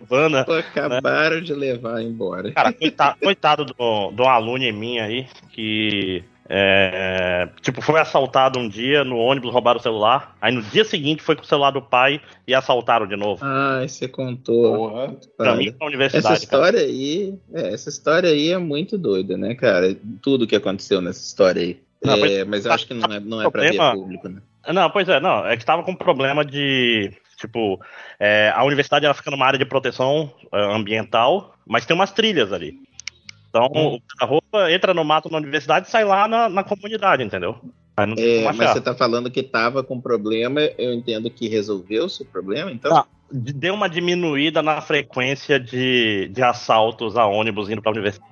[SPEAKER 3] Urbana.
[SPEAKER 6] Acabaram de levar embora.
[SPEAKER 3] Cara, coitado, coitado do, do aluno minha aí, que é, tipo, foi assaltado um dia no ônibus, roubaram o celular. Aí no dia seguinte foi com o celular do pai e assaltaram de novo.
[SPEAKER 6] Ai, você contou.
[SPEAKER 4] Porra.
[SPEAKER 3] Pra mim,
[SPEAKER 6] Essa
[SPEAKER 3] universidade. cara.
[SPEAKER 6] história aí, é, essa história aí é muito doida, né, cara? Tudo que aconteceu nessa história aí.
[SPEAKER 3] Não,
[SPEAKER 6] É,
[SPEAKER 3] mas-
[SPEAKER 6] eu acho que não é, não é pra ver
[SPEAKER 3] Problema-
[SPEAKER 6] público, né?
[SPEAKER 3] Não, pois é, não. É que tava com problema de. Tipo, é, a universidade ela fica numa área de proteção é, ambiental, mas tem umas trilhas ali. Então,
[SPEAKER 6] Hum.
[SPEAKER 3] a roupa entra no mato na universidade e sai lá na, na comunidade, entendeu? Aí não tem
[SPEAKER 6] É, mas você tá falando que tava com problema, eu entendo que resolveu-se o problema, então?
[SPEAKER 3] Não. Deu uma diminuída na frequência de, de assaltos a ônibus indo pra universidade.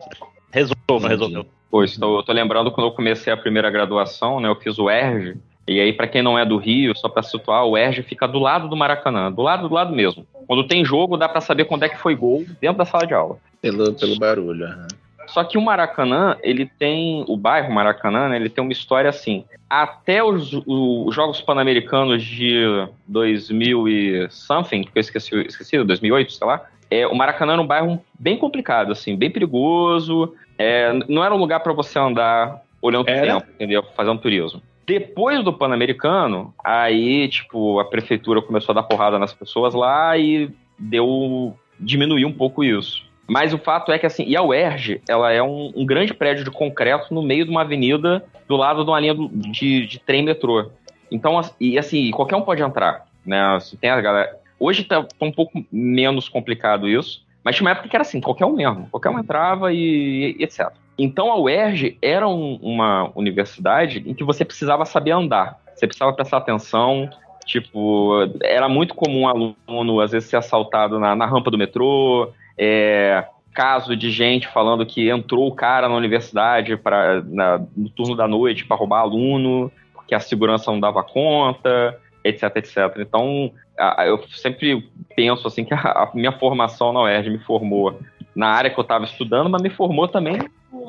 [SPEAKER 3] Resolveu, não resolveu.
[SPEAKER 2] Pois, eu tô lembrando quando eu comecei a primeira graduação, né? Eu fiz o ERJ. E aí, pra quem não é do Rio, só pra situar, o ERJ fica do lado do Maracanã, do lado do lado mesmo. Quando tem jogo, dá pra saber quando é que foi gol dentro da sala de aula.
[SPEAKER 6] Pelo, pelo barulho. aham.
[SPEAKER 2] Só que o Maracanã, ele tem. O bairro Maracanã, né, ele tem uma história assim. Até os, os Jogos Pan-Americanos de 2000 e something, que eu esqueci, esqueci 2008, sei lá. É, o Maracanã era um bairro bem complicado, assim, bem perigoso. É, não era um lugar para você andar olhando
[SPEAKER 4] Era?
[SPEAKER 2] tempo, entendeu? Fazendo turismo. Depois do Pan-Americano, aí, tipo, a prefeitura começou a dar porrada nas pessoas lá e deu. diminuiu um pouco isso. Mas o fato é que, assim, e a UERJ, ela é um, um grande prédio de concreto no meio de uma avenida do lado de uma linha de, de trem metrô. Então, e assim, qualquer um pode entrar, né? Assim, tem a galera... Hoje tá, tá um pouco menos complicado isso, mas tinha uma época que era assim, qualquer um mesmo. Qualquer um entrava e, e etc. Então, a UERJ era um- uma universidade em que você precisava saber andar. Você precisava prestar atenção, Tipo, era muito comum um aluno, às vezes, ser assaltado na, na rampa do metrô, é, caso de gente falando que entrou o cara na universidade pra, na- no turno da noite para roubar aluno, porque a segurança não dava conta, etc, etc. Então, a- eu sempre penso assim que a, a minha formação na UERJ me formou na área que eu estava estudando, mas me formou também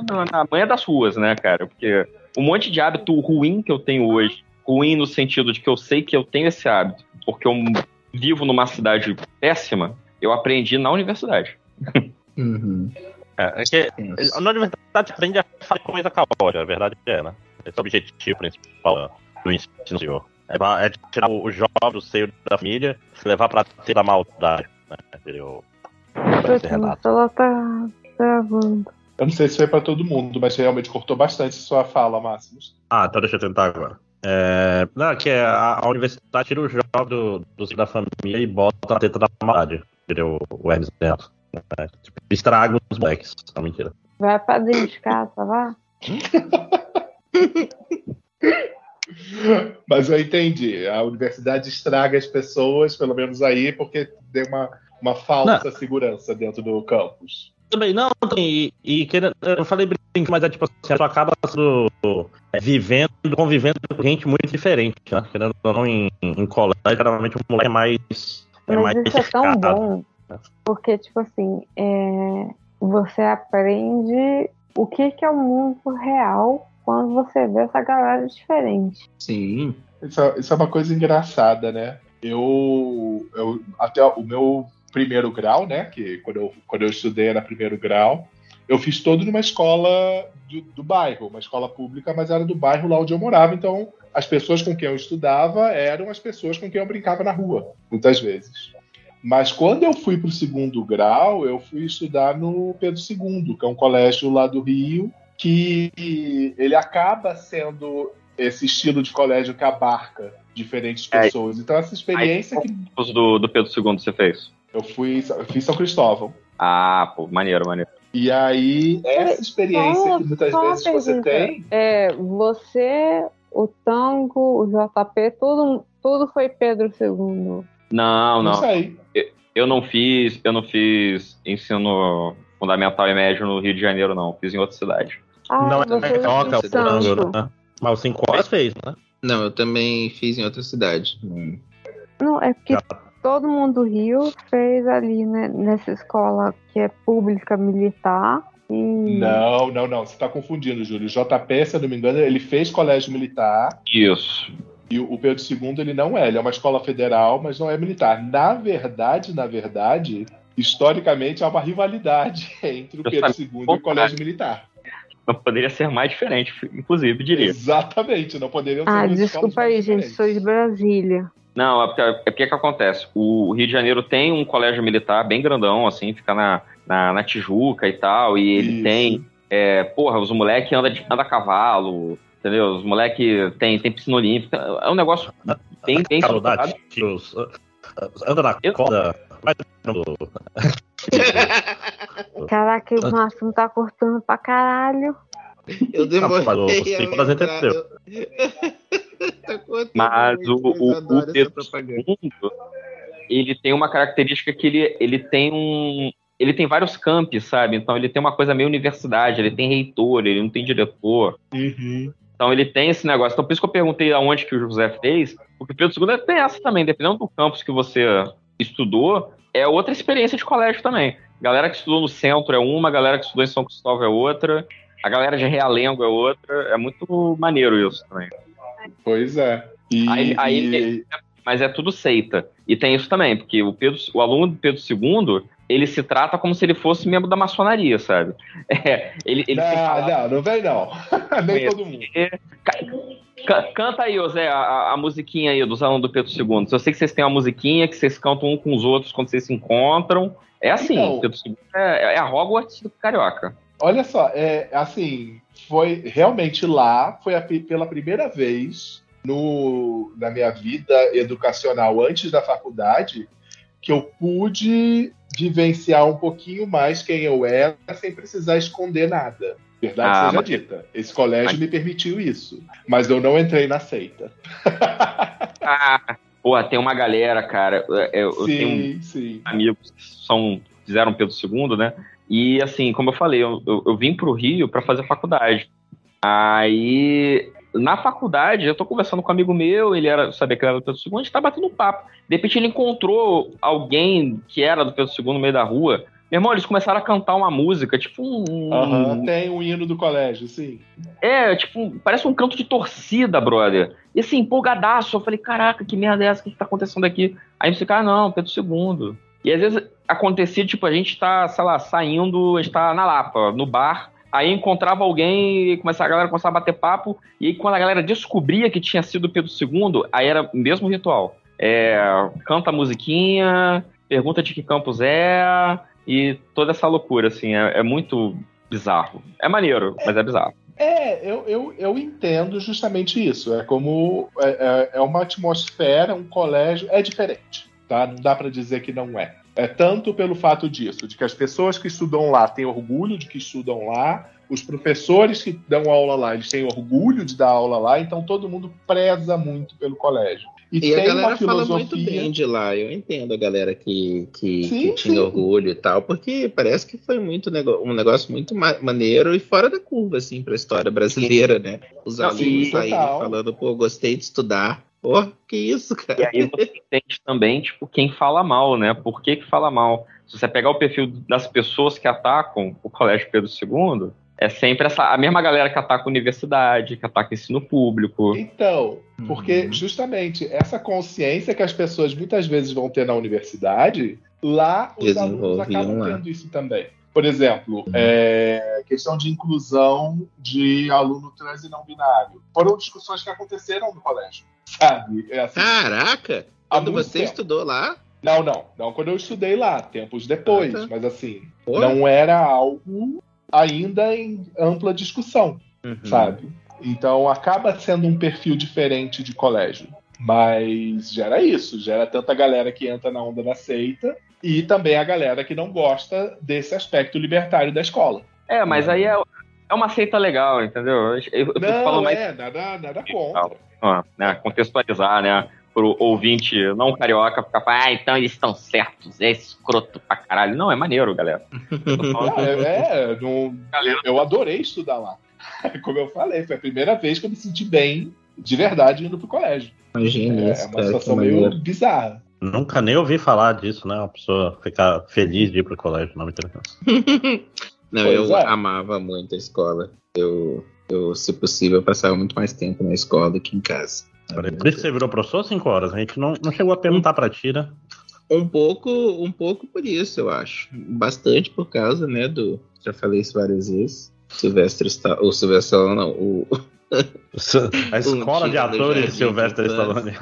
[SPEAKER 2] na, na manha das ruas, né, cara? Porque um monte de hábito ruim que eu tenho hoje, ruim no sentido de que eu sei que eu tenho esse hábito, porque eu vivo numa cidade péssima, eu aprendi na universidade.
[SPEAKER 6] Uhum.
[SPEAKER 3] É, é que na universidade você aprende a fazer coisa caótica, a verdade é, né? Esse é o objetivo principal do ensino superior. É, é tirar o jovem do seio da família e levar pra ter da maldade. Né? Eu,
[SPEAKER 1] celular tá travando.
[SPEAKER 4] Eu não sei se foi pra todo mundo, mas realmente cortou bastante sua fala, Máximos.
[SPEAKER 3] Ah, então deixa eu tentar agora. É, não, que é a, a universidade tira o jogo do, do, da família e bota a teta da maldade. Tira o, o Hermes Neto. É, tipo, estraga os moleques. Não, mentira.
[SPEAKER 1] Vai pra dentro de casa, vá.
[SPEAKER 4] Mas eu entendi. A universidade estraga as pessoas, pelo menos aí, porque tem uma, uma falsa não. segurança dentro do campus.
[SPEAKER 3] Também não, e, e eu falei brinco, mas é tipo assim, a acaba sendo, é, vivendo, convivendo com gente muito diferente, né? Querendo ou não, em, em colégio, geralmente o moleque é mais. É
[SPEAKER 1] mas
[SPEAKER 3] mais
[SPEAKER 1] isso é tão bom, porque, tipo assim, é, você aprende o que, que é o mundo real quando você vê essa galera diferente.
[SPEAKER 6] Sim.
[SPEAKER 4] Isso, é, isso é uma coisa engraçada, né? Eu, eu até o meu primeiro grau, né? Que quando eu, quando eu estudei era primeiro grau, eu fiz todo numa escola do, do, bairro, uma escola pública, mas era do bairro lá onde eu morava. Então, as pessoas com quem eu estudava eram as pessoas com quem eu brincava na rua, muitas vezes. Mas quando eu fui para o segundo grau, eu fui estudar no Pedro II, que é um colégio lá do Rio, que ele acaba sendo esse estilo de colégio que abarca diferentes é. pessoas. Então essa experiência
[SPEAKER 2] Aí, que do, do Pedro II você fez?
[SPEAKER 4] Eu fui, eu fiz São Cristóvão.
[SPEAKER 2] Ah, pô, maneiro, maneiro.
[SPEAKER 4] E aí essa experiência que muitas vezes você tem,
[SPEAKER 1] é você, o Tango, o JP, tudo, tudo foi Pedro II.
[SPEAKER 2] Não, não. Eu, eu não fiz, eu não fiz ensino fundamental e médio no Rio de Janeiro, não. Fiz em outra cidade.
[SPEAKER 1] Ah,
[SPEAKER 3] não é
[SPEAKER 1] em
[SPEAKER 3] o. Tango, né? Mas o 5 horas fez, né?
[SPEAKER 6] Não, eu também fiz em outra cidade. Hum.
[SPEAKER 1] Não, é porque
[SPEAKER 3] Já.
[SPEAKER 1] todo mundo do Rio fez ali, né, nessa escola que é pública militar. E...
[SPEAKER 4] Não, não, não. Você está confundindo, Júlio. O JP, se eu não me engano, ele fez colégio militar
[SPEAKER 2] Isso.
[SPEAKER 4] e o Pedro II ele não é. Ele é uma escola federal, mas não é militar. Na verdade, na verdade, historicamente há uma rivalidade entre o Pedro II e o colégio militar.
[SPEAKER 2] Não poderia ser mais diferente, inclusive, diria.
[SPEAKER 4] Exatamente, não poderiam ser
[SPEAKER 1] Ah, desculpa aí, gente, sou de Brasília.
[SPEAKER 2] Não, é porque, é porque que acontece? O Rio de Janeiro tem um colégio militar bem grandão, assim, fica na, na, na Tijuca e tal, e ele
[SPEAKER 4] Isso.
[SPEAKER 2] tem, é, porra, os moleques andam anda a cavalo, entendeu? Os moleques tem, tem piscina olímpica, é um negócio bem, bem
[SPEAKER 3] Carolidade,
[SPEAKER 2] estruturado.
[SPEAKER 3] tiros, uh, anda na
[SPEAKER 2] Eu-
[SPEAKER 3] corda.
[SPEAKER 1] Caraca, o Márcio tá cortando pra caralho.
[SPEAKER 6] Eu demorei.
[SPEAKER 3] Não, mas o
[SPEAKER 6] a
[SPEAKER 3] Nicolas
[SPEAKER 6] entrar,
[SPEAKER 3] entendeu.
[SPEAKER 6] Tá
[SPEAKER 2] Mas o, o, o. II, ele tem uma característica que ele, ele tem um. Ele tem vários campos, sabe? Então ele tem uma coisa meio universidade, ele tem reitor, ele não tem diretor.
[SPEAKER 4] Uhum.
[SPEAKER 2] Então ele tem esse negócio. Então por isso que eu perguntei aonde que o José fez, porque o Pedro II tem essa também, dependendo do campus que você estudou, é outra experiência de colégio também. Galera que estudou no centro é uma, galera que estudou em São Cristóvão é outra, a galera de Realengo é outra. É muito maneiro isso também.
[SPEAKER 4] Pois é. E,
[SPEAKER 2] Aí- aí- mas é tudo seita. E tem isso também, porque o, Pedro, o aluno do Pedro II, ele se trata como se ele fosse membro da maçonaria, sabe? É, ele, ele
[SPEAKER 4] não,
[SPEAKER 2] falar-
[SPEAKER 4] não, não vem não. Nem todo mundo.
[SPEAKER 2] Ca- ca- Canta aí, Zé, a, a- musiquinha aí dos alunos do Pedro II. Eu sei que vocês têm uma musiquinha que vocês cantam um com os outros quando vocês se encontram. É assim,
[SPEAKER 4] Então.
[SPEAKER 2] Pedro II é, é a Hogwarts do Carioca.
[SPEAKER 4] Olha só, é assim, foi realmente lá, foi a pela primeira vez no, na minha vida educacional antes da faculdade que eu pude vivenciar um pouquinho mais quem eu era sem precisar esconder nada. Verdade
[SPEAKER 2] Ah,
[SPEAKER 4] seja
[SPEAKER 2] mas-
[SPEAKER 4] dita. Esse colégio
[SPEAKER 2] mas-
[SPEAKER 4] me permitiu isso. Mas eu não entrei na seita.
[SPEAKER 2] Ah, porra, tem uma galera, cara. Eu, eu tenho
[SPEAKER 4] sim, sim.
[SPEAKER 2] amigos que são, fizeram Pedro II, né? E assim, como eu falei, eu, eu, eu vim pro Rio para fazer faculdade. Aí, na faculdade, eu tô conversando com um amigo meu, ele era, sabia que era do Pedro II, a gente tá batendo papo. De repente ele encontrou alguém que era do Pedro II no meio da rua. Meu irmão, eles começaram a cantar uma música, tipo um.
[SPEAKER 4] Aham, tem um hino do colégio, sim.
[SPEAKER 2] É, tipo, parece um canto de torcida, brother. E assim, empolgadaço. Eu falei, caraca, que merda é essa? O que tá acontecendo aqui? Aí você fica, ah, não, Pedro II. E às vezes acontecia, tipo, a gente tá, sei lá, saindo, a gente tá na Lapa, no bar. Aí encontrava alguém e começava, a galera começava a bater papo. E aí, quando a galera descobria que tinha sido Pedro II, aí era o mesmo ritual. É, canta a musiquinha, pergunta de que campus é, e toda essa loucura, assim, é, é muito bizarro. É maneiro, mas é bizarro.
[SPEAKER 4] É, eu, eu, eu entendo justamente isso. É como. É, é, é uma atmosfera, um colégio. É diferente, tá? Não dá para dizer que não é. É tanto pelo fato disso, de que as pessoas que estudam lá têm orgulho de que estudam lá, os professores que dão aula lá, eles têm orgulho de dar aula lá, então todo mundo preza muito pelo colégio.
[SPEAKER 6] E, e a galera filosofia... fala muito bem de lá. Eu entendo a galera que, que, sim, que tinha sim. orgulho e tal, porque parece que foi muito um negócio muito maneiro e fora da curva, assim, para a história brasileira, né? Os alunos aí falando, pô, gostei de estudar. Pô, que isso, cara.
[SPEAKER 2] E aí você entende também, tipo, quem fala mal, né? Por que, que fala mal? Se você pegar o perfil das pessoas que atacam o Colégio Pedro II, é sempre essa, a mesma galera que ataca a universidade, que ataca o ensino público.
[SPEAKER 4] Então, porque uhum. justamente essa consciência que as pessoas muitas vezes vão ter na universidade, lá os alunos acabam lá. tendo isso também. Por exemplo, é, questão de inclusão de aluno trans e não binário. Foram discussões que aconteceram no colégio, sabe?
[SPEAKER 6] É assim, Caraca! Quando você tempo. estudou lá?
[SPEAKER 4] Não, não. Não quando eu estudei lá, tempos depois. Ah, tá. Mas assim, não era algo ainda em ampla discussão, uhum. sabe? Então acaba sendo um perfil diferente de colégio. Mas gera isso, gera tanta galera que entra na onda da seita e também a galera que não gosta desse aspecto libertário da escola.
[SPEAKER 2] É, mas aí é, é uma seita legal, entendeu?
[SPEAKER 4] Eu, eu não, mais... é, nada, nada contra.
[SPEAKER 2] Ah, né, contextualizar, né? pro ouvinte não carioca ficar ah, então eles estão certos, é escroto pra caralho. Não, é maneiro, galera.
[SPEAKER 4] é, é não, eu adorei estudar lá. Como eu falei, foi a primeira vez que eu me senti bem, de verdade, indo pro colégio.
[SPEAKER 6] Imagina
[SPEAKER 4] é, é uma situação meio bizarra.
[SPEAKER 3] Nunca nem ouvi falar disso, né? Uma pessoa ficar feliz de ir pro colégio, não me interessa.
[SPEAKER 6] não, pois eu é. amava muito a escola. Eu, eu, se possível, passava muito mais tempo na escola do que em casa.
[SPEAKER 3] Por isso você virou professor 5 horas? A gente não, não chegou a perguntar pra ti, né?
[SPEAKER 6] Um pouco, um pouco por isso, eu acho. Bastante por causa, né, do... Já falei isso várias vezes. Silvestre está... O Silvestre não, o...
[SPEAKER 3] A escola de atores Silvestre Stallone.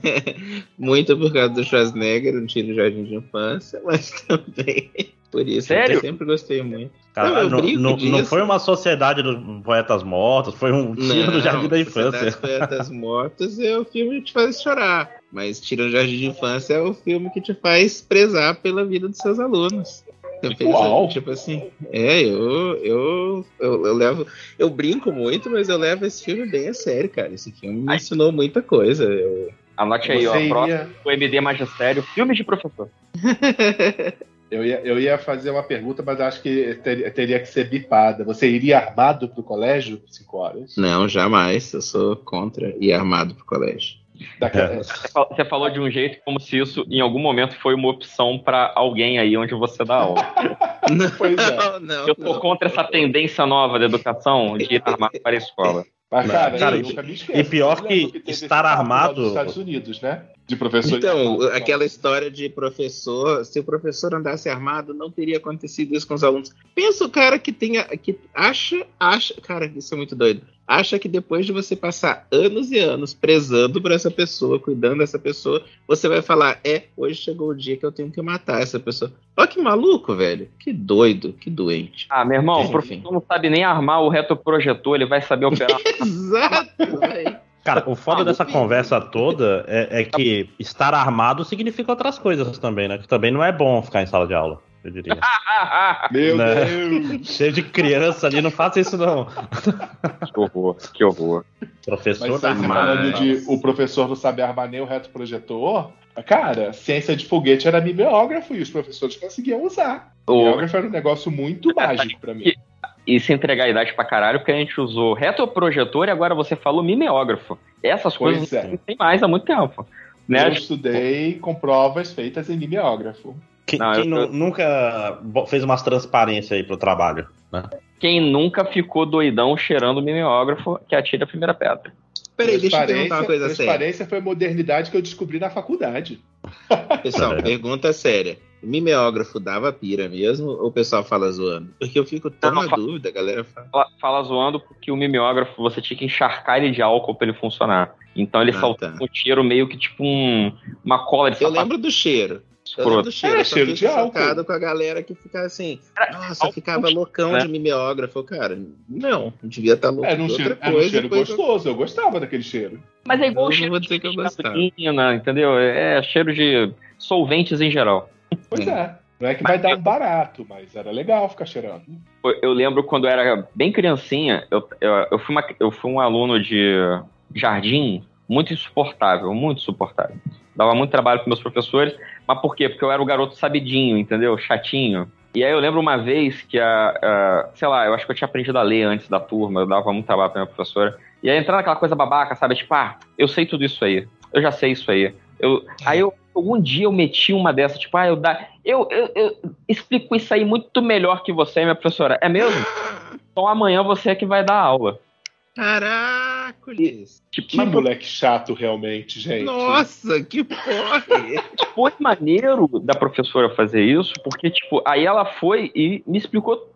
[SPEAKER 6] Muito por causa do Schwarzenegger, no tiro Jardim de Infância, mas também por isso.
[SPEAKER 2] Sério?
[SPEAKER 6] Eu sempre gostei muito.
[SPEAKER 3] Cara, não, não, não, foi uma sociedade dos poetas mortos, foi um tiro do Jardim da Infância.
[SPEAKER 6] Poetas mortos é o filme que te faz chorar. Mas Tiro do Jardim de Infância é o filme que te faz prezar pela vida dos seus alunos. Eu penso, tipo assim, é, eu, eu, eu, eu, levo, eu brinco muito, mas eu levo esse filme bem a sério, cara. Esse filme me ensinou muita coisa. Eu...
[SPEAKER 2] Anote aí, ó, iria... próximo, o MD Magistério, filme de professor.
[SPEAKER 4] Eu ia, eu ia fazer uma pergunta, mas acho que ter, teria que ser bipada. Você iria armado pro colégio, 5 horas?
[SPEAKER 6] Não, jamais. Eu sou contra ir armado pro colégio.
[SPEAKER 2] É. Você falou de um jeito como se isso em algum momento foi uma opção para alguém aí onde você dá aula.
[SPEAKER 4] pois é.
[SPEAKER 2] Não, eu tô não, contra essa tendência nova da educação de ir armado para a escola.
[SPEAKER 4] Mas, cara, cara
[SPEAKER 3] e, e pior que estar armado. Nos
[SPEAKER 4] Estados Unidos, né? De professor.
[SPEAKER 6] Então, aquela história de professor, se o professor andasse armado, não teria acontecido isso com os alunos. Pensa o cara que tenha, que acha, acha, cara, isso é muito doido acha que depois de você passar anos e anos prezando por essa pessoa, cuidando dessa pessoa, você vai falar: é, hoje chegou o dia que eu tenho que matar essa pessoa. Olha que maluco, velho. Que doido, que doente.
[SPEAKER 2] Ah, meu irmão, o professor não sabe nem armar o retroprojetor, ele vai saber operar.
[SPEAKER 6] Exato, velho.
[SPEAKER 3] Cara, o foda ah, dessa conversa toda é, é, que estar armado significa outras coisas também, né? Que também não é bom ficar em sala de aula eu diria.
[SPEAKER 4] Meu né? Deus!
[SPEAKER 3] Cheio de criança ali, não faça isso não.
[SPEAKER 2] Que horror, que horror.
[SPEAKER 3] Professor Mas
[SPEAKER 4] tá falando de o professor não sabe armar nem o reto projetor. Cara, ciência de foguete era mimeógrafo e os professores conseguiam usar. O... Mimeógrafo era um negócio muito mágico para mim.
[SPEAKER 2] E se entregar a idade pra caralho, porque a gente usou retroprojetor e agora você falou mimeógrafo. Essas pois coisas é. não tem mais há muito tempo. Né?
[SPEAKER 4] Eu estudei com provas feitas em mimeógrafo.
[SPEAKER 3] Quem, não, quem eu... nunca fez umas transparências aí pro trabalho, né?
[SPEAKER 2] Quem nunca ficou doidão cheirando o mimeógrafo que atira a primeira pedra.
[SPEAKER 6] Peraí, deixa eu perguntar uma coisa
[SPEAKER 4] séria. Transparência foi a modernidade que eu descobri na faculdade.
[SPEAKER 6] Pessoal, pergunta séria. O mimeógrafo dava pira mesmo ou o pessoal fala zoando? Porque eu fico tão na dúvida, a galera
[SPEAKER 2] fala. fala. Fala zoando porque o mimeógrafo você tinha que encharcar ele de álcool para ele funcionar. Então ele ah, soltava tá. um cheiro meio que tipo um, uma cola de
[SPEAKER 6] Eu lembro do cheiro. Eu lembro do cheiro,
[SPEAKER 4] É, cheiro de álcool.
[SPEAKER 6] com a galera que fica assim, nossa, ficava loucão
[SPEAKER 2] né?
[SPEAKER 6] de mimeógrafo. Cara, não, devia estar louco
[SPEAKER 4] Era um
[SPEAKER 6] de
[SPEAKER 4] cheiro,
[SPEAKER 6] outra
[SPEAKER 4] era um
[SPEAKER 6] coisa.
[SPEAKER 4] cheiro
[SPEAKER 6] coisa-
[SPEAKER 4] gostoso, eu gostava daquele cheiro.
[SPEAKER 2] Mas é igual
[SPEAKER 6] Eu não
[SPEAKER 2] cheiro
[SPEAKER 6] vou
[SPEAKER 2] de
[SPEAKER 6] dizer que eu gostava.
[SPEAKER 2] gasolina, entendeu? É cheiro de solventes em geral.
[SPEAKER 4] Pois é. Não é que vai dar um barato, mas era legal ficar cheirando.
[SPEAKER 2] Eu- Eu lembro quando eu era bem criancinha, eu, eu, eu fui, uma- eu fui um aluno de jardim muito insuportável, muito insuportável. Dava muito trabalho para meus professores, mas por quê? Porque eu era o garoto sabidinho, entendeu? Chatinho. E aí eu lembro uma vez que a, a- sei lá, eu acho que eu tinha aprendido a ler antes da turma, eu dava muito trabalho pra minha professora. E aí entrando naquela coisa babaca, sabe? Tipo, ah, eu sei tudo isso aí. Eu já sei isso aí. Eu, aí eu, algum dia eu meti uma dessa, tipo, ah, eu, dá, eu, eu, eu explico isso aí muito melhor que você, minha professora. É mesmo? Então amanhã você é que vai dar aula.
[SPEAKER 6] Caracoles!
[SPEAKER 2] Tipo,
[SPEAKER 4] Que
[SPEAKER 2] mas
[SPEAKER 4] moleque chato, realmente, gente.
[SPEAKER 6] Nossa, que porra!
[SPEAKER 2] foi maneiro da professora fazer isso, porque, tipo, aí ela foi e me explicou,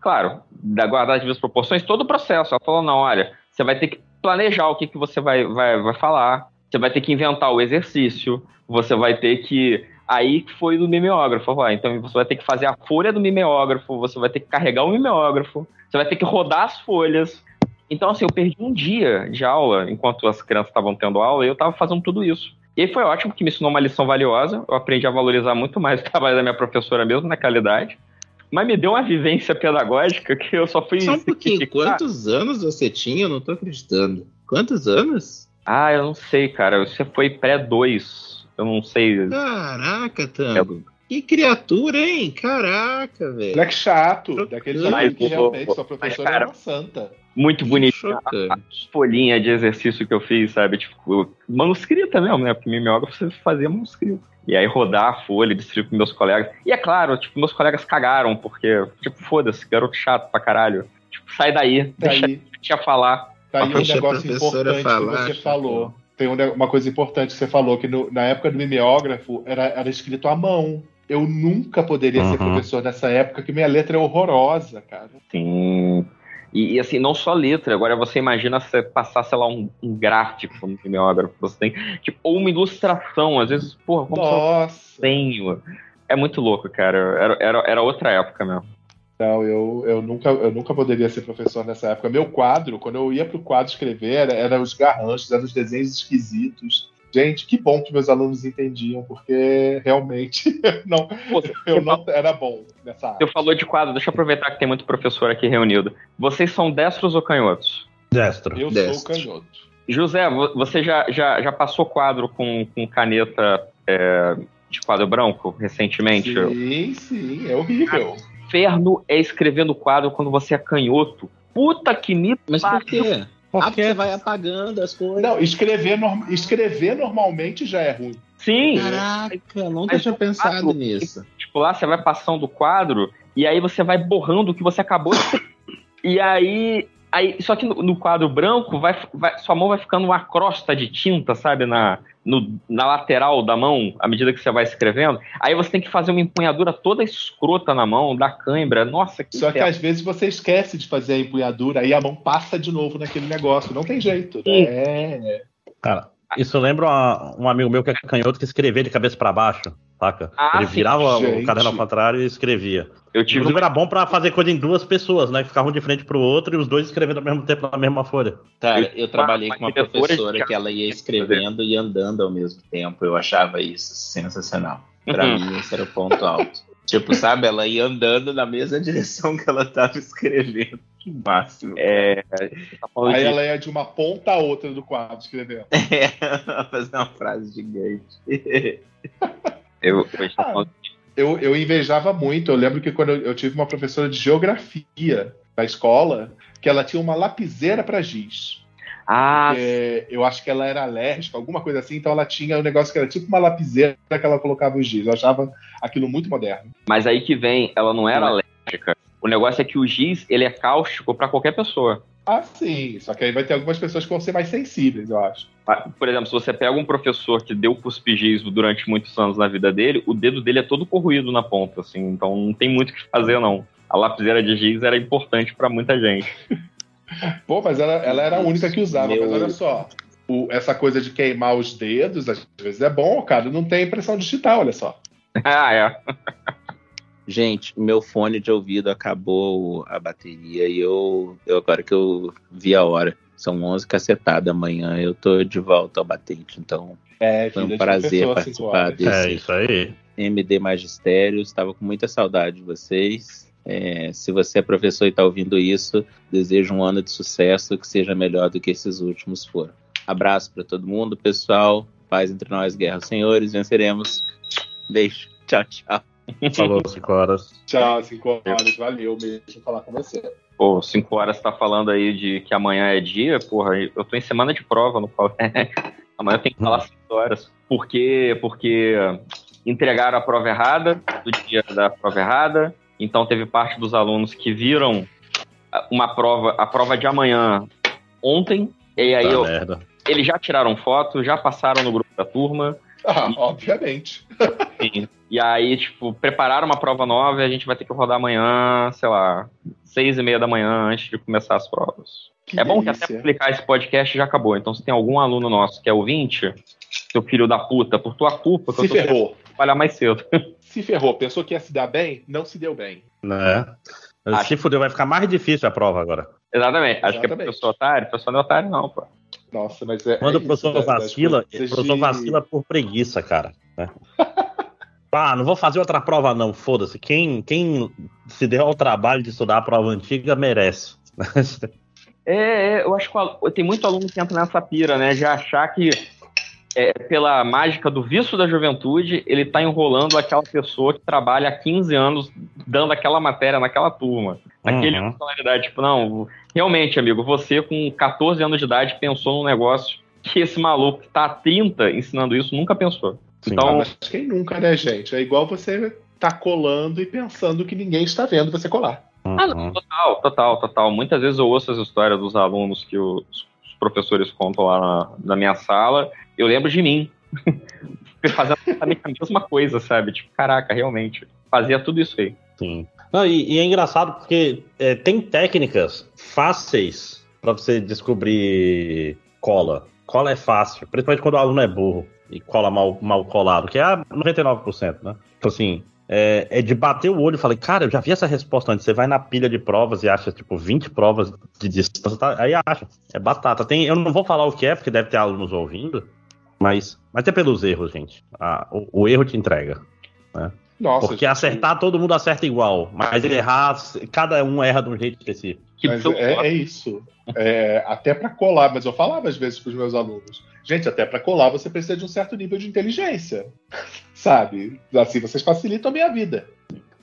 [SPEAKER 2] claro, da guardar as devidas proporções, todo o processo. Ela falou, não, olha, você vai ter que planejar o que, que você vai, vai, vai falar, você vai ter que inventar o exercício, você vai ter que... Aí que foi do mimeógrafo, vai. então você vai ter que fazer a folha do mimeógrafo, você vai ter que carregar o mimeógrafo, você vai ter que rodar as folhas. Então, assim, eu perdi um dia de aula, enquanto as crianças estavam tendo aula, e eu estava fazendo tudo isso. E aí foi ótimo, que me ensinou uma lição valiosa. Eu aprendi a valorizar muito mais o trabalho da minha professora mesmo naquela idade. Mas me deu uma vivência pedagógica que eu só fui.
[SPEAKER 6] Só um pouquinho, quantos anos você tinha? Eu não tô acreditando. Quantos anos?
[SPEAKER 2] Ah, eu não sei, cara. Você foi pré-2. Eu não sei.
[SPEAKER 6] Caraca, Tango. Que criatura, hein? Caraca, velho.
[SPEAKER 4] Moleque chato, daqueles
[SPEAKER 6] Mas,
[SPEAKER 4] que realmente sua
[SPEAKER 2] mas,
[SPEAKER 4] professora
[SPEAKER 2] cara,
[SPEAKER 4] era uma santa.
[SPEAKER 2] Muito bonito.
[SPEAKER 6] Chocante.
[SPEAKER 2] Folhinha de exercício que eu fiz, sabe? Tipo, manuscrita mesmo, né? Porque mimeógrafo você fazia manuscrito. E aí rodar a folha, distribuir pros meus colegas. E é claro, tipo, meus colegas cagaram, porque, tipo, foda-se, garoto chato pra caralho. Tipo, sai daí, deixa
[SPEAKER 4] Daí,
[SPEAKER 2] a falar.
[SPEAKER 4] tá aí um negócio importante
[SPEAKER 6] falar,
[SPEAKER 4] que você falou. Tem um uma coisa importante que você falou, que no- na época do mimeógrafo era, era escrito à mão. Eu nunca poderia ser
[SPEAKER 3] Uhum.
[SPEAKER 4] professor nessa época, que minha letra é horrorosa, cara.
[SPEAKER 2] Sim. E, e, assim, não só letra, agora você imagina você passar, sei lá, um, um gráfico no mimeógrafo. Você tem, tipo, ou uma ilustração, às vezes, porra, como
[SPEAKER 4] Nossa.
[SPEAKER 2] tenho. É muito louco, cara. Era, era, era outra época mesmo.
[SPEAKER 4] Não, eu, eu, nunca, eu nunca poderia ser professor nessa época. Meu quadro, quando eu ia pro quadro escrever, era, era os garranchos, eram os desenhos esquisitos. Gente, que bom que meus alunos entendiam, porque realmente não,
[SPEAKER 2] Pô,
[SPEAKER 4] eu não era bom nessa área.
[SPEAKER 2] Você falou de quadro, deixa eu aproveitar que tem muito professor aqui reunido. Vocês são destros ou canhotos?
[SPEAKER 3] Destro.
[SPEAKER 4] Eu
[SPEAKER 6] Destro.
[SPEAKER 4] sou canhoto.
[SPEAKER 2] José, vo- você já, já, já passou quadro com, com caneta é, de quadro branco recentemente?
[SPEAKER 4] Sim, sim, é horrível.
[SPEAKER 2] Inferno é escrever no quadro quando você é canhoto. Puta que me
[SPEAKER 6] Mas por quê? Ah, porque
[SPEAKER 3] Porque
[SPEAKER 6] você vai apagando as coisas.
[SPEAKER 4] Não, escrever, norm- escrever normalmente já é ruim.
[SPEAKER 2] Sim,
[SPEAKER 6] Caraca, nunca tinha pensado
[SPEAKER 2] quadro-
[SPEAKER 6] nisso.
[SPEAKER 2] tipo, lá você vai passando o quadro e aí você vai borrando o que você acabou de E aí. Aí só que no, no quadro branco, vai, vai- sua mão vai ficando uma crosta de tinta, sabe? Na, no- na lateral da mão, à medida que você vai escrevendo. Aí você tem que fazer uma empunhadura toda escrota na mão, da cãibra. Nossa, que
[SPEAKER 4] Só que
[SPEAKER 2] inferno.
[SPEAKER 4] às vezes você esquece de fazer a empunhadura, aí a mão passa de novo naquele negócio. Não tem jeito. Né? É.
[SPEAKER 3] Cara, isso lembra uma- um amigo meu que é canhoto que escrevia de cabeça pra baixo, saca?
[SPEAKER 2] Ah,
[SPEAKER 3] Ele
[SPEAKER 2] sim.
[SPEAKER 3] virava
[SPEAKER 4] Gente.
[SPEAKER 3] o caderno ao contrário e escrevia.
[SPEAKER 2] Eu tive
[SPEAKER 3] Inclusive era bom pra fazer coisa em duas pessoas, né? Ficar um de frente pro outro e os dois escrevendo ao mesmo tempo na mesma folha.
[SPEAKER 6] Cara, eu trabalhei com uma
[SPEAKER 2] de
[SPEAKER 6] professora que ela ia escrevendo e andando ao mesmo tempo. Eu achava isso sensacional. Pra
[SPEAKER 2] Uhum.
[SPEAKER 6] mim, esse era o ponto alto. Tipo, sabe, ela ia andando na mesma direção que ela tava escrevendo. Que máximo.
[SPEAKER 2] É,
[SPEAKER 4] Aí
[SPEAKER 2] de-
[SPEAKER 4] ela ia de uma ponta a outra do quadro escrevendo.
[SPEAKER 6] É, fazer uma frase gigante.
[SPEAKER 2] eu, eu estou falando
[SPEAKER 4] Eu, eu invejava muito. Eu lembro que quando eu, eu tive uma professora de geografia na escola, que ela tinha uma lapiseira para giz.
[SPEAKER 2] Ah,
[SPEAKER 4] É, eu acho que ela era alérgica, alguma coisa assim, então ela tinha um negócio que era tipo uma lapiseira que ela colocava os giz. Eu achava aquilo muito moderno.
[SPEAKER 2] mas aí que vem, ela não era
[SPEAKER 6] Não
[SPEAKER 2] alérgica. O negócio é que o giz, ele é cáustico pra qualquer pessoa.
[SPEAKER 4] Ah, sim. Só que aí vai ter algumas pessoas que vão ser mais sensíveis, eu acho.
[SPEAKER 2] Ah, Por exemplo, se você pega um professor que deu cuspigis durante muitos anos na vida dele, o dedo dele é todo corroído na ponta, assim, então não tem muito o que fazer, não. A lapiseira de giz era importante pra muita gente.
[SPEAKER 4] Pô, mas ela, ela era a única que usava.
[SPEAKER 6] Meu-
[SPEAKER 4] Mas olha só, o- essa coisa de queimar os dedos, às vezes é bom, cara. Não tem impressão digital, olha só.
[SPEAKER 2] Ah, é.
[SPEAKER 6] Gente, meu fone de ouvido acabou a bateria e eu, eu agora que eu vi a hora, são 11 cacetadas amanhã, eu tô de volta ao batente, então
[SPEAKER 4] É,
[SPEAKER 6] foi um prazer participar desse
[SPEAKER 3] É isso aí.
[SPEAKER 6] MD Magistério, estava com muita saudade de vocês. É, se você é professor e está ouvindo isso, desejo um ano de sucesso que seja melhor do que esses últimos foram. Abraço para todo mundo, pessoal. Paz entre nós, guerra senhores, venceremos. Beijo. Tchau, tchau.
[SPEAKER 3] Falou 5 horas.
[SPEAKER 4] Tchau, cinco horas. Valeu mesmo falar com você.
[SPEAKER 2] Pô, 5 horas tá falando aí de que amanhã é dia, porra, eu tô em semana de prova no colégio. Amanhã eu tenho que falar 5 horas. Por quê? Porque entregaram a prova errada, do dia da prova errada. Então teve parte dos alunos que viram uma prova, a prova de amanhã ontem. E aí
[SPEAKER 3] Tá
[SPEAKER 2] eu-
[SPEAKER 3] merda.
[SPEAKER 2] eles já tiraram foto, já passaram no grupo da turma.
[SPEAKER 4] Ah, obviamente.
[SPEAKER 2] Enfim. E aí, tipo, prepararam uma prova nova e a gente vai ter que rodar amanhã, sei lá, seis e meia da manhã antes de começar as provas.
[SPEAKER 4] Que
[SPEAKER 2] é bom que
[SPEAKER 4] delícia.
[SPEAKER 2] até publicar esse podcast já acabou. Então, se tem algum aluno nosso que é ouvinte, seu filho da puta, por tua culpa, que
[SPEAKER 4] Se
[SPEAKER 2] eu tô
[SPEAKER 4] ferrou.
[SPEAKER 2] trabalhar mais cedo.
[SPEAKER 4] Se ferrou. Pensou que ia se dar bem? Não se deu bem.
[SPEAKER 3] Né?
[SPEAKER 2] Acho-
[SPEAKER 3] Se fuder, vai ficar mais difícil a prova agora.
[SPEAKER 2] Exatamente. Acho que é
[SPEAKER 4] Exatamente.
[SPEAKER 2] professor otário. Professor não é otário, não, pô.
[SPEAKER 4] Nossa, mas é.
[SPEAKER 3] Quando
[SPEAKER 4] é
[SPEAKER 3] o professor
[SPEAKER 4] isso, né, das
[SPEAKER 3] vacila, o professor
[SPEAKER 4] de-
[SPEAKER 3] vacila por preguiça, cara. né? ah, não vou fazer outra prova, não. Foda-se. Quem, quem se deu ao trabalho de estudar a prova antiga merece.
[SPEAKER 2] É, é, eu acho que tem muito aluno que entra nessa pira, né? De achar que, é, pela mágica do vício da juventude, ele tá enrolando aquela pessoa que trabalha há 15 anos dando aquela matéria naquela turma. Naquele
[SPEAKER 3] Uhum.
[SPEAKER 2] personalidade. Tipo, não, realmente, amigo, você com 14 anos de idade pensou num negócio que esse maluco que tá há 30 ensinando isso nunca pensou.
[SPEAKER 3] Sim.
[SPEAKER 2] Então,
[SPEAKER 4] Ah, mas quem nunca, né, gente? É igual você tá colando e pensando que ninguém está vendo você colar.
[SPEAKER 2] Ah, não,
[SPEAKER 3] Uhum.
[SPEAKER 2] total, total, total. Muitas vezes eu ouço as histórias dos alunos que os, os professores contam lá na, na minha sala. Eu lembro de mim. Fazendo exatamente a mesma coisa, sabe? Tipo, caraca, realmente. Fazia tudo isso aí.
[SPEAKER 3] Sim. Não, e, e é engraçado porque é, tem técnicas fáceis pra você descobrir cola. Cola é fácil, principalmente quando o aluno é burro e cola mal, mal colado, que é a 99%, né? Tipo assim, é, é de bater o olho e falar, cara, eu já vi essa resposta antes. Você vai na pilha de provas e acha, tipo, 20 provas de distância, tá? aí acha. É batata. Tem, eu não vou falar o que é, porque deve ter alunos ouvindo, mas, mas é pelos erros, gente. Ah, o, o erro te entrega.
[SPEAKER 4] Nossa,
[SPEAKER 3] Porque
[SPEAKER 4] gente,
[SPEAKER 3] acertar todo mundo acerta igual, mas errar, cada um erra de um jeito específico.
[SPEAKER 4] É, é isso. É, até para colar, mas eu falava às vezes para os meus alunos, gente, até para colar você precisa de um certo nível de inteligência, sabe? Assim vocês facilitam a minha vida.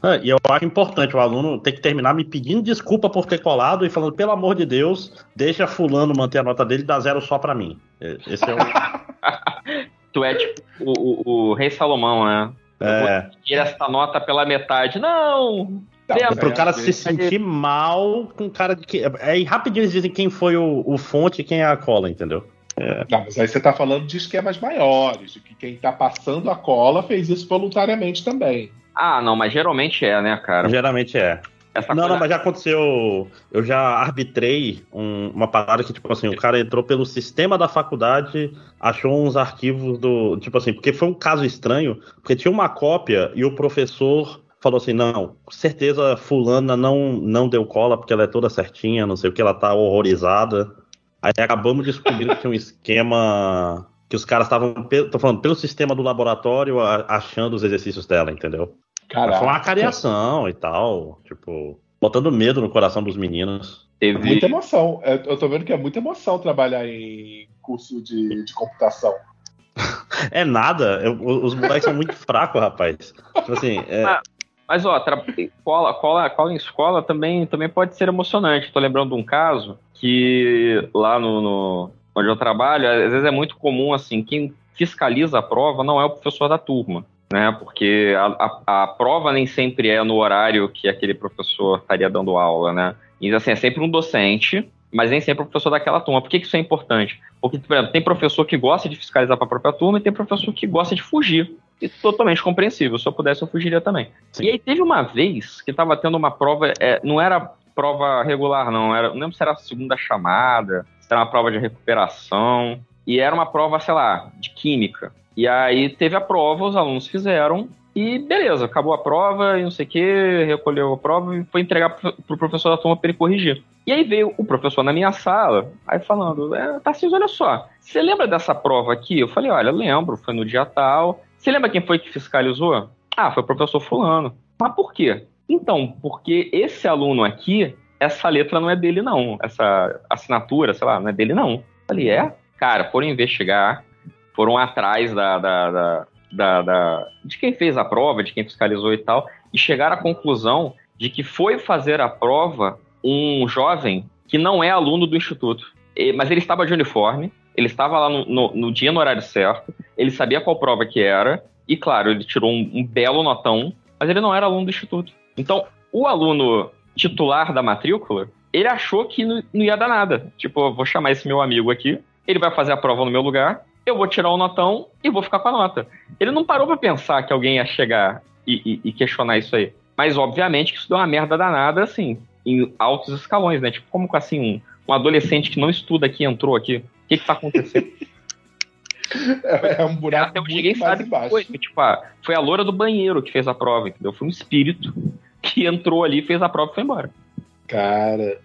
[SPEAKER 3] Ah, e eu acho importante o aluno ter que terminar me pedindo desculpa por ter colado e falando, pelo amor de Deus, deixa fulano manter a nota dele e dá zero só pra mim. É, Esse é o.
[SPEAKER 2] Tu é tipo o, o- o rei Salomão, né?
[SPEAKER 3] É,
[SPEAKER 2] Tira essa nota pela metade. Não!
[SPEAKER 4] Tá,
[SPEAKER 2] É,
[SPEAKER 3] pro cara se sentir mal com cara de que. Aí rapidinho eles dizem quem foi o, o fonte e quem é a cola, entendeu?
[SPEAKER 4] Não, mas aí você tá falando de esquemas maiores, de que quem tá passando a cola fez isso voluntariamente também.
[SPEAKER 2] Ah, não, mas geralmente é, né, cara?
[SPEAKER 3] Geralmente é.
[SPEAKER 2] Essa
[SPEAKER 3] Não,
[SPEAKER 2] coisa-
[SPEAKER 3] não, mas já aconteceu. Eu já arbitrei um- uma parada que, tipo assim, o cara entrou pelo sistema da faculdade, achou uns arquivos do. Tipo assim, porque foi um caso estranho, porque tinha uma cópia e o professor falou assim: não, com certeza Fulana não, não deu cola porque ela é toda certinha, não sei o que, ela tá horrorizada. Aí acabamos descobrindo que tinha um esquema que os caras estavam, tô falando, pelo sistema do laboratório achando os exercícios dela, entendeu?
[SPEAKER 4] Caraca.
[SPEAKER 3] Foi uma cariação e tal, tipo, botando medo no coração dos meninos.
[SPEAKER 2] Teve,
[SPEAKER 4] Muita emoção. É, Eu tô vendo que é muita emoção trabalhar em curso de, de computação.
[SPEAKER 3] É nada, eu- os moleques são muito fracos, rapaz. Tipo assim, é,
[SPEAKER 2] Ah, Mas, ó, tra- cola, cola, cola em escola também, também pode ser emocionante. Tô lembrando de um caso que lá no, no- onde eu trabalho, às vezes é muito comum, assim, quem fiscaliza a prova não é o professor da turma, né? Porque a, a, a prova nem sempre é no horário que aquele professor estaria dando aula, né? E, assim, é sempre um docente, mas nem sempre o professor daquela turma. Por que, que isso é importante? Porque, por exemplo, tem professor que gosta de fiscalizar para a própria turma e tem professor que gosta de fugir. E totalmente compreensível. Se eu pudesse, eu fugiria também.
[SPEAKER 3] Sim.
[SPEAKER 2] E aí teve uma vez que estava tendo uma prova, é, não era prova regular, não. Era, não lembro se era a segunda chamada, se era uma prova de recuperação. E era uma prova, sei lá, de química. E aí teve a prova, os alunos fizeram, E beleza, acabou a prova e não sei o que, recolheu a prova e foi entregar pro, pro professor da turma para ele corrigir. E aí veio o professor na minha sala, aí falando, é, Tarcísio, olha só, você lembra dessa prova aqui? Eu falei, olha, lembro, foi no dia tal. Você lembra quem foi que fiscalizou? Ah, foi o professor fulano. Mas por quê? Então, porque esse aluno aqui, essa letra não é dele não, essa assinatura, sei lá, não é dele não. Eu falei, é? Cara, foram investigar, foram atrás da, da, da da, de quem fez a prova, de quem fiscalizou e tal, e chegaram à conclusão de que foi fazer a prova um jovem que não é aluno do instituto. Mas ele estava de uniforme, ele estava lá no, no, no dia no horário certo, ele sabia qual prova que era, e claro, ele tirou um, um belo notão, mas ele não era aluno do instituto. Então, o aluno titular da matrícula, ele achou que não, não ia dar nada. Tipo, vou chamar esse meu amigo aqui, ele vai fazer a prova no meu lugar, eu vou tirar o notão e vou ficar com a nota. Ele não parou para pensar que alguém ia chegar e, e, e, questionar isso aí. Mas, obviamente, que isso deu uma merda danada, assim, em altos escalões, né? Tipo, como assim, um, um adolescente que não estuda aqui entrou aqui? O que que tá acontecendo?
[SPEAKER 4] É, é um buraco Até
[SPEAKER 2] hoje ninguém sabe que foi. Tipo, ah, foi a loura do banheiro que fez a prova, entendeu? Foi um espírito que entrou ali, fez a prova e foi embora.
[SPEAKER 4] Cara.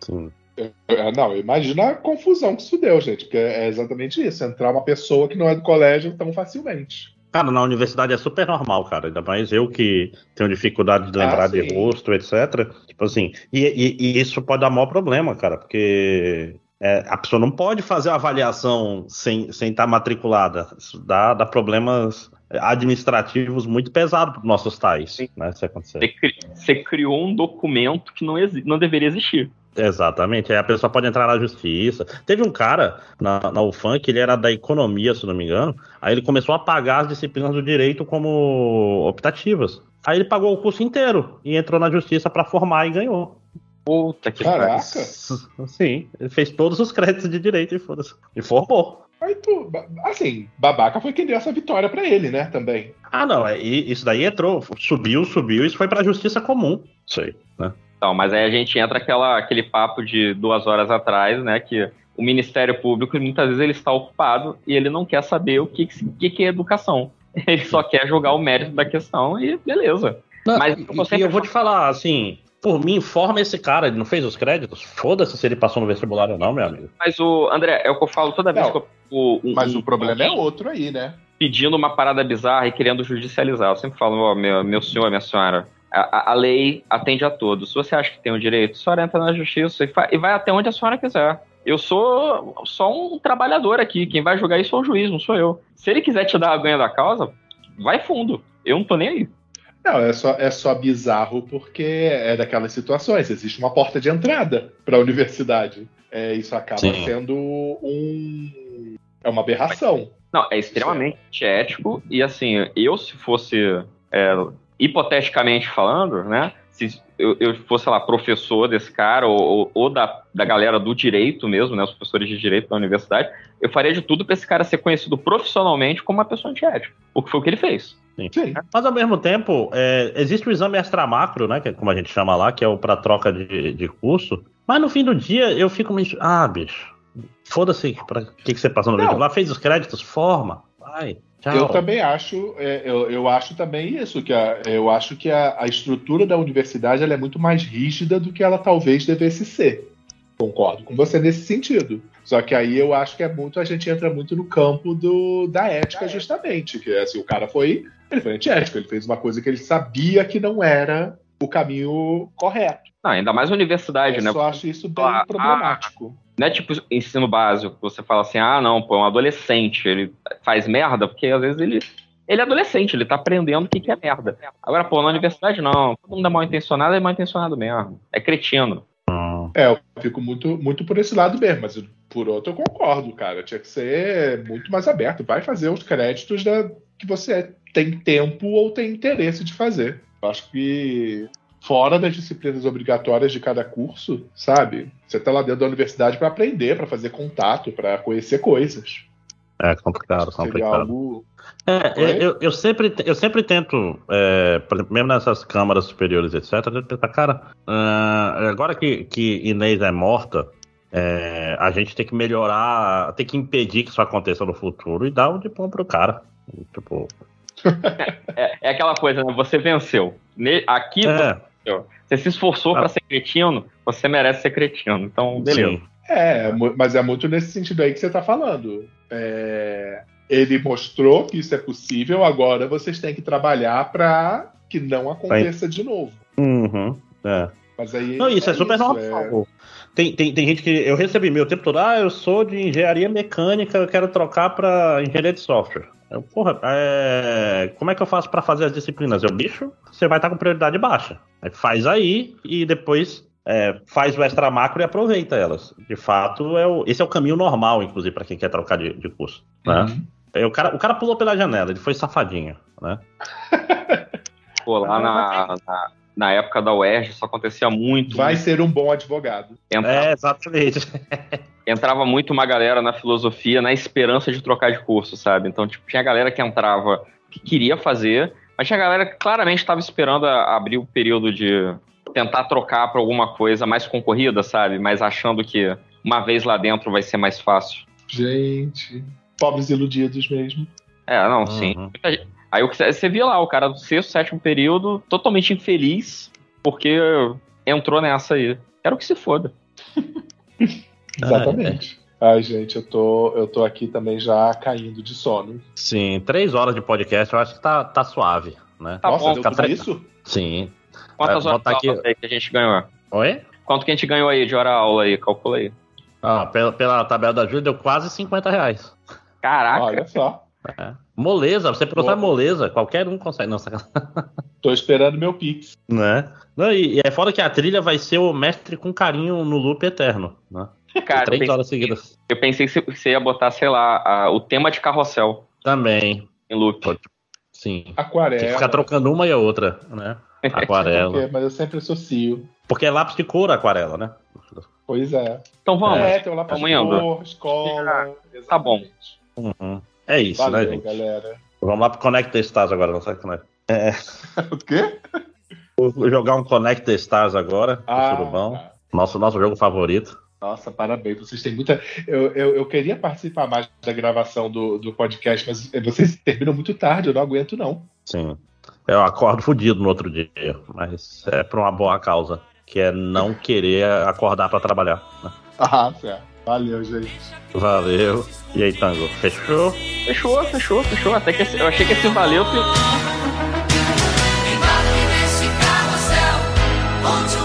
[SPEAKER 4] Sim. É, não, imagina a confusão que isso deu, gente, porque é exatamente isso, entrar uma pessoa que não é do colégio tão facilmente.
[SPEAKER 3] Cara, na universidade é super normal, cara. Ainda mais eu que tenho dificuldade de lembrar ah, de rosto, etc. Tipo assim, e, e, e, isso pode dar maior problema, cara, porque é, a pessoa não pode fazer a avaliação sem estar sem tá matriculada. Isso dá, dá problemas administrativos muito pesados para nossos tais, Sim. né? Se acontecer.
[SPEAKER 2] Você criou um documento que não, não deveria existir.
[SPEAKER 3] Exatamente, aí a pessoa pode entrar na justiça. Teve um cara na, na UFAM que ele era da economia, se não me engano, aí ele começou a pagar as disciplinas do direito como optativas. Aí ele pagou o curso inteiro e entrou na justiça para formar e ganhou.
[SPEAKER 2] Puta que
[SPEAKER 4] Caraca!
[SPEAKER 3] Sim, ele fez todos os créditos de direito e foda-se. E formou.
[SPEAKER 4] Aí tu, assim, babaca foi quem deu essa vitória para ele, né, também.
[SPEAKER 3] Ah, não, é, isso daí entrou, subiu, subiu, isso foi pra justiça comum. Isso aí, né?
[SPEAKER 2] Então, mas aí a gente entra aquela, aquele papo de duas horas atrás, né? Que o Ministério Público muitas vezes ele está ocupado e ele não quer saber o que, que, que é educação. Ele só quer jogar o mérito da questão e beleza.
[SPEAKER 3] Não, mas e, eu vou te falar, assim, por mim, informa esse cara, ele não fez os créditos? Foda-se se ele passou no vestibular ou não, meu amigo.
[SPEAKER 2] Mas o André, é o que eu falo toda vez não, que eu.
[SPEAKER 4] O, um, mas um, o problema um, é outro aí, né?
[SPEAKER 2] Pedindo uma parada bizarra e querendo judicializar. Eu sempre falo, oh, meu, meu senhor, minha senhora, a, a, lei atende a todos. Se você acha que tem o um direito, a senhora entra na justiça e, e, vai até onde a senhora quiser. Eu sou só um trabalhador aqui. Quem vai julgar isso é o juiz, não sou eu. Se ele quiser te dar a ganha da causa, vai fundo. Eu não tô nem aí.
[SPEAKER 4] Não, é só, é só bizarro porque é daquelas situações. Existe uma porta de entrada para a universidade. É, isso acaba Sim. sendo um. É uma aberração.
[SPEAKER 2] Não, é extremamente é. ético. E assim, eu se fosse é, hipoteticamente falando, né? Se eu, eu fosse, sei lá, professor desse cara, ou, ou, da, da galera do direito mesmo, né? Os professores de direito da universidade, eu faria de tudo para esse cara ser conhecido profissionalmente como uma pessoa antiética. O que foi o que ele fez.
[SPEAKER 3] Sim. Sim. Mas ao mesmo tempo, é, existe o exame extramacro, né? Que é como a gente chama lá, que é o para troca de, de curso. Mas no fim do dia eu fico meio. Ah, bicho. Foda-se, para que, que você passou no vídeo? Lá fez os créditos, forma, vai.
[SPEAKER 4] Tchau. Eu também acho, é, eu, eu acho também isso, que a, eu acho que a, a estrutura da universidade é muito mais rígida do que ela talvez devesse ser. Concordo com você nesse sentido. Só que aí eu acho que é muito, a gente entra muito no campo do, da ética, justamente. Que é assim, o cara foi. Ele foi antiético, ele fez uma coisa que ele sabia que não era o caminho correto.
[SPEAKER 2] Ainda mais universidade, eu né?
[SPEAKER 4] Eu só acho isso bem ah, problemático.
[SPEAKER 2] Não é tipo ensino básico, você fala assim, ah, não, pô, é um adolescente, ele faz merda, porque às vezes ele, ele é adolescente, ele tá aprendendo o que, que é merda. Agora, pô, na universidade não, todo mundo é mal intencionado, é mal intencionado mesmo. É cretino.
[SPEAKER 4] É, eu fico muito, muito por esse lado mesmo, mas por outro eu concordo, cara. Tinha que ser muito mais aberto. Vai fazer os créditos da, que você tem tempo ou tem interesse de fazer. Eu acho que fora das disciplinas obrigatórias de cada curso, sabe? Você está lá dentro da universidade para aprender, para fazer contato, para conhecer coisas.
[SPEAKER 3] É complicado, complicado. Algo... É, eu, eu, sempre, eu sempre tento, é, por exemplo, mesmo nessas câmaras superiores, etc., eu cara, uh, agora que, que Inês é morta, é, a gente tem que melhorar, tem que impedir que isso aconteça no futuro e dar o diploma pro cara. Tipo,
[SPEAKER 2] é, é aquela coisa, né? Você venceu. Aqui
[SPEAKER 3] É,
[SPEAKER 2] você se esforçou
[SPEAKER 3] Ah.
[SPEAKER 2] pra ser cretino, você merece ser cretino. Então, beleza.
[SPEAKER 3] sim.
[SPEAKER 4] É, mas é muito nesse sentido aí que você tá falando. É, ele mostrou que isso é possível, agora vocês têm que trabalhar pra que não aconteça de novo.
[SPEAKER 3] Uhum, é.
[SPEAKER 4] Mas aí.
[SPEAKER 3] Não, isso é, super
[SPEAKER 4] isso,
[SPEAKER 3] normal. Tem, tem, tem gente que eu recebi meu tempo todo, ah, eu sou de engenharia mecânica, eu quero trocar pra engenharia de software. Eu, porra, é, como é que eu faço pra fazer as disciplinas? Eu, bicho, você vai estar com prioridade baixa. Faz aí e depois é, faz o extra macro e aproveita elas. De fato, é o- esse é o caminho normal, inclusive, pra quem quer trocar de, de curso. Né?
[SPEAKER 4] Uhum.
[SPEAKER 3] Aí O, cara, o cara pulou pela janela, ele foi safadinho, né?
[SPEAKER 2] Pô, lá na, na, na época da UERJ isso acontecia muito.
[SPEAKER 4] Vai ser um bom advogado.
[SPEAKER 2] Entrava,
[SPEAKER 3] É, exatamente.
[SPEAKER 2] entrava muito uma galera na filosofia na esperança de trocar de curso, sabe? Então, tipo, tinha galera que entrava que queria fazer, mas tinha galera que claramente estava esperando a- abrir o período de tentar trocar para alguma coisa mais concorrida, sabe? Mas achando que uma vez lá dentro vai ser mais fácil.
[SPEAKER 4] Gente. Pobres iludidos mesmo.
[SPEAKER 2] É, não, sim.
[SPEAKER 3] Uhum.
[SPEAKER 2] Gente- Aí você via lá, o cara do sexto, sétimo período, totalmente infeliz, porque entrou nessa aí. Quero que se foda.
[SPEAKER 4] Exatamente. Ai, gente, eu tô, eu tô aqui também já caindo de sono.
[SPEAKER 3] Sim, três horas de podcast, eu acho que tá, tá suave, né?
[SPEAKER 2] Tá
[SPEAKER 4] Nossa,
[SPEAKER 2] bom,
[SPEAKER 4] deu
[SPEAKER 3] tre-
[SPEAKER 4] isso?
[SPEAKER 3] Sim.
[SPEAKER 2] Quantas
[SPEAKER 3] É,
[SPEAKER 2] horas
[SPEAKER 3] aqui-
[SPEAKER 2] aí que a gente ganhou?
[SPEAKER 3] Oi?
[SPEAKER 2] Quanto que a gente ganhou aí de hora aula aí? Calcula aí.
[SPEAKER 3] Ah, pela, pela tabela da Júlia deu quase 50 reais.
[SPEAKER 2] Caraca,
[SPEAKER 4] Olha só.
[SPEAKER 3] É. Moleza, você perguntar moleza, qualquer um consegue. Não, sacanagem.
[SPEAKER 4] Tô esperando meu Pix.
[SPEAKER 3] né? Não, e, e é foda que a trilha vai ser o mestre com carinho no loop eterno, né?
[SPEAKER 2] Cara, eu
[SPEAKER 3] Três
[SPEAKER 2] pensei,
[SPEAKER 3] horas seguidas.
[SPEAKER 2] eu pensei que você ia botar, sei lá, a- o tema de carrossel
[SPEAKER 3] Também,
[SPEAKER 2] em loop.
[SPEAKER 3] sim. Tem
[SPEAKER 4] Aquarela.
[SPEAKER 3] que ficar trocando uma e a outra, né? Aquarela.
[SPEAKER 4] Porque- Mas eu sempre associo.
[SPEAKER 3] Porque é lápis de cor aquarela, né?
[SPEAKER 4] Pois é.
[SPEAKER 2] Então vamos.
[SPEAKER 4] É, tem o lápis de cor, escola.
[SPEAKER 2] Tá bom.
[SPEAKER 3] Uhum. É isso,
[SPEAKER 4] Valeu,
[SPEAKER 3] né, gente?
[SPEAKER 4] galera.
[SPEAKER 3] Vamos lá pro Connect the Stars agora, não sabe como é.
[SPEAKER 4] O quê?
[SPEAKER 3] Vou jogar um Connect the Stars agora,
[SPEAKER 4] Ah,
[SPEAKER 3] Surubão.
[SPEAKER 4] tá.
[SPEAKER 3] Nosso, nosso jogo favorito.
[SPEAKER 4] Nossa, parabéns. Vocês têm muita. Eu, eu, eu queria participar mais da gravação do, do podcast, mas vocês terminam muito tarde, eu não aguento, não.
[SPEAKER 3] Sim. Eu acordo fudido no outro dia, mas é por uma boa causa, que é não querer acordar pra trabalhar. né?
[SPEAKER 4] Ah, certo. Valeu, gente.
[SPEAKER 3] Valeu. E aí, Tango, fechou?
[SPEAKER 2] Fechou, fechou, fechou. Até que esse- eu achei que esse valeu. que-
[SPEAKER 8] onde